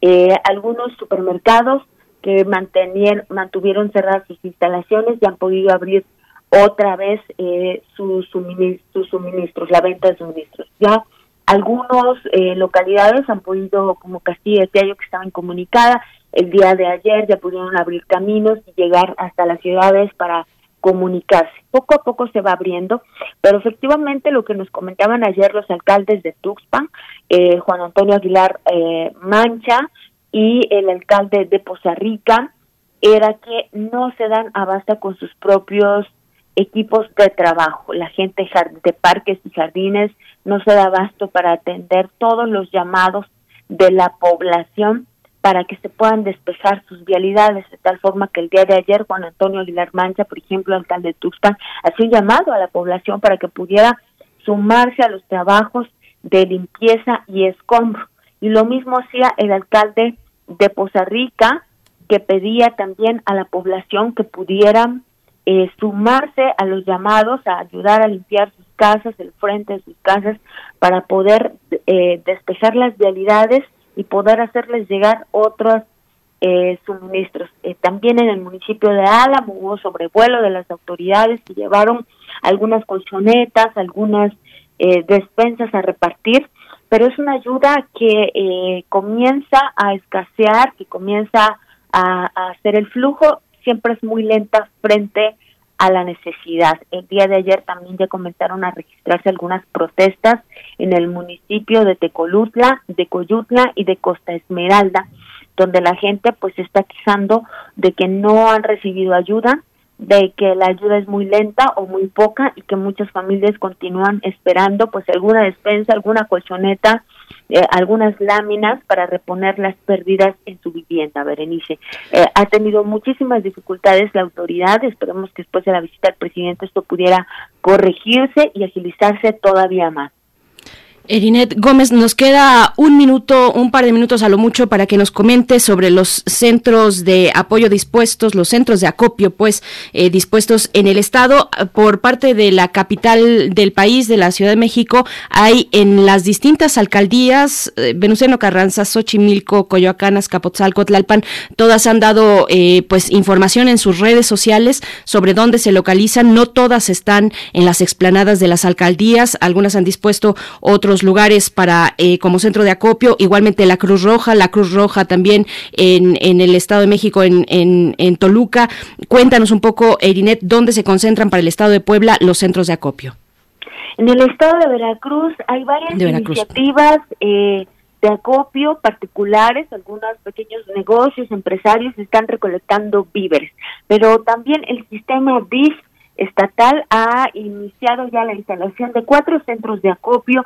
Eh, algunos supermercados que mantuvieron cerradas sus instalaciones ya han podido abrir otra vez eh, sus, suministros, la venta de suministros. Ya algunas eh, localidades han podido, como Castilla decía yo que estaban comunicadas, el día de ayer ya pudieron abrir caminos y llegar hasta las ciudades para comunicarse. Poco a poco se va abriendo, pero efectivamente lo que nos comentaban ayer los alcaldes de Tuxpan, eh, Juan Antonio Aguilar eh, Mancha y el alcalde de Poza Rica, era que no se dan abasto con sus propios equipos de trabajo. La gente de parques y jardines no se da abasto para atender todos los llamados de la población para que se puedan despejar sus vialidades, de tal forma que el día de ayer Juan Antonio Aguilar Mancha, por ejemplo, alcalde de Tuxpan, hacía un llamado a la población para que pudiera sumarse a los trabajos de limpieza y escombro. Y lo mismo hacía el alcalde de Poza Rica, que pedía también a la población que pudieran eh, sumarse a los llamados a ayudar a limpiar sus casas, el frente de sus casas, para poder eh, despejar las vialidades y poder hacerles llegar otros eh, suministros. Eh, también en el municipio de Álamo hubo sobrevuelo de las autoridades que llevaron algunas colchonetas, algunas eh, despensas a repartir, pero es una ayuda que comienza a escasear, que comienza a, a hacer el flujo, siempre es muy lenta frente a la necesidad. El día de ayer también ya comenzaron a registrarse algunas protestas en el municipio de Tecolutla, de Coyutla y de Costa Esmeralda, donde la gente pues está quejando de que no han recibido ayuda, de que la ayuda es muy lenta o muy poca y que muchas familias continúan esperando pues alguna despensa, alguna colchoneta, eh, algunas láminas para reponer las pérdidas en su vivienda, Berenice. Eh, ha tenido muchísimas dificultades la autoridad, esperemos que después de la visita del presidente esto pudiera corregirse y agilizarse todavía más.
Erinet Gómez, nos queda un minuto, un par de minutos a lo mucho para que nos comente sobre los centros de apoyo dispuestos, los centros de acopio, pues, eh, dispuestos en el Estado. Por parte de la capital del país, de la Ciudad de México, hay en las distintas alcaldías, eh, Carranza, Xochimilco, Coyoacán, Azcapotzalco, Tlalpan, todas han dado, eh, pues, información en sus redes sociales sobre dónde se localizan. No todas están en las explanadas de las alcaldías, algunas han dispuesto otros otros lugares para eh, como centro de acopio, igualmente la Cruz Roja, la Cruz Roja también en, en el Estado de México, en, en, en Toluca. Cuéntanos un poco, Erinet, dónde se concentran para el Estado de Puebla los centros de acopio.
En el estado de Veracruz hay varias iniciativas eh, de acopio particulares, algunos pequeños negocios, empresarios están recolectando víveres, pero también el sistema BIF estatal ha iniciado ya la instalación de cuatro centros de acopio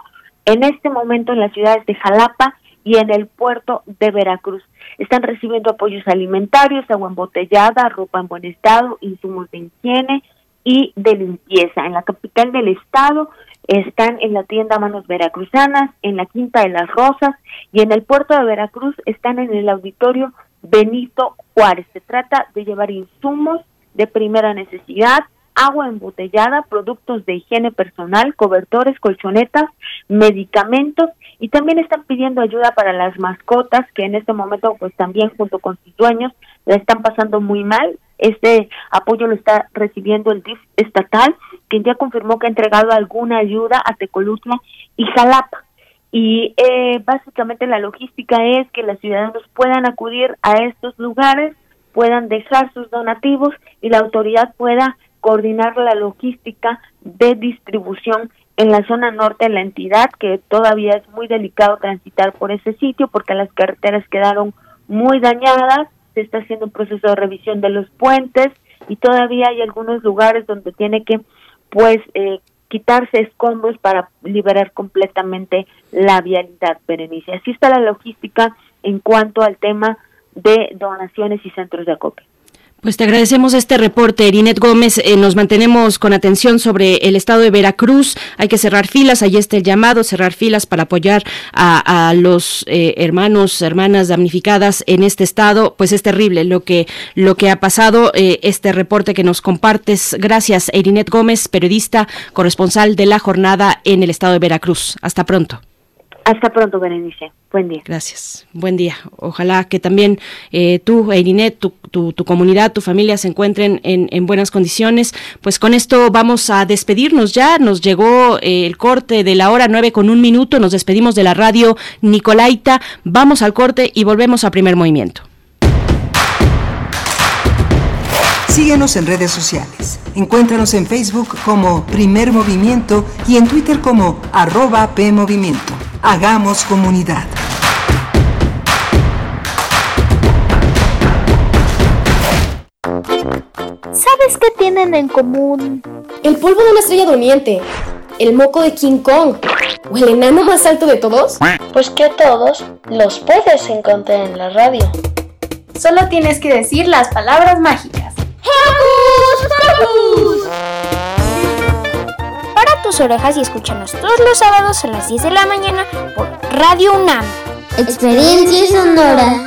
en este momento en las ciudades de Jalapa y en el puerto de Veracruz. Están recibiendo apoyos alimentarios, agua embotellada, ropa en buen estado, insumos de higiene y de limpieza. En la capital del estado están en la tienda Manos Veracruzanas, en la Quinta de las Rosas y en el puerto de Veracruz están en el auditorio Benito Juárez. Se trata de llevar insumos de primera necesidad, agua embotellada, productos de higiene personal, cobertores, colchonetas, medicamentos y también están pidiendo ayuda para las mascotas que en este momento pues también junto con sus dueños la están pasando muy mal. Este apoyo lo está recibiendo el DIF estatal, quien ya confirmó que ha entregado alguna ayuda a Tecolutla y Jalapa. Y eh, básicamente la logística es que los ciudadanos puedan acudir a estos lugares, puedan dejar sus donativos y la autoridad pueda coordinar la logística de distribución en la zona norte de la entidad, que todavía es muy delicado transitar por ese sitio porque las carreteras quedaron muy dañadas, se está haciendo un proceso de revisión de los puentes y todavía hay algunos lugares donde tiene que pues eh, quitarse escombros para liberar completamente la vialidad Berenice. Así está la logística en cuanto al tema de donaciones y centros de acopio.
Pues te agradecemos este reporte, Erinette Gómez. Eh, nos mantenemos con atención sobre el estado de Veracruz. Hay que cerrar filas, ahí está el llamado, cerrar filas para apoyar a, los eh, hermanos, hermanas damnificadas en este estado. Pues es terrible lo que, lo que ha pasado. Eh, este reporte que nos compartes. Gracias, Erinette Gómez, periodista, corresponsal de la jornada en el estado de Veracruz. Hasta pronto.
Hasta pronto, Berenice. Buen día.
Gracias. Buen día. Ojalá que también eh, tú, Eirinet, tu, tu, comunidad, tu familia se encuentren en, buenas condiciones. Pues con esto vamos a despedirnos ya. Nos llegó eh, el corte de la hora nueve con un minuto. Nos despedimos de la radio Nicolaita. Vamos al corte y volvemos a primer movimiento.
Síguenos en redes sociales. Encuéntranos en Facebook como Primer Movimiento y en Twitter como arroba PMovimiento. Hagamos comunidad.
¿Sabes qué tienen en común?
El polvo de una estrella durmiente, el moco de King Kong o el enano más alto de todos.
Pues que todos los puedes encontrar en la radio.
Solo tienes que decir las palabras mágicas.
Para tus orejas y escúchanos todos los sábados a las 10 de la mañana por Radio UNAM.
Experiencia sonora.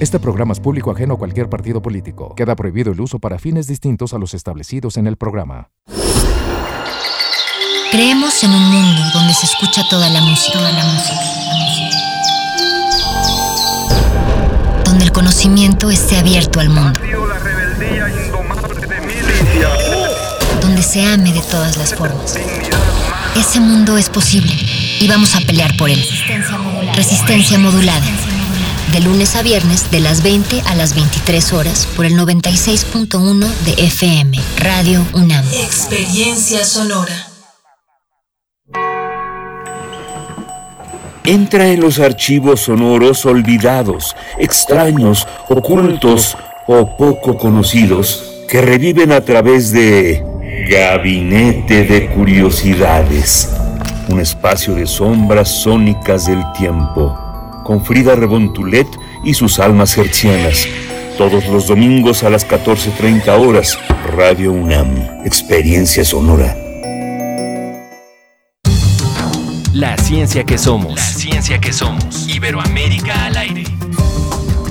Este programa es público ajeno a cualquier partido político. Queda prohibido el uso para fines distintos a los establecidos en el programa.
Creemos en un mundo donde se escucha toda la música, toda la música, donde el conocimiento esté abierto al mundo, donde se ame de todas las formas. Ese mundo es posible y vamos a pelear por él. Resistencia modulada de lunes a viernes de las 20 a las 23 horas por el 96.1 de FM, Radio UNAM.
Experiencia sonora.
Entra en los archivos sonoros olvidados, extraños, ocultos o poco conocidos que reviven a través de Gabinete de Curiosidades, un espacio de sombras sónicas del tiempo, con Frida Rebontulet y sus almas hercianas. Todos los domingos a las 14.30 horas, Radio UNAM, Experiencia Sonora.
La ciencia que somos. La ciencia que somos. Iberoamérica al aire.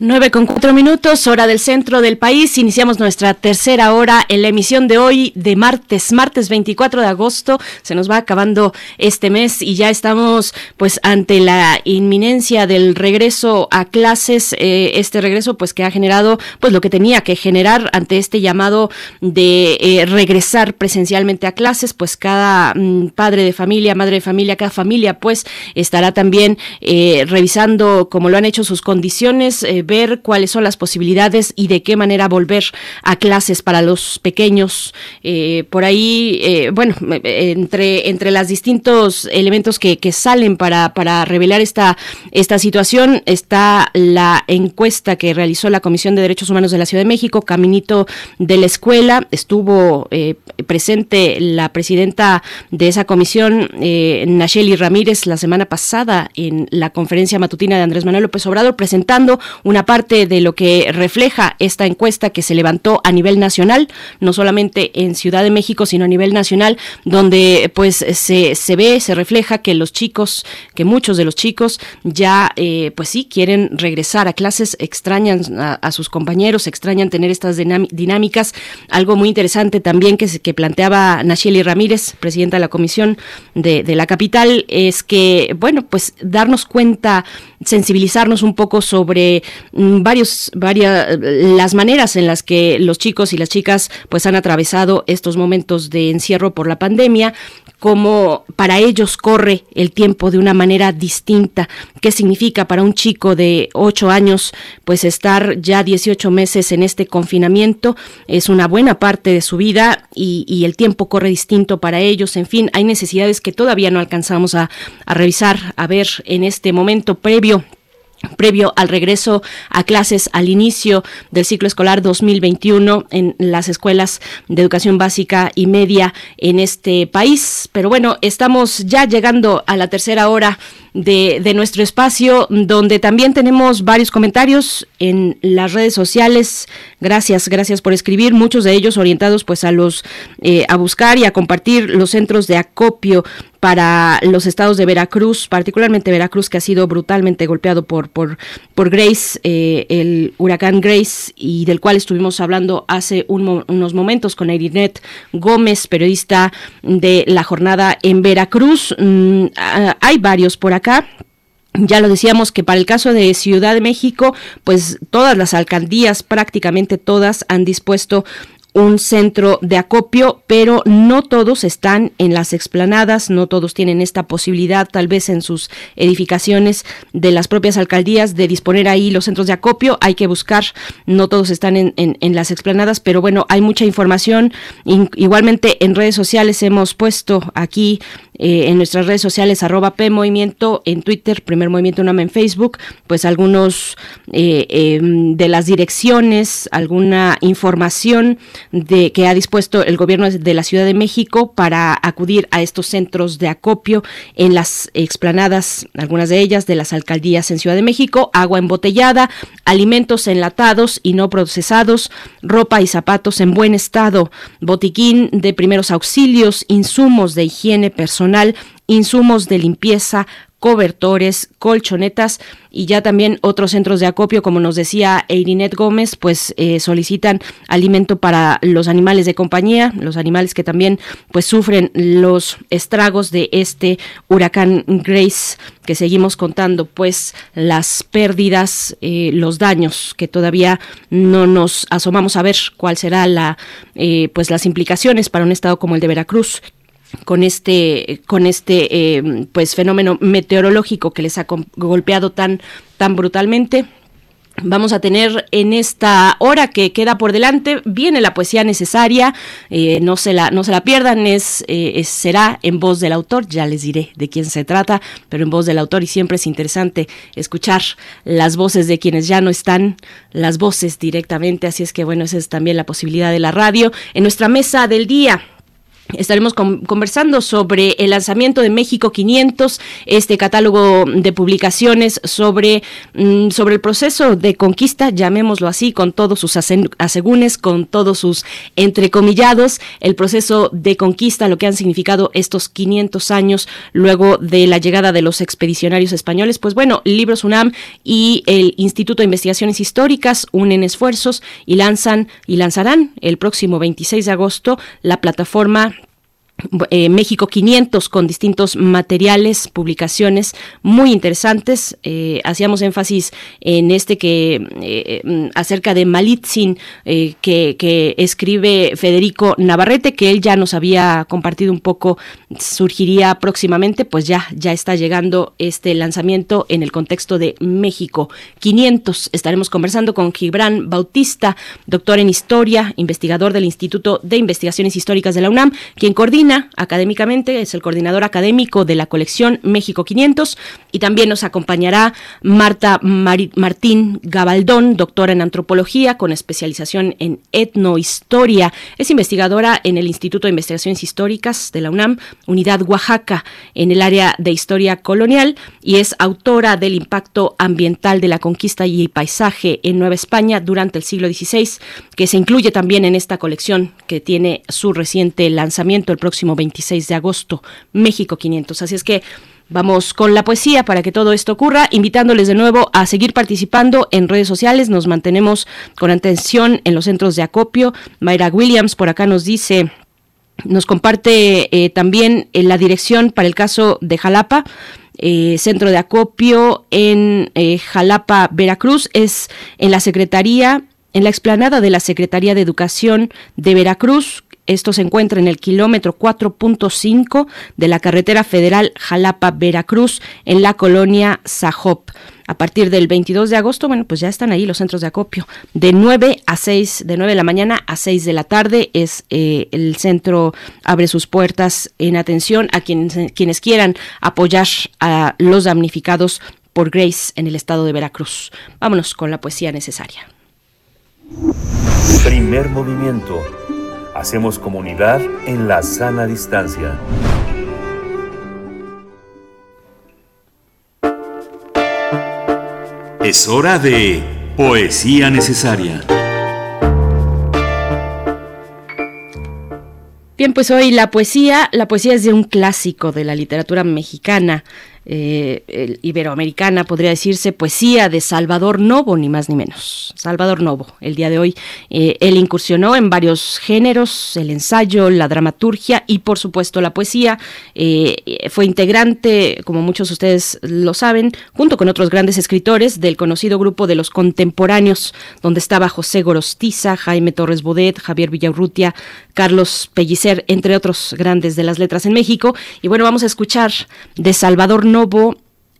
9 con cuatro minutos, hora del centro del país. Iniciamos nuestra tercera hora en la emisión de hoy de martes, martes 24 de agosto. Se nos va acabando este mes y ya estamos pues ante la inminencia del regreso a clases. Eh, este regreso pues que ha generado pues lo que tenía que generar ante este llamado de eh, regresar presencialmente a clases. Pues cada mm, padre de familia, madre de familia, cada familia pues estará también eh, revisando como lo han hecho sus condiciones ver cuáles son las posibilidades y de qué manera volver a clases para los pequeños. Eh, por ahí, eh, bueno, entre, entre los distintos elementos que, salen para, para revelar esta, esta situación está la encuesta que realizó la Comisión de Derechos Humanos de la Ciudad de México, Caminito de la Escuela. Estuvo eh, presente la presidenta de esa comisión, Nacheli Ramírez, la semana pasada en la conferencia matutina de Andrés Manuel López Obrador, presentando una parte de lo que refleja esta encuesta que se levantó a nivel nacional, no solamente en Ciudad de México, sino a nivel nacional, donde pues se, se ve, se refleja que los chicos, que muchos de los chicos ya eh, pues sí quieren regresar a clases, extrañan a, sus compañeros, extrañan tener estas dinámicas. Algo muy interesante también que, que planteaba Nacheli Ramírez, presidenta de la Comisión de, de la Capital, es que, bueno, pues darnos cuenta, sensibilizarnos un poco sobre varios, varias, las maneras en las que los chicos y las chicas pues han atravesado estos momentos de encierro por la pandemia, cómo para ellos corre el tiempo de una manera distinta. ¿Qué significa para un chico de 8 años pues estar ya 18 meses en este confinamiento? Es una buena parte de su vida y, el tiempo corre distinto para ellos. En fin, hay necesidades que todavía no alcanzamos a revisar, a ver en este momento previo previo al regreso a clases al inicio del ciclo escolar 2021 en las escuelas de educación básica y media en este país. Pero bueno, estamos ya llegando a la tercera hora de, de, nuestro espacio, donde también tenemos varios comentarios en las redes sociales. Gracias, gracias por escribir, muchos de ellos orientados pues a los eh, a buscar y a compartir los centros de acopio para los estados de Veracruz, particularmente Veracruz, que ha sido brutalmente golpeado por, por, por Grace, eh, el huracán Grace, y del cual estuvimos hablando hace unos momentos con Irinet Gómez, periodista de la jornada en Veracruz. Mm, hay varios por acá. Ya lo decíamos que para el caso de Ciudad de México, pues todas las alcaldías, prácticamente todas, han dispuesto un centro de acopio, pero no todos están en las explanadas, no todos tienen esta posibilidad, tal vez en sus edificaciones de las propias alcaldías, de disponer ahí los centros de acopio. Hay que buscar, no todos están en, en, las explanadas, pero bueno, hay mucha información. igualmente en redes sociales hemos puesto aquí eh, en nuestras redes sociales, arroba P Movimiento, en Twitter, Primer Movimiento UNAM en Facebook, pues algunos eh, em, de las direcciones, alguna información de que ha dispuesto el gobierno de la Ciudad de México para acudir a estos centros de acopio en las explanadas, algunas de ellas de las alcaldías en Ciudad de México, agua embotellada, alimentos enlatados y no procesados, ropa y zapatos en buen estado, botiquín de primeros auxilios, insumos de higiene personal, insumos de limpieza, cobertores, colchonetas y ya también otros centros de acopio, como nos decía Eirinet Gómez, pues eh, solicitan alimento para los animales de compañía, los animales que también pues sufren los estragos de este huracán Grace que seguimos contando pues las pérdidas, eh, los daños que todavía no nos asomamos a ver cuál será la eh, pues las implicaciones para un estado como el de Veracruz con este con este eh, pues fenómeno meteorológico que les ha golpeado tan tan brutalmente Vamos a tener en esta hora que queda por delante, viene la poesía necesaria, eh, no, se la, no se la pierdan, es, eh, será en voz del autor, ya les diré de quién se trata, pero en voz del autor y siempre es interesante escuchar las voces de quienes ya no están, las voces directamente, así es que bueno, esa es también la posibilidad de la radio. En nuestra mesa del día, Estaremos conversando sobre el lanzamiento de México 500, este catálogo de publicaciones sobre, mm, sobre el proceso de conquista, llamémoslo así, con todos sus asegúnes, con todos sus entrecomillados, el proceso de conquista, lo que han significado estos 500 años luego de la llegada de los expedicionarios españoles. Pues bueno, Libros UNAM y el Instituto de Investigaciones Históricas unen esfuerzos y lanzan y lanzarán el próximo 26 de agosto la plataforma eh, México 500 con distintos materiales, publicaciones muy interesantes. Eh, hacíamos énfasis en este que eh, mm, acerca de Malitzin que, escribe Federico Navarrete, que él ya nos había compartido un poco, surgiría próximamente, pues ya, ya está llegando este lanzamiento en el contexto de México 500. Estaremos conversando con Gibran Bautista, doctor en historia, investigador del Instituto de Investigaciones Históricas de la UNAM, quien coordina académicamente, es el coordinador académico de la colección México 500 y también nos acompañará Marta Martín Gabaldón, doctora en antropología con especialización en etnohistoria. Es investigadora en el Instituto de Investigaciones Históricas de la UNAM, Unidad Oaxaca, en el área de historia colonial y es autora del impacto ambiental de la conquista y paisaje en Nueva España durante el siglo XVI, que se incluye también en esta colección que tiene su reciente lanzamiento el próximo 26 de agosto, México 500. Así es que Vamos con la poesía para que todo esto ocurra, invitándoles de nuevo a seguir participando en redes sociales. Nos mantenemos con atención en los centros de acopio. Mayra Williams por acá nos dice, nos comparte eh, también en la dirección para el caso de Jalapa. Eh, centro de acopio en eh, Jalapa, Veracruz, es en la Secretaría, en la explanada de la Secretaría de Educación de Veracruz, esto se encuentra en el kilómetro 4.5 de la carretera federal Jalapa-Veracruz en la colonia Sajop. A partir del 22 de agosto, bueno, pues ya están ahí los centros de acopio. De 9 a 6, de 9 de la mañana a 6 de la tarde es eh, el centro abre sus puertas en atención a quienes, quienes quieran apoyar a los damnificados por Grace en el estado de Veracruz. Vámonos con la poesía necesaria.
Primer movimiento Hacemos comunidad en la sana distancia. Es hora de Poesía Necesaria.
Bien, pues hoy la poesía, la poesía es de un clásico de la literatura mexicana, eh, iberoamericana, podría decirse, poesía de Salvador Novo, ni más ni menos. Salvador Novo, el día de hoy, eh, él incursionó en varios géneros, el ensayo, la dramaturgia y por supuesto la poesía. Eh, fue integrante, como muchos de ustedes lo saben, junto con otros grandes escritores del conocido grupo de los contemporáneos, donde estaba José Gorostiza, Jaime Torres Bodet, Javier Villaurrutia, Carlos Pellicer, entre otros grandes de las letras en México. Y bueno, vamos a escuchar de Salvador Novo Novo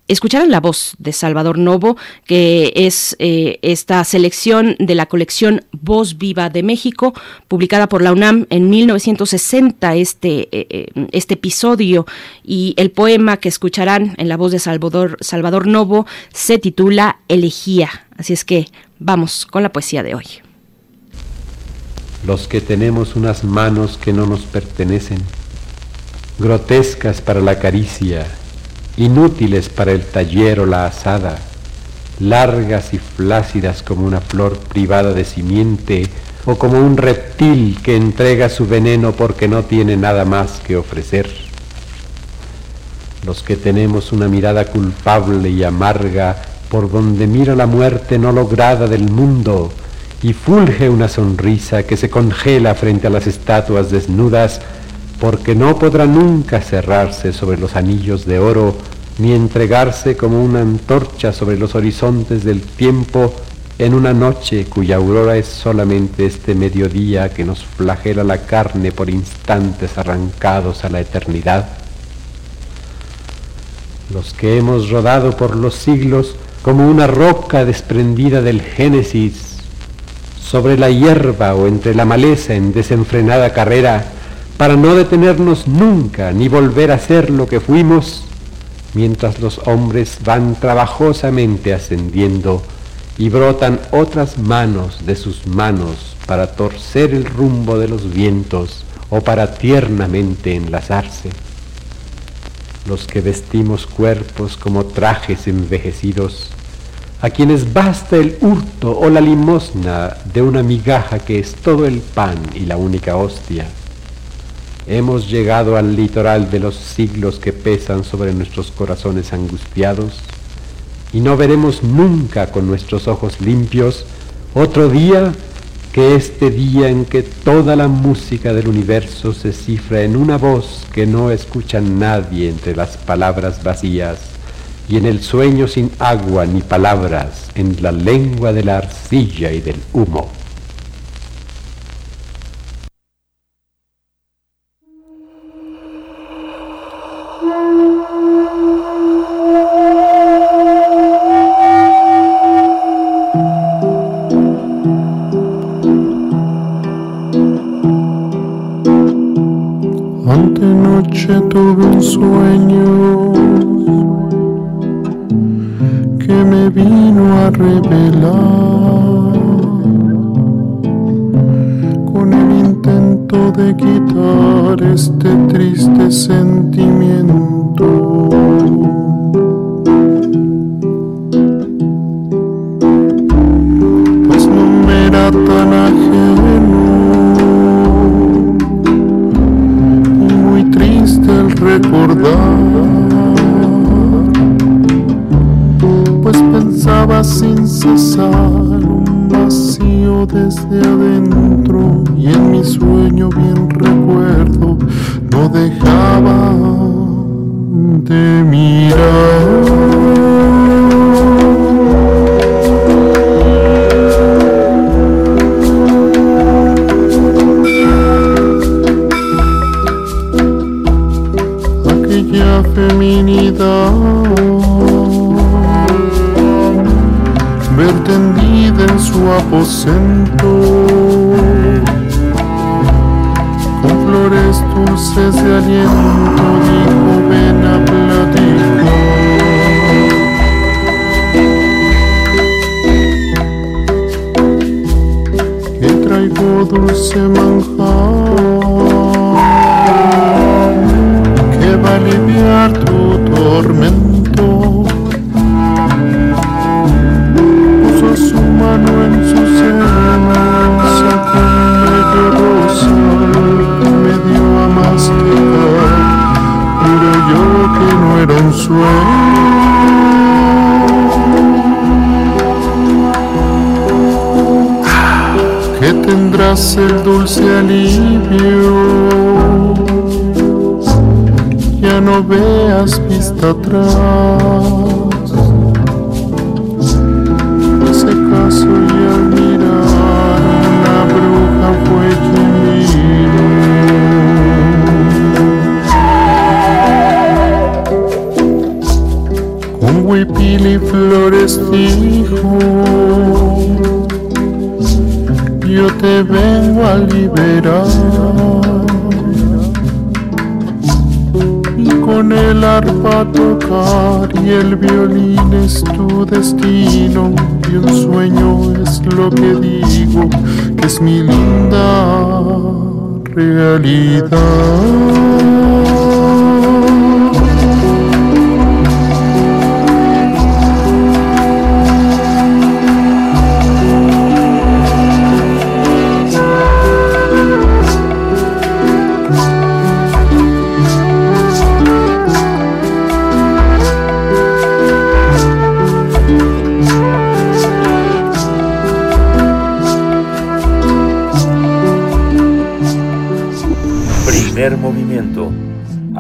escucharon la voz de Salvador Novo, que es eh, esta selección de la colección Voz Viva de México, publicada por la UNAM en 1960, este, eh, eh, este episodio, y el poema que escucharán en la voz de Salvador, Salvador Novo se titula Elegía. Así es que vamos con la poesía de hoy.
Los que tenemos unas manos que no nos pertenecen, grotescas para la caricia, inútiles para el taller o la asada, largas y flácidas como una flor privada de simiente o como un reptil que entrega su veneno porque no tiene nada más que ofrecer. los que tenemos una mirada culpable y amarga por donde mira la muerte no lograda del mundo y fulge una sonrisa que se congela frente a las estatuas desnudas porque no podrá nunca cerrarse sobre los anillos de oro ni entregarse como una antorcha sobre los horizontes del tiempo en una noche cuya aurora es solamente este mediodía que nos flagela la carne por instantes arrancados a la eternidad. Los que hemos rodado por los siglos como una roca desprendida del Génesis, sobre la hierba o entre la maleza en desenfrenada carrera, para no detenernos nunca ni volver a ser lo que fuimos, mientras los hombres van trabajosamente ascendiendo y brotan otras manos de sus manos para torcer el rumbo de los vientos o para tiernamente enlazarse. Los que vestimos cuerpos como trajes envejecidos, a quienes basta el hurto o la limosna de una migaja que es todo el pan y la única hostia, Hemos llegado al litoral de los siglos que pesan sobre nuestros corazones angustiados y no veremos nunca con nuestros ojos limpios otro día que este día en que toda la música del universo se cifra en una voz que no escucha nadie entre las palabras vacías y en el sueño sin agua ni palabras, en la lengua de la arcilla y del humo.
Tuve un sueño que me vino a revelar con el intento de quitar este triste sentimiento. Y flores dijo, yo te vengo a liberar. con el arpa tocar y el violín es tu destino y un sueño es lo que digo que es mi linda realidad.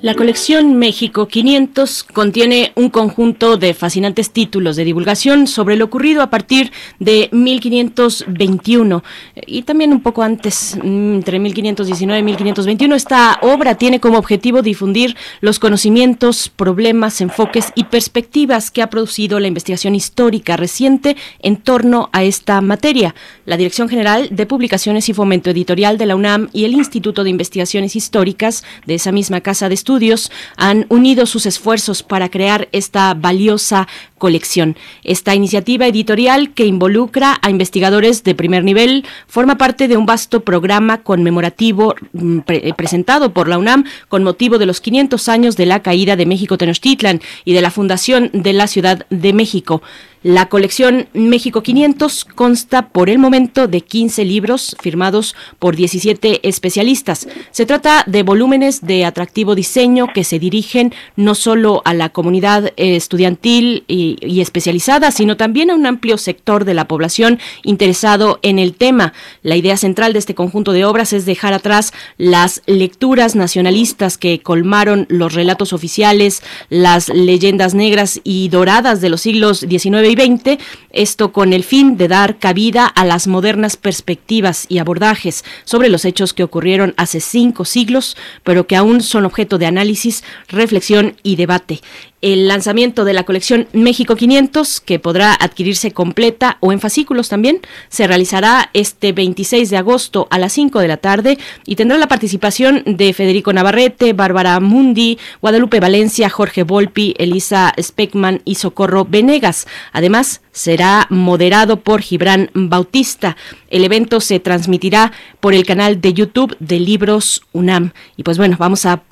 La colección México 500 contiene un conjunto de fascinantes títulos de divulgación sobre lo ocurrido a partir de 1521 y también un poco antes, mm, entre 1519 y 1521. Esta obra tiene como objetivo difundir los conocimientos, problemas, enfoques y perspectivas que ha producido la investigación histórica reciente en torno a esta materia. La Dirección General de Publicaciones y Fomento Editorial de la UNAM y el Instituto de Investigaciones Históricas de esa misma casa de estudios estudios han unido sus esfuerzos para crear esta valiosa colección. Esta iniciativa editorial que involucra a investigadores de primer nivel forma parte de un vasto programa conmemorativo mm, presentado por la UNAM con motivo de los 500 años de la caída de México Tenochtitlan y de la fundación de la Ciudad de México. La colección México 500 consta por el momento de 15 libros firmados por 17 especialistas. Se trata de volúmenes de atractivo diseño que se dirigen no solo a la comunidad estudiantil y, especializada, sino también a un amplio sector de la población interesado en el tema. La idea central de este conjunto de obras es dejar atrás las lecturas nacionalistas que colmaron los relatos oficiales, las leyendas negras y doradas de los siglos XIX y 20, esto con el fin de dar cabida a las modernas perspectivas y abordajes sobre los hechos que ocurrieron hace cinco siglos, pero que aún son objeto de análisis, reflexión y debate el lanzamiento de la colección México 500, que podrá adquirirse completa o en fascículos también, se realizará este 26 de agosto a las 5 de la tarde y tendrá la participación de Federico Navarrete, Bárbara Mundi, Guadalupe Valencia, Jorge Volpi, Elisa Speckman y Socorro Venegas. Además, será moderado por Gibran Bautista. El evento se transmitirá por el canal de YouTube de Libros UNAM. Y pues bueno, vamos a,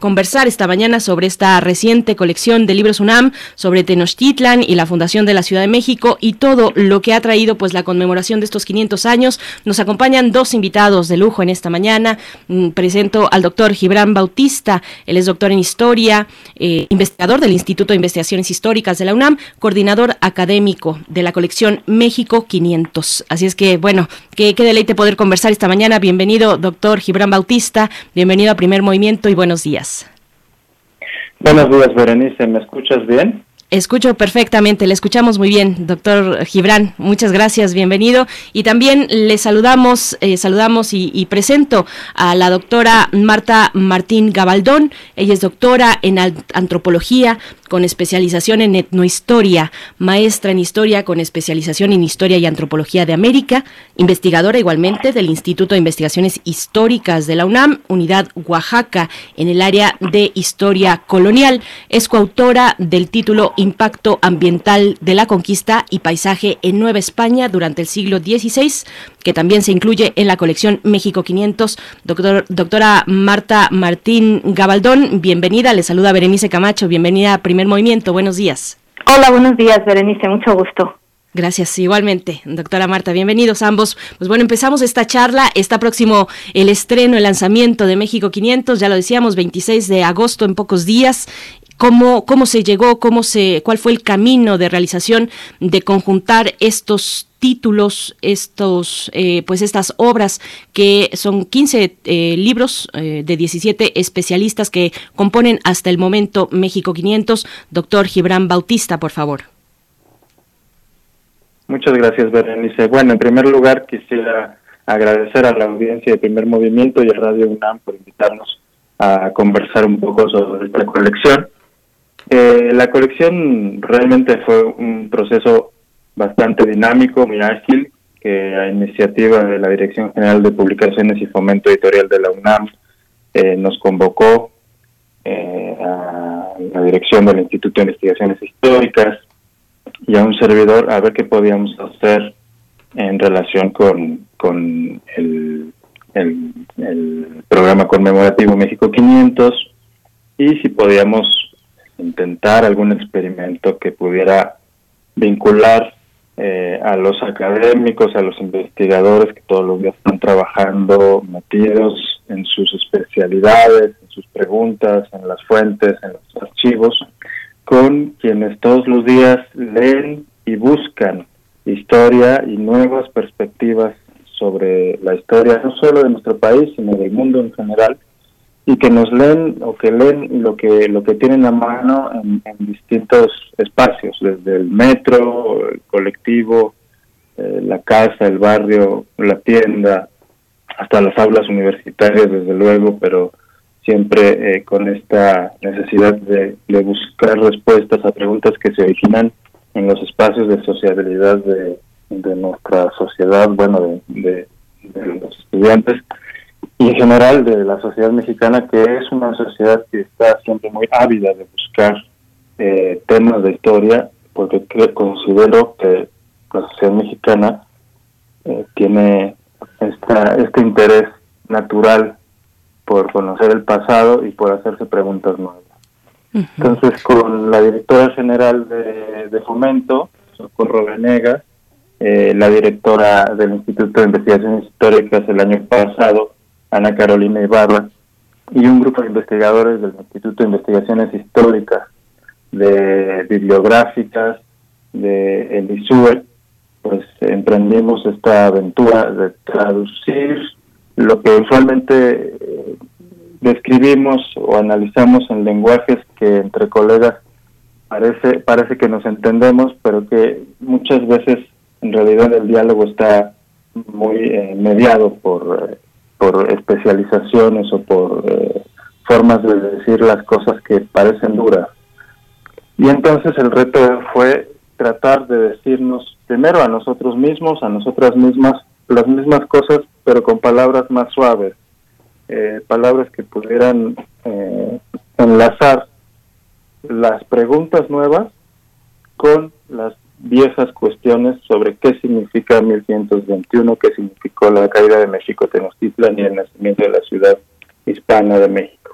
conversar esta mañana sobre esta reciente colección de Libros UNAM, sobre Tenochtitlan y la fundación de la Ciudad de México y todo lo que ha traído pues la conmemoración de estos 500 años. Nos acompañan dos invitados de lujo en esta mañana. Mm, presento al doctor Gibran Bautista. Él es doctor en Historia, eh, investigador del Instituto de Investigaciones Históricas de la UNAM, coordinador académico de la colección México 500. Así es que bueno, qué, deleite poder conversar esta mañana. Bienvenido, doctor Gibran Bautista. Bienvenido a Primer Movimiento y buenos días.
Buenos días, Berenice. ¿Me escuchas bien?
Escucho perfectamente, le escuchamos muy bien, doctor Gibran. Muchas gracias, bienvenido. Y también le saludamos, eh, saludamos y, presento a la doctora Marta Martín Gabaldón. Ella es doctora en antropología con especialización en etnohistoria, maestra en historia con especialización en historia y antropología de América, investigadora igualmente del Instituto de Investigaciones Históricas de la UNAM, Unidad Oaxaca, en el área de historia colonial. Es coautora del título Impacto Ambiental de la Conquista y Paisaje en Nueva España durante el siglo XVI, que también se incluye en la colección México 500. Doctor, doctora Marta Martín Gabaldón, bienvenida. Le saluda Berenice Camacho. Bienvenida a Primer Movimiento. Buenos días.
Hola, buenos días, Berenice. Mucho gusto.
Gracias, igualmente, doctora Marta. Bienvenidos ambos. Pues bueno, empezamos esta charla. Está próximo el estreno, el lanzamiento de México 500, ya lo decíamos, 26 de agosto en pocos días cómo, cómo se llegó, cómo se, cuál fue el camino de realización de conjuntar estos títulos, estos, eh, pues estas obras que son 15 eh, libros eh, de 17 especialistas que componen hasta el momento México 500. Doctor Gibran Bautista, por favor.
Muchas gracias, Berenice. Bueno, en primer lugar quisiera agradecer a la audiencia de Primer Movimiento y a Radio UNAM por invitarnos a conversar un poco sobre esta colección. Eh, la colección realmente fue un proceso bastante dinámico, muy ágil, que a iniciativa de la Dirección General de Publicaciones y Fomento Editorial de la UNAM eh, nos convocó eh, a la dirección del Instituto de Investigaciones Históricas y a un servidor a ver qué podíamos hacer en relación con, con el, el programa conmemorativo México 500 y si podíamos intentar algún experimento que pudiera vincular eh, a los académicos, a los investigadores que todos los días están trabajando, metidos en sus especialidades, en sus preguntas, en las fuentes, en los archivos, con quienes todos los días leen y buscan historia y nuevas perspectivas sobre la historia, no solo de nuestro país, sino del mundo en general, y que nos leen o que leen lo que lo que tienen a mano en, distintos espacios, desde el metro, el colectivo, eh, la casa, el barrio, la tienda, hasta las aulas universitarias, desde luego, pero siempre eh, con esta necesidad de, buscar respuestas a preguntas que se originan en los espacios de sociabilidad de, nuestra sociedad, bueno, de los estudiantes y en general de la sociedad mexicana, que es una sociedad que está siempre muy ávida de buscar eh, temas de historia, porque considero que la sociedad mexicana eh, tiene esta, este interés natural por conocer el pasado y por hacerse preguntas nuevas. Entonces, con la directora general de, de Fomento, Socorro Venegas, eh, la directora del Instituto de Investigaciones Históricas el año pasado, Ana Carolina Ibarra, y un grupo de investigadores del Instituto de Investigaciones Históricas, de bibliográficas, de el ISUE, pues emprendimos esta aventura de traducir lo que usualmente eh, describimos o analizamos en lenguajes que entre colegas parece parece que nos entendemos, pero que muchas veces en realidad el diálogo está muy eh, mediado por eh, por especializaciones o por eh, formas de decir las cosas que parecen duras. Y entonces el reto fue tratar de decirnos primero a nosotros mismos, a nosotras mismas, las mismas cosas, pero con palabras más suaves, eh, palabras que pudieran eh, enlazar las preguntas nuevas con las viejas cuestiones sobre qué significa 1121, qué significó la caída de México Tenochtitlan y el nacimiento de la ciudad hispana de México.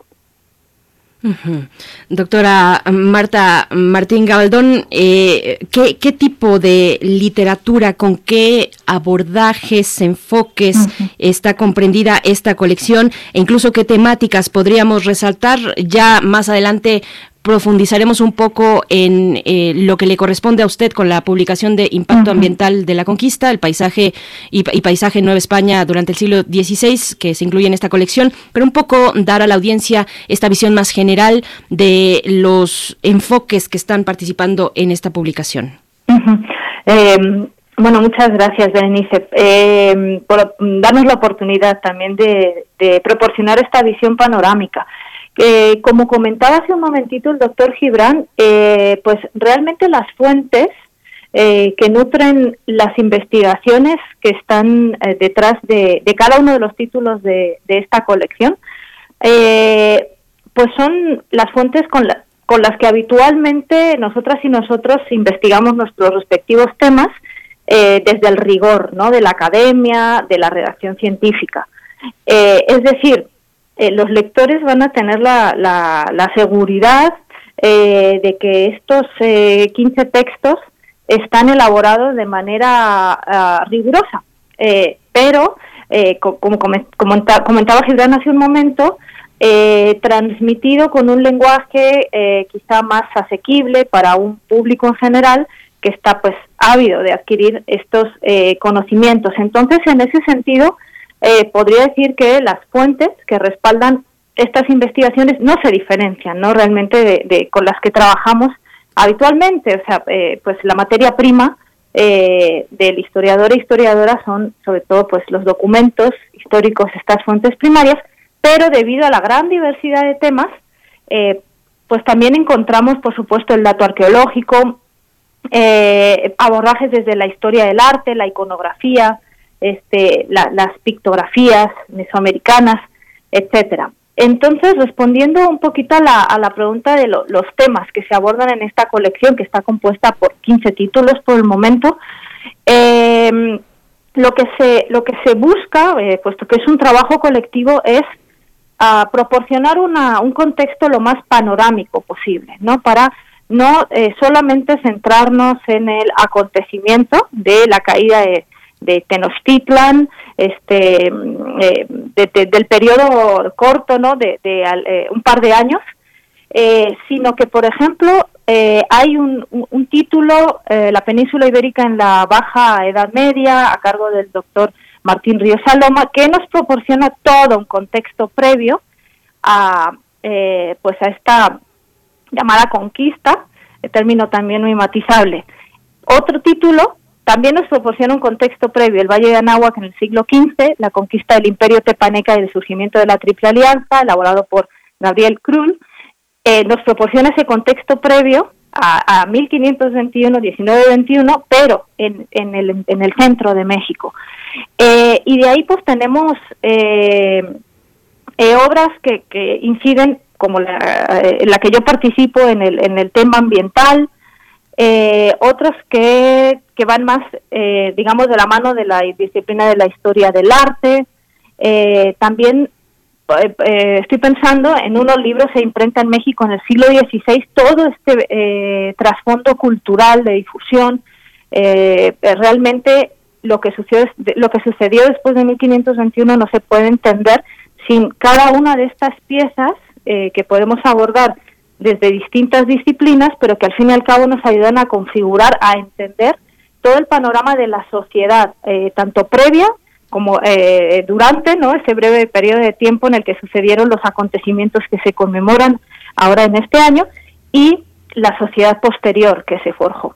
Doctora Marta Martín Gabaldón, eh, ¿qué, ¿qué, tipo de literatura, con qué abordajes, enfoques está comprendida esta colección e incluso qué temáticas podríamos resaltar? Ya más adelante profundizaremos un poco en eh, lo que le corresponde a usted con la publicación de Impacto Ambiental de la Conquista, el paisaje y, paisaje en Nueva España durante el siglo XVI, que se incluye en esta colección, pero un poco dar a la audiencia esta visión más general de los enfoques que están participando en esta publicación.
Em, bueno, muchas gracias, Berenice, em, por darnos la oportunidad también de proporcionar esta visión panorámica. Eh, como comentaba hace un momentito el doctor Gibran, eh, pues realmente las fuentes eh, que nutren las investigaciones que están detrás de, cada uno de los títulos de, esta colección, pues son las fuentes con, con las que habitualmente nosotras y nosotros investigamos nuestros respectivos temas desde el rigor ¿no? de la academia, de la redacción científica. es decir, eh, los lectores van a tener la, la, seguridad eh, de que estos eh, 15 textos están elaborados de manera ah, rigurosa. Eh, pero, como comentaba Gibran hace un momento, transmitido con un lenguaje quizá más asequible para un público en general que está pues ávido de adquirir estos conocimientos. Entonces, en ese sentido, eh, podría decir que las fuentes que respaldan estas investigaciones no se diferencian, ¿no? Realmente de, con las que trabajamos habitualmente, o sea, eh, pues la materia prima eh, del historiador e historiadora son sobre todo pues los documentos históricos, estas fuentes primarias, pero debido a la gran diversidad de temas, pues también encontramos, por supuesto, el dato arqueológico, abordajes desde la historia del arte, la iconografía, este, las pictografías mesoamericanas, etcétera. Entonces, respondiendo un poquito a la, a la pregunta de los temas que se abordan en esta colección, que está compuesta por 15 títulos por el momento, em, lo que se lo que se busca, eh, puesto que es un trabajo colectivo, es ah, proporcionar una, un contexto lo más panorámico posible, ¿no? Para no eh, solamente centrarnos en el acontecimiento de la caída de, Tenochtitlan, este, mm, eh, del periodo corto, ¿no? De, eh, un par de años, sino que, por ejemplo, hay un, un título, La península ibérica en la Baja Edad Media, a cargo del doctor Martín Ríos Saloma, que nos proporciona todo un contexto previo a, pues a esta llamada conquista, término también muy matizable. Otro título también nos proporciona un contexto previo, el Valle de Anáhuac en el siglo XV, la conquista del Imperio Tepaneca y el surgimiento de la Triple Alianza, elaborado por Gabriel Krull, eh, nos proporciona ese contexto previo a, a 1521-1921, pero en, en, el, en el centro de México. Eh, y de ahí pues tenemos eh, obras que, que inciden como la, eh, la que yo participo en el, en el tema ambiental, eh, otros que, que van más, eh, digamos, de la mano de la disciplina de la historia del arte. Eh, también estoy pensando en unos libros se imprenta en México en el siglo XVI, todo este trasfondo cultural de difusión. realmente lo que, sucedió, lo que sucedió después de 1521 no se puede entender sin cada una de estas piezas eh, que podemos abordar desde distintas disciplinas, pero que al fin y al cabo nos ayudan a configurar, a entender todo el panorama de la sociedad, eh, tanto previa como eh, durante ¿no? ese breve periodo de tiempo en el que sucedieron los acontecimientos que se conmemoran ahora en este año y la sociedad posterior que se forjó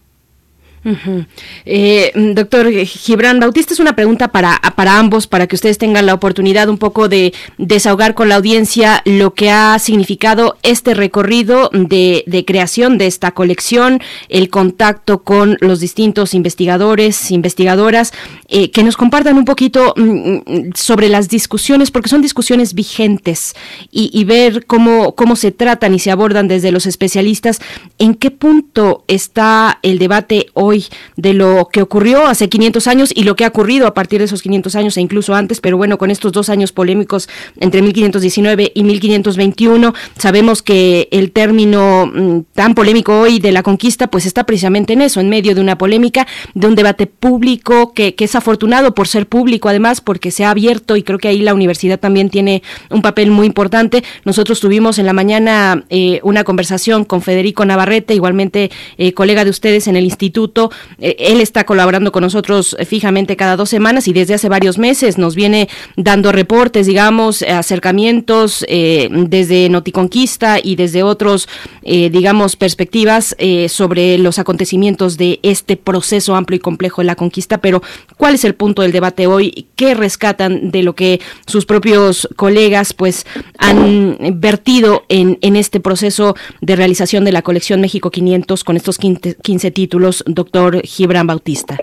eh, doctor Gibran Bautista, es una pregunta para, para ambos, para que ustedes tengan la oportunidad un poco de desahogar con la audiencia lo que ha significado este recorrido de, creación de esta colección, el contacto con los distintos investigadores, investigadoras, eh, que nos compartan un poquito mm, mm, sobre las discusiones, porque son discusiones vigentes, y, y ver cómo, cómo se tratan y se abordan desde los especialistas, en qué punto está el debate hoy de lo que ocurrió hace 500 años y lo que ha ocurrido a partir de esos 500 años e incluso antes, pero bueno, con estos dos años polémicos entre 1519 y 1521, sabemos que el término mm, tan polémico hoy de la conquista, pues está precisamente en eso, en medio de una polémica, de un debate público que, es afortunado por ser público, además, porque se ha abierto y creo que ahí la universidad también tiene un papel muy importante. Nosotros tuvimos en la mañana eh, una conversación con Federico Navarrete, igualmente eh, colega de ustedes en el instituto, eh, él está colaborando con nosotros eh, fijamente cada dos semanas y desde hace varios meses nos viene dando reportes, digamos, acercamientos eh, desde Noticonquista y desde otros, digamos, perspectivas sobre los acontecimientos de este proceso amplio y complejo de la conquista. Pero, ¿cuál es el punto del debate hoy? ¿Qué rescatan de lo que sus propios colegas, pues, han vertido en, en este proceso de realización de la colección México 500 con estos 15 títulos, doctor? Gibran Bautista?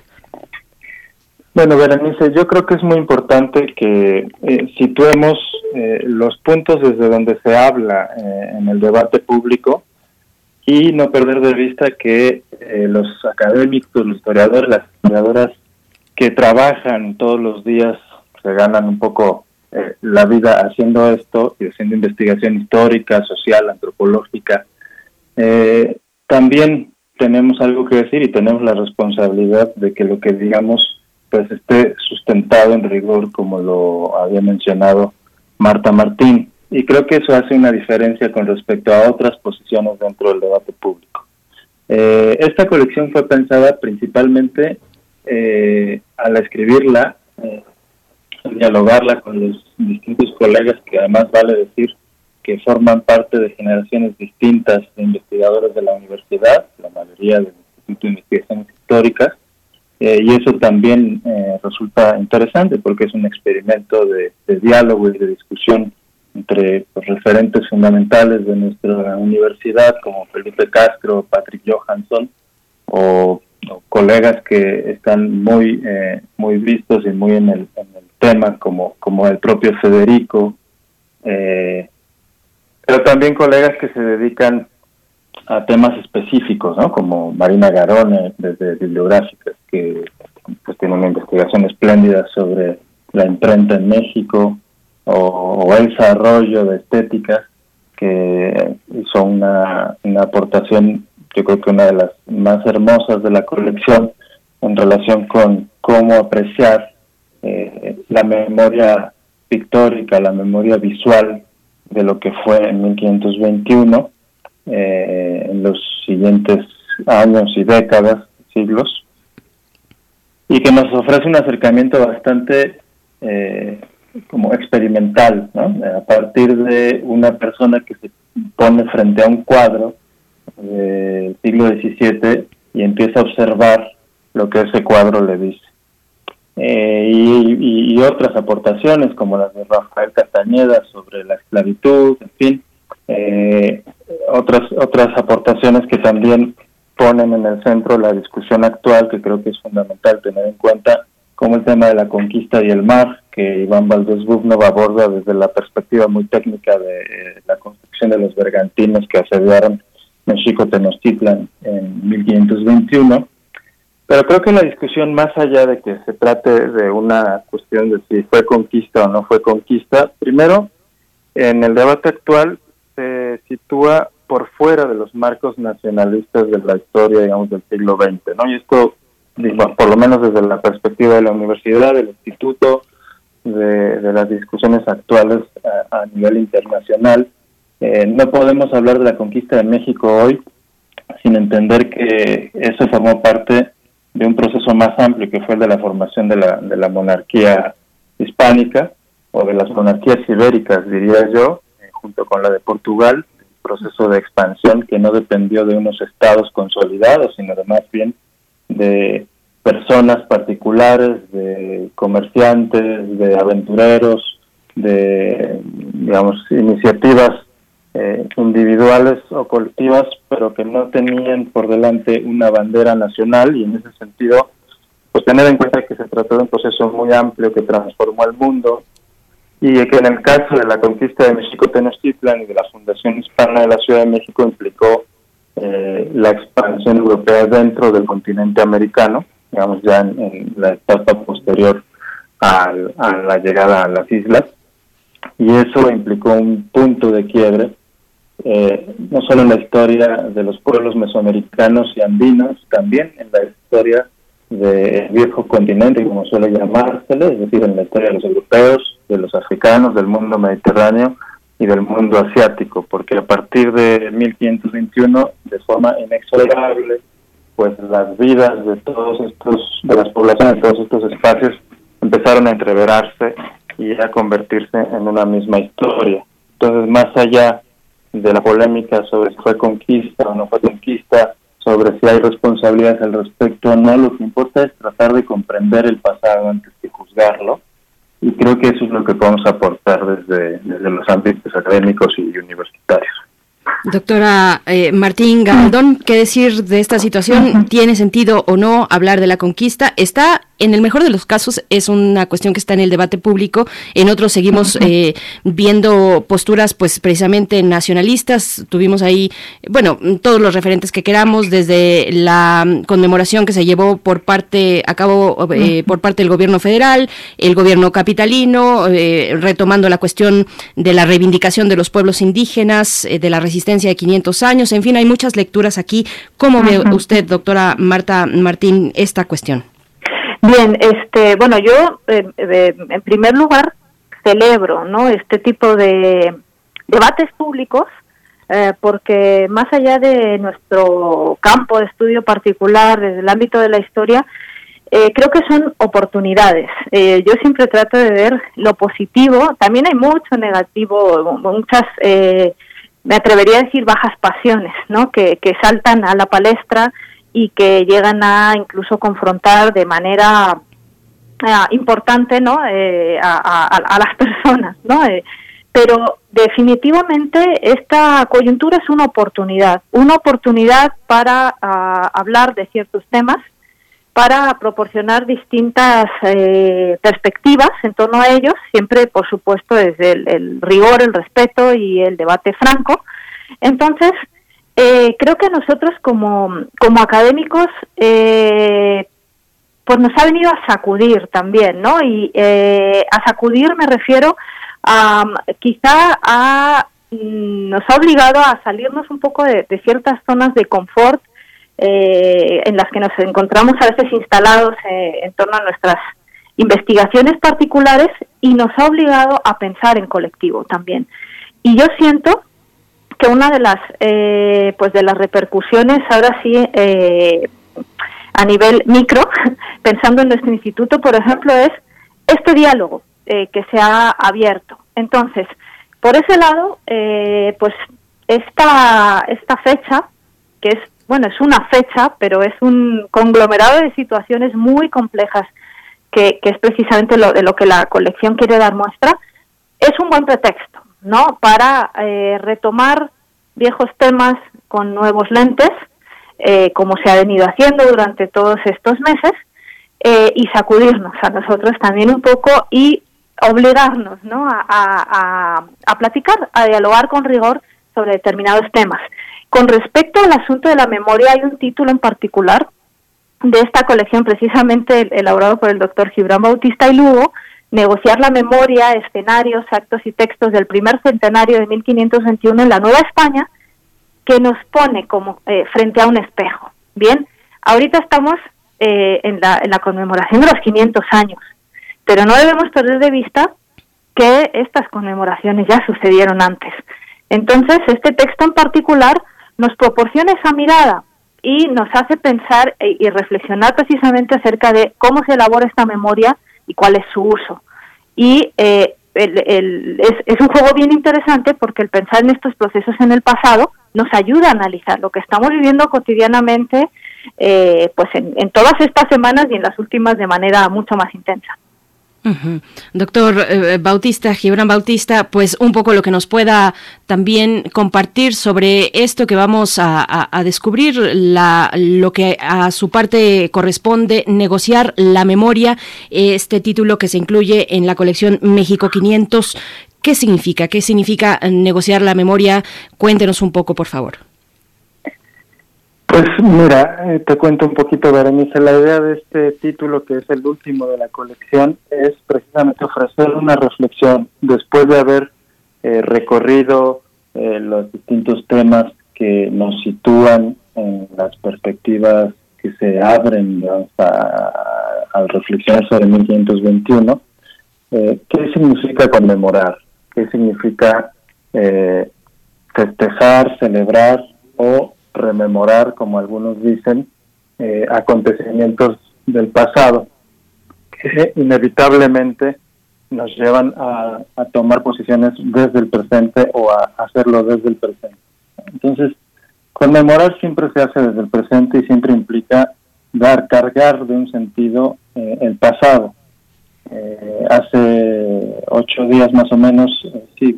Bueno, Berenice, yo creo que es muy importante que eh, situemos eh, los puntos desde donde se habla eh, en el debate público y no perder de vista que los académicos, los historiadores, las historiadoras que trabajan todos los días, se ganan un poco la vida haciendo esto y haciendo investigación histórica, social, antropológica, también tenemos algo que decir y tenemos la responsabilidad de que lo que digamos pues esté sustentado en rigor como lo había mencionado Marta Martín y creo que eso hace una diferencia con respecto a otras posiciones dentro del debate público. Eh, esta colección fue pensada principalmente eh, al escribirla, eh, dialogarla con los distintos colegas que además vale decir que forman parte de generaciones distintas de investigadores de la universidad, la mayoría del Instituto de Investigaciones Históricas, eh, y eso también eh, resulta interesante porque es un experimento de, diálogo y de discusión entre los referentes fundamentales de nuestra universidad, como Felipe Castro, Patrick Johansson, o, colegas que están muy eh, muy vistos y muy en el, tema, como, como el propio Federico, eh, pero también colegas que se dedican a temas específicos, ¿no? Como Marina Garone, desde Bibliográficas, que pues, tiene una investigación espléndida sobre la imprenta en México, o, Elsa Arroyo de Estética, que hizo una, una aportación yo creo que una de las más hermosas de la colección en relación con cómo apreciar eh, la memoria pictórica, la memoria visual de lo que fue en 1521, eh, en los siguientes años y décadas, siglos, y que nos ofrece un acercamiento bastante eh, como experimental, ¿no? a partir de una persona que se pone frente a un cuadro del siglo XVII y empieza a observar lo que ese cuadro le dice. Eh, y, otras aportaciones como las de Rafael Castañeda sobre la esclavitud, en fin, eh, otras otras aportaciones que también ponen en el centro la discusión actual que creo que es fundamental tener en cuenta como el tema de la conquista y el mar que Iván Valdés Bubnov aborda desde la perspectiva muy técnica de eh, la construcción de los bergantines que asediaron México Tenochtitlan en 1521 pero creo que la discusión, más allá de que se trate de una cuestión de si fue conquista o no fue conquista, primero, en el debate actual se sitúa por fuera de los marcos nacionalistas de la historia, digamos, del siglo XX, ¿no? Y esto, por lo menos desde la perspectiva de la universidad, del instituto, de, las discusiones actuales a, nivel internacional, eh, no podemos hablar de la conquista de México hoy sin entender que eso formó parte de un proceso más amplio que fue el de la formación de la, de la monarquía hispánica o de las monarquías ibéricas, diría yo, eh, junto con la de Portugal, proceso de expansión que no dependió de unos estados consolidados, sino de más bien de personas particulares, de comerciantes, de aventureros, de, digamos, iniciativas eh, individuales o colectivas, pero que no tenían por delante una bandera nacional y en ese sentido, pues tener en cuenta que se trató de un proceso muy amplio que transformó el mundo y que en el caso de la conquista de México Tenochtitlan y de la Fundación Hispana de la Ciudad de México implicó eh, la expansión europea dentro del continente americano, digamos ya en, la etapa posterior a la llegada a las islas, y eso implicó un punto de quiebre eh, no solo en la historia de los pueblos mesoamericanos y andinos, también en la historia del viejo continente, como suele llamársele, es decir, en la historia de los europeos, de los africanos, del mundo mediterráneo y del mundo asiático, porque a partir de 1521, de forma inexorable, pues las vidas de todos estos, de las poblaciones de todos estos espacios empezaron a entreverarse y a convertirse en una misma historia. Entonces, más allá de la polémica sobre si fue conquista o no fue conquista, sobre si hay responsabilidades al respecto o no, lo que importa es tratar de comprender el pasado antes que juzgarlo. Y creo que eso es lo que podemos aportar desde, desde los ámbitos académicos y universitarios.
Doctora eh, Martín Galdón, ¿qué decir de esta situación? ¿Tiene sentido o no hablar de la conquista? Está en el mejor de los casos es una cuestión que está en el debate público, en otros seguimos eh, viendo posturas pues precisamente nacionalistas, tuvimos ahí, bueno, todos los referentes que queramos, desde la conmemoración que se llevó por parte, a cabo eh, por parte del gobierno federal, el gobierno capitalino, eh, retomando la cuestión de la reivindicación de los pueblos indígenas, de la resistencia de 500 años, en fin, hay muchas lecturas aquí. ¿Cómo ve usted, doctora Marta Martín, esta cuestión?
Bien, este, bueno, yo eh, eh, en primer lugar celebro, ¿no? Este tipo de debates públicos eh, porque más allá de nuestro campo de estudio particular, desde el ámbito de la historia, creo que son oportunidades. yo siempre trato de ver lo positivo, también hay mucho negativo, muchas, me atrevería a decir, bajas pasiones, ¿no? Que saltan a la palestra y que llegan a incluso confrontar de manera eh, importante ¿no? Eh, a, las personas. ¿no? Eh, pero definitivamente esta coyuntura es una oportunidad, una oportunidad para ah, hablar de ciertos temas, para proporcionar distintas perspectivas en torno a ellos, siempre por supuesto desde el rigor, el respeto y el debate franco. Entonces, eh, creo que a nosotros como, como académicos, eh, pues nos ha venido a sacudir también, ¿no? Y eh, a sacudir me refiero a quizá a mm, nos ha obligado a salirnos un poco de, ciertas zonas de confort eh, en las que nos encontramos a veces instalados eh, en torno a nuestras investigaciones particulares y nos ha obligado a pensar en colectivo también. Y yo siento que una de las eh, pues de las repercusiones ahora sí a nivel micro, pensando en nuestro instituto, por ejemplo, es este diálogo que se ha abierto. Entonces, por ese lado, eh, pues esta, esta fecha, que es, bueno, es una fecha, pero es un conglomerado de situaciones muy complejas, que, es precisamente lo, de lo que la colección quiere dar muestra, es un buen pretexto, ¿no? Para eh, retomar viejos temas con nuevos lentes, eh, como se ha venido haciendo durante todos estos meses, y sacudirnos a nosotros también un poco y obligarnos ¿no? a, a, platicar, a dialogar con rigor sobre determinados temas. Con respecto al asunto de la memoria, hay un título en particular de esta colección, precisamente elaborado por el doctor Gibran Bautista y Lugo, negociar la memoria, escenarios, actos y textos del primer centenario de 1521 en la Nueva España, que nos pone como eh, frente a un espejo. Bien, ahorita estamos eh, en, la, en la conmemoración de los 500 años pero no debemos perder de vista que estas conmemoraciones ya sucedieron antes. Entonces, este texto en particular nos proporciona esa mirada y nos hace pensar e, y reflexionar precisamente acerca de cómo se elabora esta memoria y cuál es su uso. Y eh, es, un juego bien interesante porque el pensar en estos procesos en el pasado nos ayuda a analizar lo que estamos viviendo cotidianamente eh, pues en todas estas semanas y en las últimas de manera mucho más intensa.
Doctor eh, Bautista, Gibran Bautista, pues un poco lo que nos pueda también compartir sobre esto que vamos a, descubrir, la, lo que a su parte corresponde, negociar la memoria, este título que se incluye en la colección México 500. ¿Qué significa? ¿Qué significa negociar la memoria? Cuéntenos un poco, por favor.
Pues mira, eh, te cuento un poquito, Berenice. La idea de este título, que es el último de la colección, es precisamente ofrecer una reflexión después de haber eh, recorrido eh, los distintos temas que nos sitúan en las perspectivas que se abren al reflexionar sobre 1521. ¿Qué significa conmemorar? ¿Qué significa festejar, celebrar o rememorar, como algunos dicen, eh, acontecimientos del pasado que inevitablemente nos llevan a, tomar posiciones desde el presente o a hacerlo desde el presente. Entonces, conmemorar siempre se hace desde el presente y siempre implica dar, cargar de un sentido eh, el pasado. Eh, hace ocho días más o menos, sí,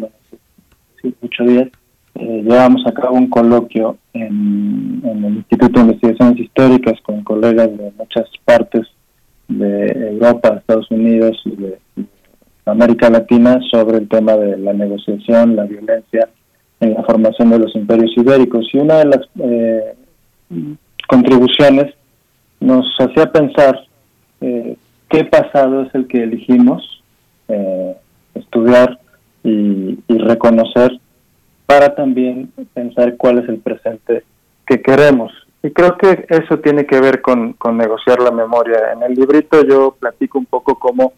sí, ocho días, eh, llevamos a cabo un coloquio en, el Instituto de Investigaciones Históricas con colegas de muchas partes de Europa, Estados Unidos y de, América Latina sobre el tema de la negociación, la violencia en la formación de los imperios ibéricos. Y una de las eh, contribuciones nos hacía pensar eh, qué pasado es el que elegimos eh, estudiar y, y reconocer para también pensar cuál es el presente que queremos. Y creo que eso tiene que ver con, negociar la memoria. En el librito yo platico un poco cómo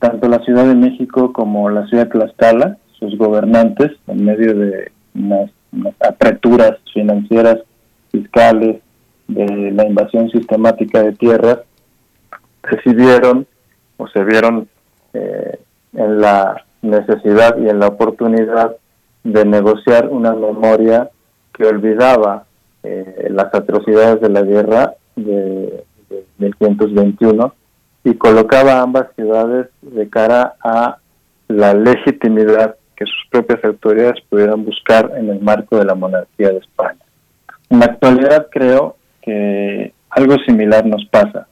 tanto la Ciudad de México como la Ciudad de Tlaxcala, sus gobernantes, en medio de unas, aperturas financieras, fiscales, de la invasión sistemática de tierras, decidieron o se vieron eh, en la necesidad y en la oportunidad de negociar una memoria que olvidaba eh, las atrocidades de la guerra de, 1521 y colocaba a ambas ciudades de cara a la legitimidad que sus propias autoridades pudieran buscar en el marco de la monarquía de España. En la actualidad creo que algo similar nos pasa.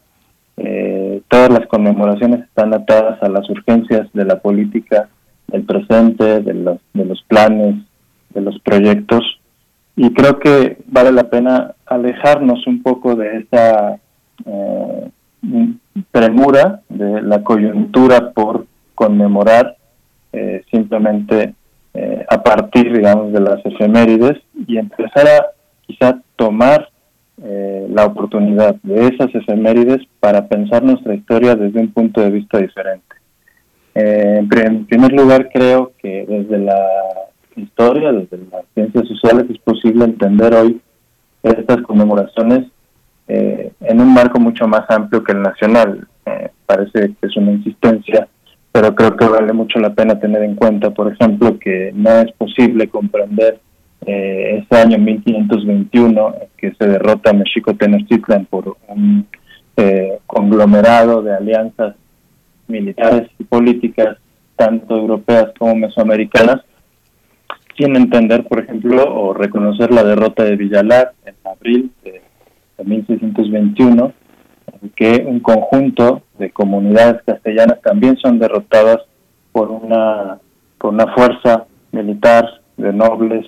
Eh, todas las conmemoraciones están atadas a las urgencias de la política del presente, de los, de los planes, de los proyectos. Y creo que vale la pena alejarnos un poco de esta eh, premura, de la coyuntura por conmemorar, eh, simplemente eh, a partir, digamos, de las efemérides y empezar a quizá tomar eh, la oportunidad de esas efemérides para pensar nuestra historia desde un punto de vista diferente. Eh, en primer lugar, creo que desde la historia, desde las ciencias sociales, es posible entender hoy estas conmemoraciones eh, en un marco mucho más amplio que el nacional. parece que es una insistencia pero creo que vale mucho la pena tener en cuenta, por ejemplo, que no es posible comprender eh, ese año 1521 que se derrota México Tenochtitlan por un eh, conglomerado de alianzas militares y políticas, tanto europeas como mesoamericanas, sin entender, por ejemplo, o reconocer la derrota de Villalar en abril de, de 1621 que un conjunto de comunidades castellanas también son derrotadas por una, por una fuerza militar de nobles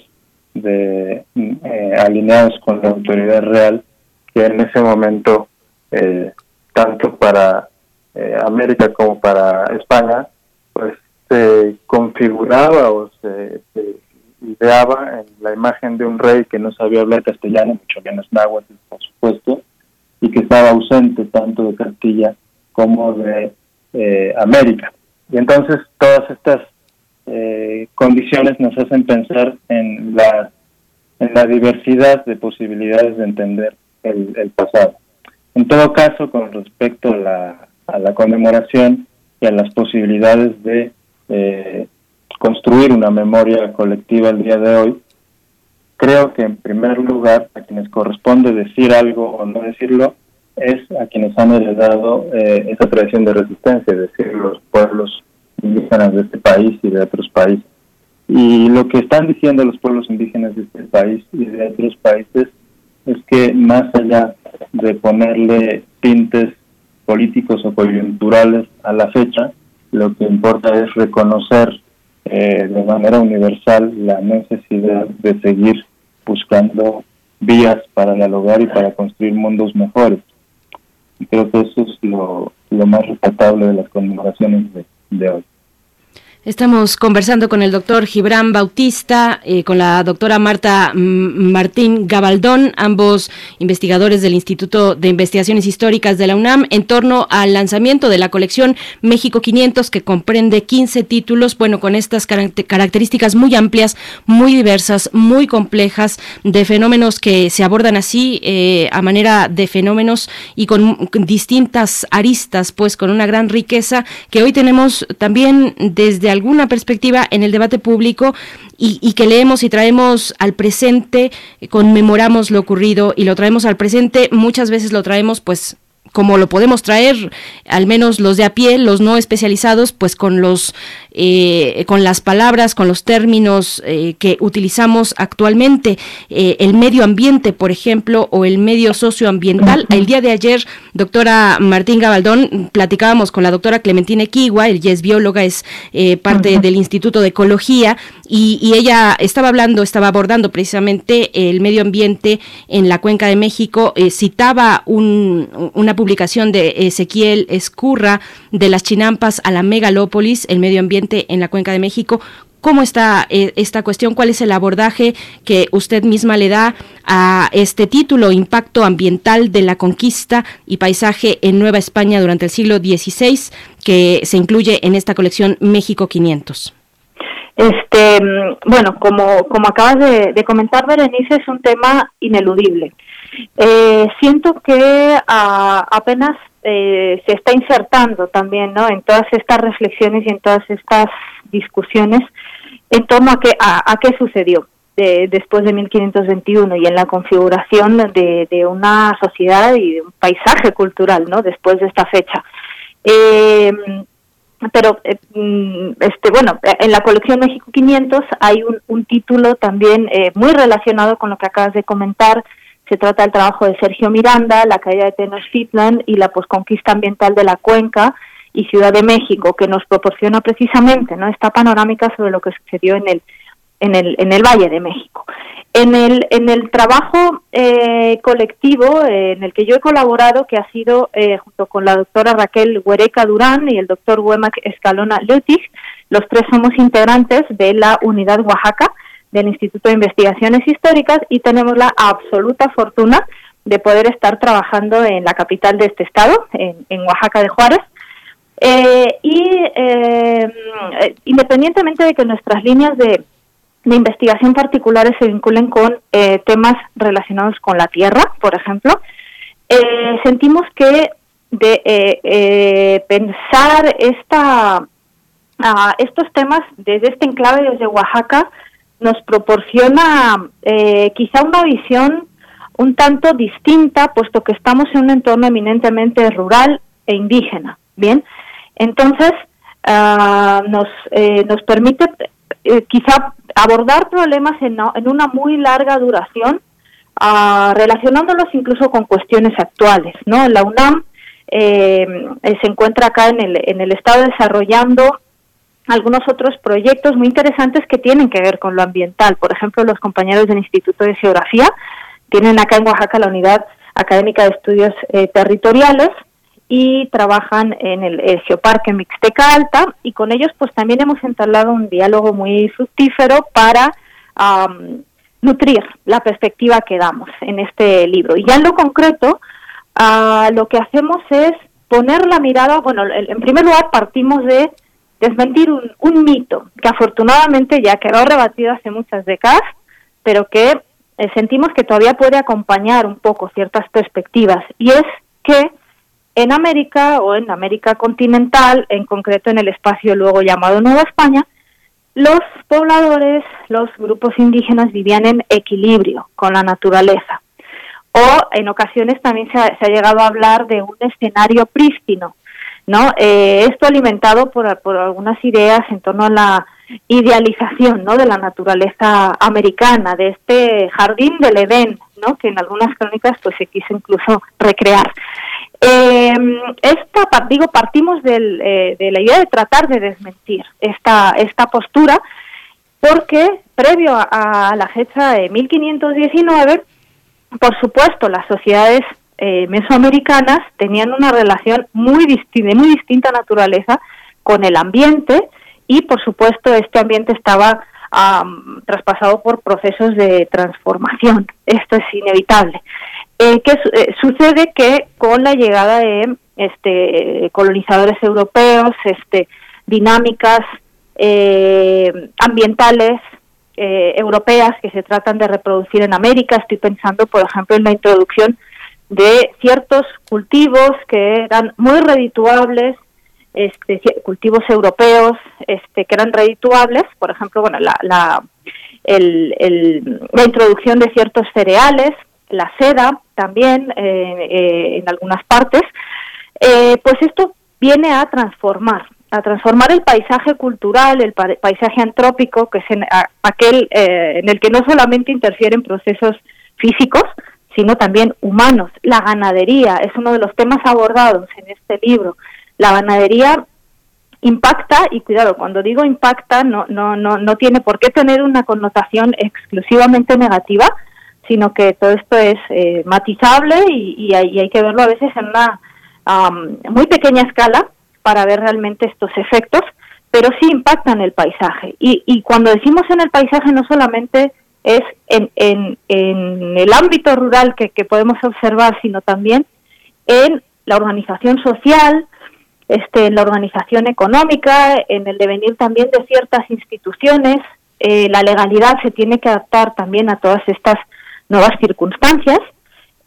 de eh, alineados con la autoridad real que en ese momento eh, tanto para eh, América como para España pues se configuraba o se, ideaba en la imagen de un rey que no sabía hablar castellano mucho menos náhuatl por supuesto y que estaba ausente tanto de Castilla como de eh, América. Y entonces todas estas eh, condiciones nos hacen pensar en la, en la diversidad de posibilidades de entender el, pasado. En todo caso, con respecto a la, a la conmemoración y a las posibilidades de eh, construir una memoria colectiva el día de hoy, creo que en primer lugar a quienes corresponde decir algo o no decirlo es a quienes han heredado eh, esa tradición de resistencia, es decir, los pueblos indígenas de este país y de otros países. Y lo que están diciendo los pueblos indígenas de este país y de otros países es que más allá de ponerle tintes políticos o coyunturales a la fecha, lo que importa es reconocer eh, de manera universal la necesidad de seguir buscando vías para dialogar y para construir mundos mejores. Y creo que eso es lo, lo más respetable de las conmemoraciones de hoy.
Estamos conversando con el doctor Gibran Bautista, eh, con la doctora Marta Martín Gabaldón, ambos investigadores del Instituto de Investigaciones Históricas de la UNAM, en torno al lanzamiento de la colección México 500, que comprende 15 títulos, bueno, con estas características muy amplias, muy diversas, muy complejas, de fenómenos que se abordan así, eh, a manera de fenómenos y con distintas aristas, pues con una gran riqueza que hoy tenemos también desde alguna perspectiva en el debate público y, que leemos y traemos al presente, conmemoramos lo ocurrido y lo traemos al presente, muchas veces lo traemos pues como lo podemos traer, al menos los de a pie, los no especializados, pues con los eh, con las palabras, con los términos eh, que utilizamos actualmente, eh, el medio ambiente, por ejemplo, o el medio socioambiental. El día de ayer, doctora Martín Gabaldón, platicábamos con la doctora Clementina Equigua, ella es bióloga, es parte del Instituto de Ecología, y, y, ella estaba hablando, estaba abordando precisamente el medio ambiente en la Cuenca de México, citaba un, una publicación publicación de Ezequiel Escurra de las Chinampas a la megalópolis, el medio ambiente en la Cuenca de México. ¿Cómo está eh, esta cuestión? ¿Cuál es el abordaje que usted misma le da a este título, Impacto Ambiental de la Conquista y Paisaje en Nueva España durante el siglo XVI, que se incluye en esta colección México 500?
Este, bueno, como, como acabas de, de comentar, Berenice, es un tema ineludible. Eh, siento que ah, apenas eh, se está insertando también ¿no? en todas estas reflexiones y en todas estas discusiones en torno a qué, a, qué sucedió después de 1521 y en la configuración de, de, una sociedad y de un paisaje cultural ¿no? después de esta fecha. Eh, pero eh, mm, este bueno en la colección México 500 hay un, un título también eh, muy relacionado con lo que acabas de comentar se trata del trabajo de Sergio Miranda, la caída de Tenochtitlan y la posconquista ambiental de la cuenca y Ciudad de México, que nos proporciona precisamente ¿no? esta panorámica sobre lo que sucedió en el en el, en el Valle de México. En el, en el trabajo eh, colectivo eh, en el que yo he colaborado, que ha sido eh, junto con la doctora Raquel Huereca Durán y el doctor Huemac Escalona Lutig, los tres somos integrantes de la Unidad Oaxaca del Instituto de Investigaciones Históricas y tenemos la absoluta fortuna de poder estar trabajando en la capital de este estado, en, en Oaxaca de Juárez. y independientemente de que nuestras líneas de de investigación particulares se vinculen con eh, temas relacionados con la tierra, por ejemplo. Eh, sentimos que de eh, pensar esta, estos temas desde este enclave, desde Oaxaca, nos proporciona quizá una visión un tanto distinta, puesto que estamos en un entorno eminentemente rural e indígena. Bien, entonces ah, nos, nos permite quizá abordar problemas en, una muy larga duración, uh, relacionándolos incluso con cuestiones actuales. ¿no? La UNAM eh, se encuentra acá en el, en el Estado desarrollando algunos otros proyectos muy interesantes que tienen que ver con lo ambiental. Por ejemplo, los compañeros del Instituto de Geografía tienen acá en Oaxaca la Unidad Académica de Estudios eh, Territoriales, y trabajan en el, Geoparque Mixteca Alta y con ellos pues también hemos entablado un diálogo muy fructífero para nutrir la perspectiva que damos en este libro. Y ya en lo concreto, uh, lo que hacemos es poner la mirada, bueno, en primer lugar partimos de desmentir un, un mito que afortunadamente ya quedó rebatido hace muchas décadas, pero que eh, sentimos que todavía puede acompañar un poco ciertas perspectivas, y es que en América o en América continental, en concreto en el espacio luego llamado Nueva España, los pobladores, los grupos indígenas vivían en equilibrio con la naturaleza. O en ocasiones también se ha, llegado a hablar de un escenario prístino, ¿no? Eh, esto alimentado por, algunas ideas en torno a la idealización, ¿no? De la naturaleza americana, de este jardín del Edén, ¿no? Que en algunas crónicas pues se quiso incluso recrear. Eh, esta, digo, partimos eh, de la idea de tratar de desmentir esta, esta postura, porque previo a, la fecha de 1519, por supuesto, las sociedades eh, mesoamericanas tenían una relación muy de muy distinta naturaleza con el ambiente y, por supuesto, este ambiente estaba traspasado por procesos de transformación. Esto es inevitable. Eh, que eh, sucede que con la llegada de este colonizadores europeos, este dinámicas ambientales europeas que se tratan de reproducir en América, estoy pensando por ejemplo en la introducción de ciertos cultivos que eran muy redituables, este, cultivos europeos este, que eran redituables, por ejemplo, bueno, la, la, la introducción de ciertos cereales la seda también eh, eh, en algunas partes, eh, pues esto viene a transformar, a transformar el paisaje cultural, el paisaje antrópico, que es aquel en el que no solamente interfieren procesos físicos, sino también humanos. La ganadería es uno de los temas abordados en este libro. La ganadería impacta y cuidado cuando digo impacta no no no no tiene por qué tener una connotación exclusivamente negativa sino que todo esto es eh, matizable y, hay, que verlo a veces en una muy pequeña escala para ver realmente estos efectos, pero sí impactan el paisaje. Y, cuando decimos en el paisaje no solamente es en, en, el ámbito rural que, podemos observar, sino también en la organización social, este, en la organización económica, en el devenir también de ciertas instituciones. Eh, la legalidad se tiene que adaptar también a todas estas nuevas circunstancias.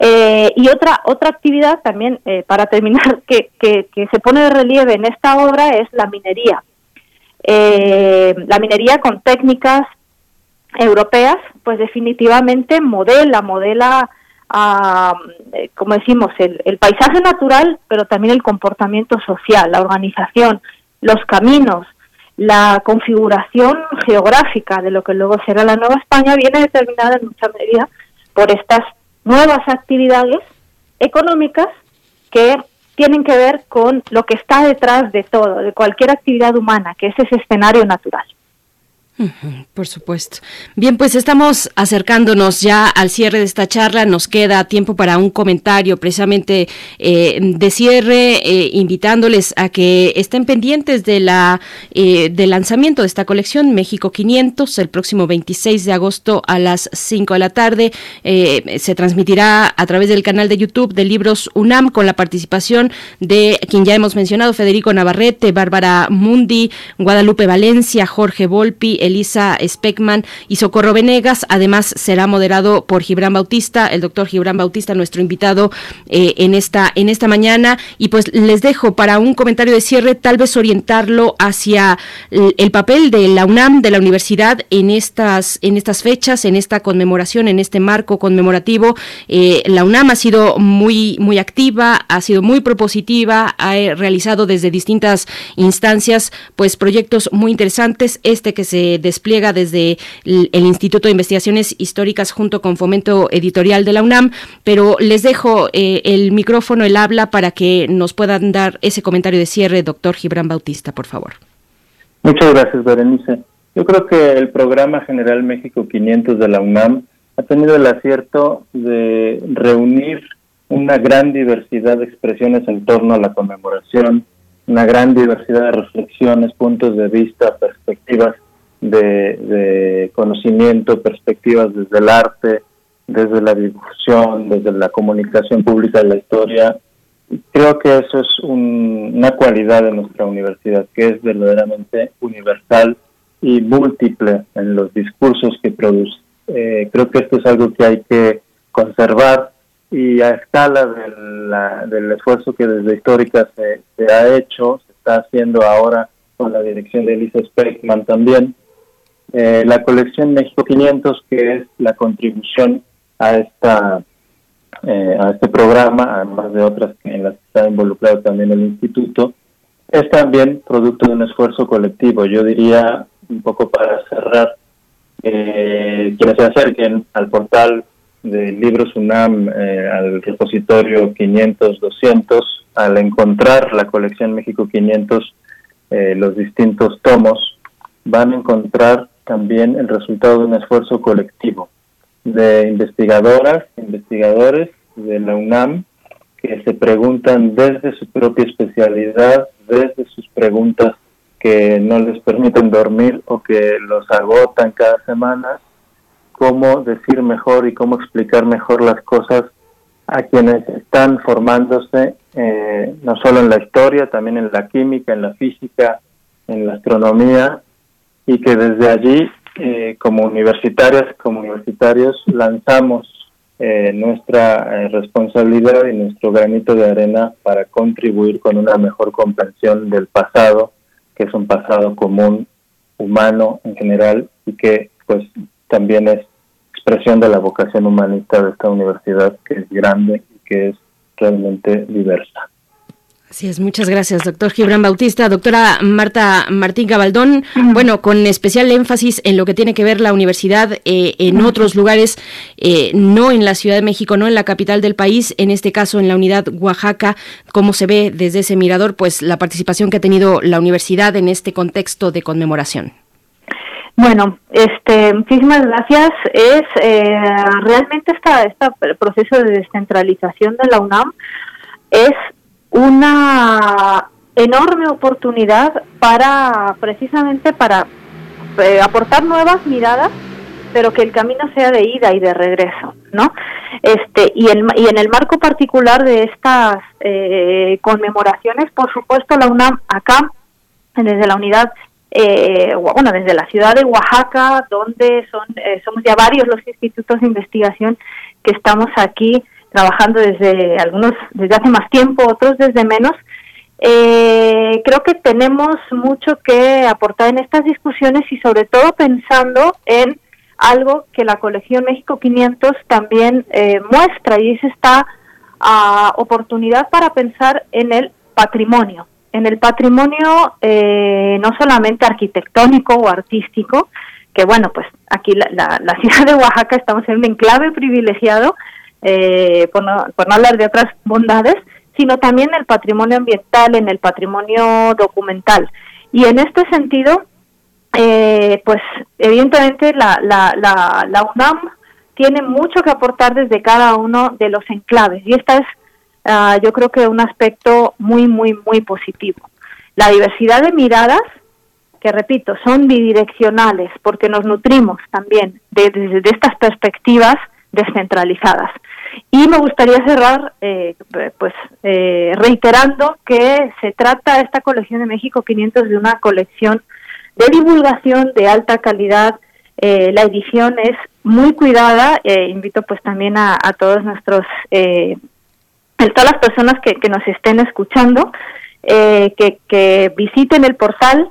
Eh, y otra otra actividad también, eh, para terminar, que, que, se pone de relieve en esta obra es la minería. La minería con técnicas europeas, pues definitivamente modela, modela, ah, como decimos, el, el paisaje natural, pero también el comportamiento social, la organización, los caminos, la configuración geográfica de lo que luego será la Nueva España viene determinada en mucha medida por estas nuevas actividades económicas que tienen que ver con lo que está detrás de todo, de cualquier actividad humana, que es ese escenario natural.
Por supuesto. Bien, pues estamos acercándonos ya al cierre de esta charla. Nos queda tiempo para un comentario precisamente eh, de cierre, eh, invitándoles a que estén pendientes de la eh, del lanzamiento de esta colección México 500 el próximo 26 de agosto a las 5 de la tarde. se transmitirá a través del canal de YouTube de Libros UNAM con la participación de quien ya hemos mencionado, Federico Navarrete, Bárbara Mundi, Guadalupe Valencia, Jorge Volpi, Elisa Speckman y Socorro Venegas. Además, será moderado por Gibran Bautista, el doctor Gibran Bautista, nuestro invitado eh, en, esta, en esta mañana. Y pues les dejo para un comentario de cierre, tal vez orientarlo hacia el papel de la UNAM, de la universidad, en estas, en estas fechas, en esta conmemoración, en este marco conmemorativo. Eh, la UNAM ha sido muy, muy activa, ha sido muy propositiva, ha realizado desde distintas instancias pues proyectos muy interesantes. Este que se despliega desde el, Instituto de Investigaciones Históricas junto con Fomento Editorial de la UNAM, pero les dejo eh, el micrófono, el habla, para que nos puedan dar ese comentario de cierre, doctor Gibran Bautista, por favor.
Muchas gracias, Berenice. Yo creo que el programa General México 500 de la UNAM ha tenido el acierto de reunir una gran diversidad de expresiones en torno a la conmemoración, una gran diversidad de reflexiones, puntos de vista, perspectivas de, conocimiento, perspectivas desde el arte, desde la difusión, desde la comunicación pública de la historia. Creo que eso es una cualidad de nuestra universidad, que es verdaderamente universal y múltiple en los discursos que produce. Eh, creo que esto es algo que hay que conservar y a escala del esfuerzo que desde Histórica se, se, ha hecho, se está haciendo ahora con la dirección de Elisa Speckman también, eh, la colección México 500, que es la contribución a esta eh, a este programa, además de otras en las que está involucrado también el instituto, es también producto de un esfuerzo colectivo. Yo diría, un poco para cerrar, eh, quienes se acerquen al portal de Libros UNAM, eh, al repositorio 500-200, al encontrar la colección México 500, los distintos tomos, van a encontrar también el resultado de un esfuerzo colectivo de investigadoras, investigadores de la UNAM que se preguntan desde su propia especialidad, desde sus preguntas que no les permiten dormir o que los agotan cada semana, cómo decir mejor y cómo explicar mejor las cosas a quienes están formándose eh, no solo en la historia, también en la química, en la física, en la astronomía y que desde allí, eh, como universitarias, como universitarios, lanzamos eh, nuestra eh, responsabilidad y nuestro granito de arena para contribuir con una mejor comprensión del pasado, que es un pasado común, humano en general, y que pues también es expresión de la vocación humanista de esta universidad, que es grande y que es realmente diversa.
Así es, muchas gracias, doctor Gibran Bautista. Doctora Marta Martín Gabaldón, bueno, con especial énfasis en lo que tiene que ver la universidad eh, en otros lugares, eh, no en la Ciudad de México, no en la capital del país, en este caso en la unidad Oaxaca, cómo se ve desde ese mirador, pues la participación que ha tenido la universidad en este contexto de conmemoración.
Bueno, este, muchísimas gracias. Es eh, realmente esta, esta proceso de descentralización de la UNAM es una enorme oportunidad para precisamente para eh, aportar nuevas miradas pero que el camino sea de ida y de regreso, ¿no? Este y, el, y en el marco particular de estas eh, conmemoraciones, por supuesto, la UNAM acá desde la unidad, eh, bueno, desde la ciudad de Oaxaca, donde son somos ya varios los institutos de investigación que estamos aquí trabajando desde algunos desde hace más tiempo, otros desde menos. Eh, creo que tenemos mucho que aportar en estas discusiones y sobre todo pensando en algo que la colección México 500 también eh, muestra y es esta ah, oportunidad para pensar en el patrimonio, en el patrimonio eh, no solamente arquitectónico o artístico, que bueno, pues aquí la, la ciudad de Oaxaca estamos en un enclave privilegiado, eh, por, no, hablar de otras bondades, sino también el patrimonio ambiental, en el patrimonio documental. Y en este sentido, eh, pues evidentemente la, la, la, la, UNAM tiene mucho que aportar desde cada uno de los enclaves y esta es ah, yo creo que un aspecto muy, muy, muy positivo. La diversidad de miradas, que repito, son bidireccionales porque nos nutrimos también de, de estas perspectivas descentralizadas. Y me gustaría cerrar, eh, pues, eh, reiterando que se trata esta colección de México 500 de una colección de divulgación de alta calidad. Eh, la edición es muy cuidada. invito, pues, también a, todos nuestros, todas las personas que, nos estén escuchando, que, que visiten el portal,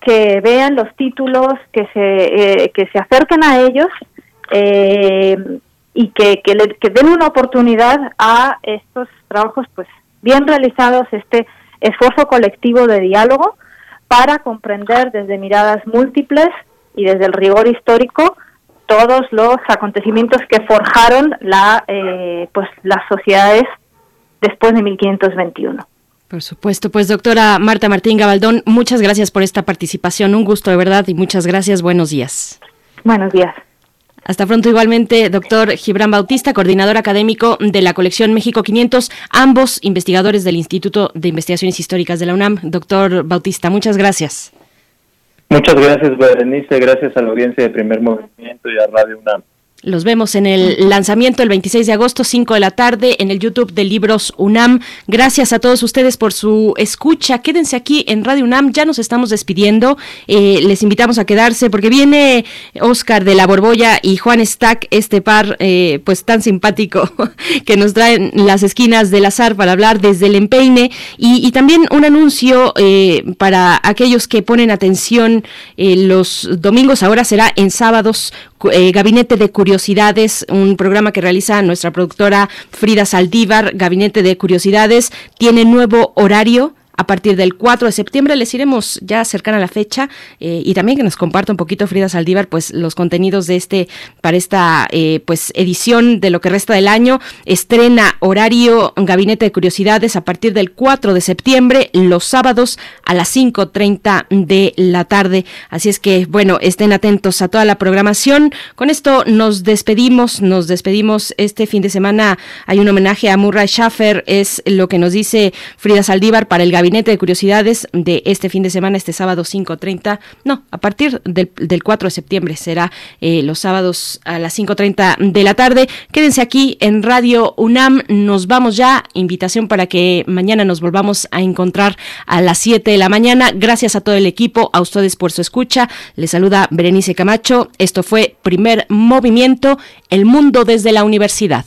que vean los títulos, que se, que se acerquen a ellos. Eh, y que, que, le, que den una oportunidad a estos trabajos pues bien realizados, este esfuerzo colectivo de diálogo para comprender desde miradas múltiples y desde el rigor histórico todos los acontecimientos que forjaron la eh, pues las sociedades después de 1521.
Por supuesto, pues doctora Marta Martín Gabaldón, muchas gracias por esta participación, un gusto de verdad y muchas gracias, buenos días.
Buenos días.
Hasta pronto igualmente, doctor Gibran Bautista, coordinador académico de la colección México 500, ambos investigadores del Instituto de Investigaciones Históricas de la UNAM. Doctor Bautista, muchas gracias.
Muchas gracias, Berenice, gracias a la audiencia de Primer Movimiento y a Radio UNAM.
Los vemos en el lanzamiento el 26 de agosto, 5 de la tarde, en el YouTube de Libros UNAM. Gracias a todos ustedes por su escucha. Quédense aquí en Radio UNAM. Ya nos estamos despidiendo. Eh, les invitamos a quedarse porque viene Oscar de la Borbolla y Juan Stack, este par eh, pues tan simpático que nos traen las esquinas del azar para hablar desde el empeine. Y, también un anuncio eh, para aquellos que ponen atención los domingos. Ahora será en sábados eh, Gabinete de Curiosidades, un programa que realiza nuestra productora Frida Saldívar, Gabinete de Curiosidades, tiene nuevo horario a partir del 4 de septiembre. Les iremos ya cercana a la fecha eh, y también que nos comparta un poquito Frida Saldívar pues los contenidos de este para esta eh, pues edición de lo que resta del año. Estrena horario Gabinete de Curiosidades a partir del 4 de septiembre, los sábados a las 5.30 de la tarde. Así es que bueno, estén atentos a toda la programación. Con esto nos despedimos, nos despedimos este fin de semana. Hay un homenaje a Murray Schaffer, es lo que nos dice Frida Saldívar para el Gabinete Gabinete de Curiosidades de este fin de semana, este sábado 5.30, no, a partir del, del 4 de septiembre será eh, los sábados a las 5.30 de la tarde. Quédense aquí en Radio UNAM, nos vamos ya, invitación para que mañana nos volvamos a encontrar a las 7 de la mañana. Gracias a todo el equipo, a ustedes por su escucha. Les saluda Berenice Camacho. Esto fue Primer Movimiento, El Mundo desde la Universidad.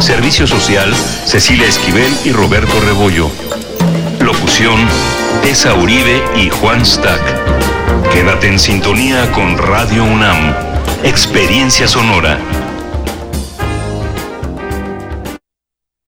Servicio Social, Cecilia Esquivel y Roberto Rebollo. Locución, Tessa Uribe y Juan Stack. Quédate en sintonía con Radio UNAM. Experiencia Sonora.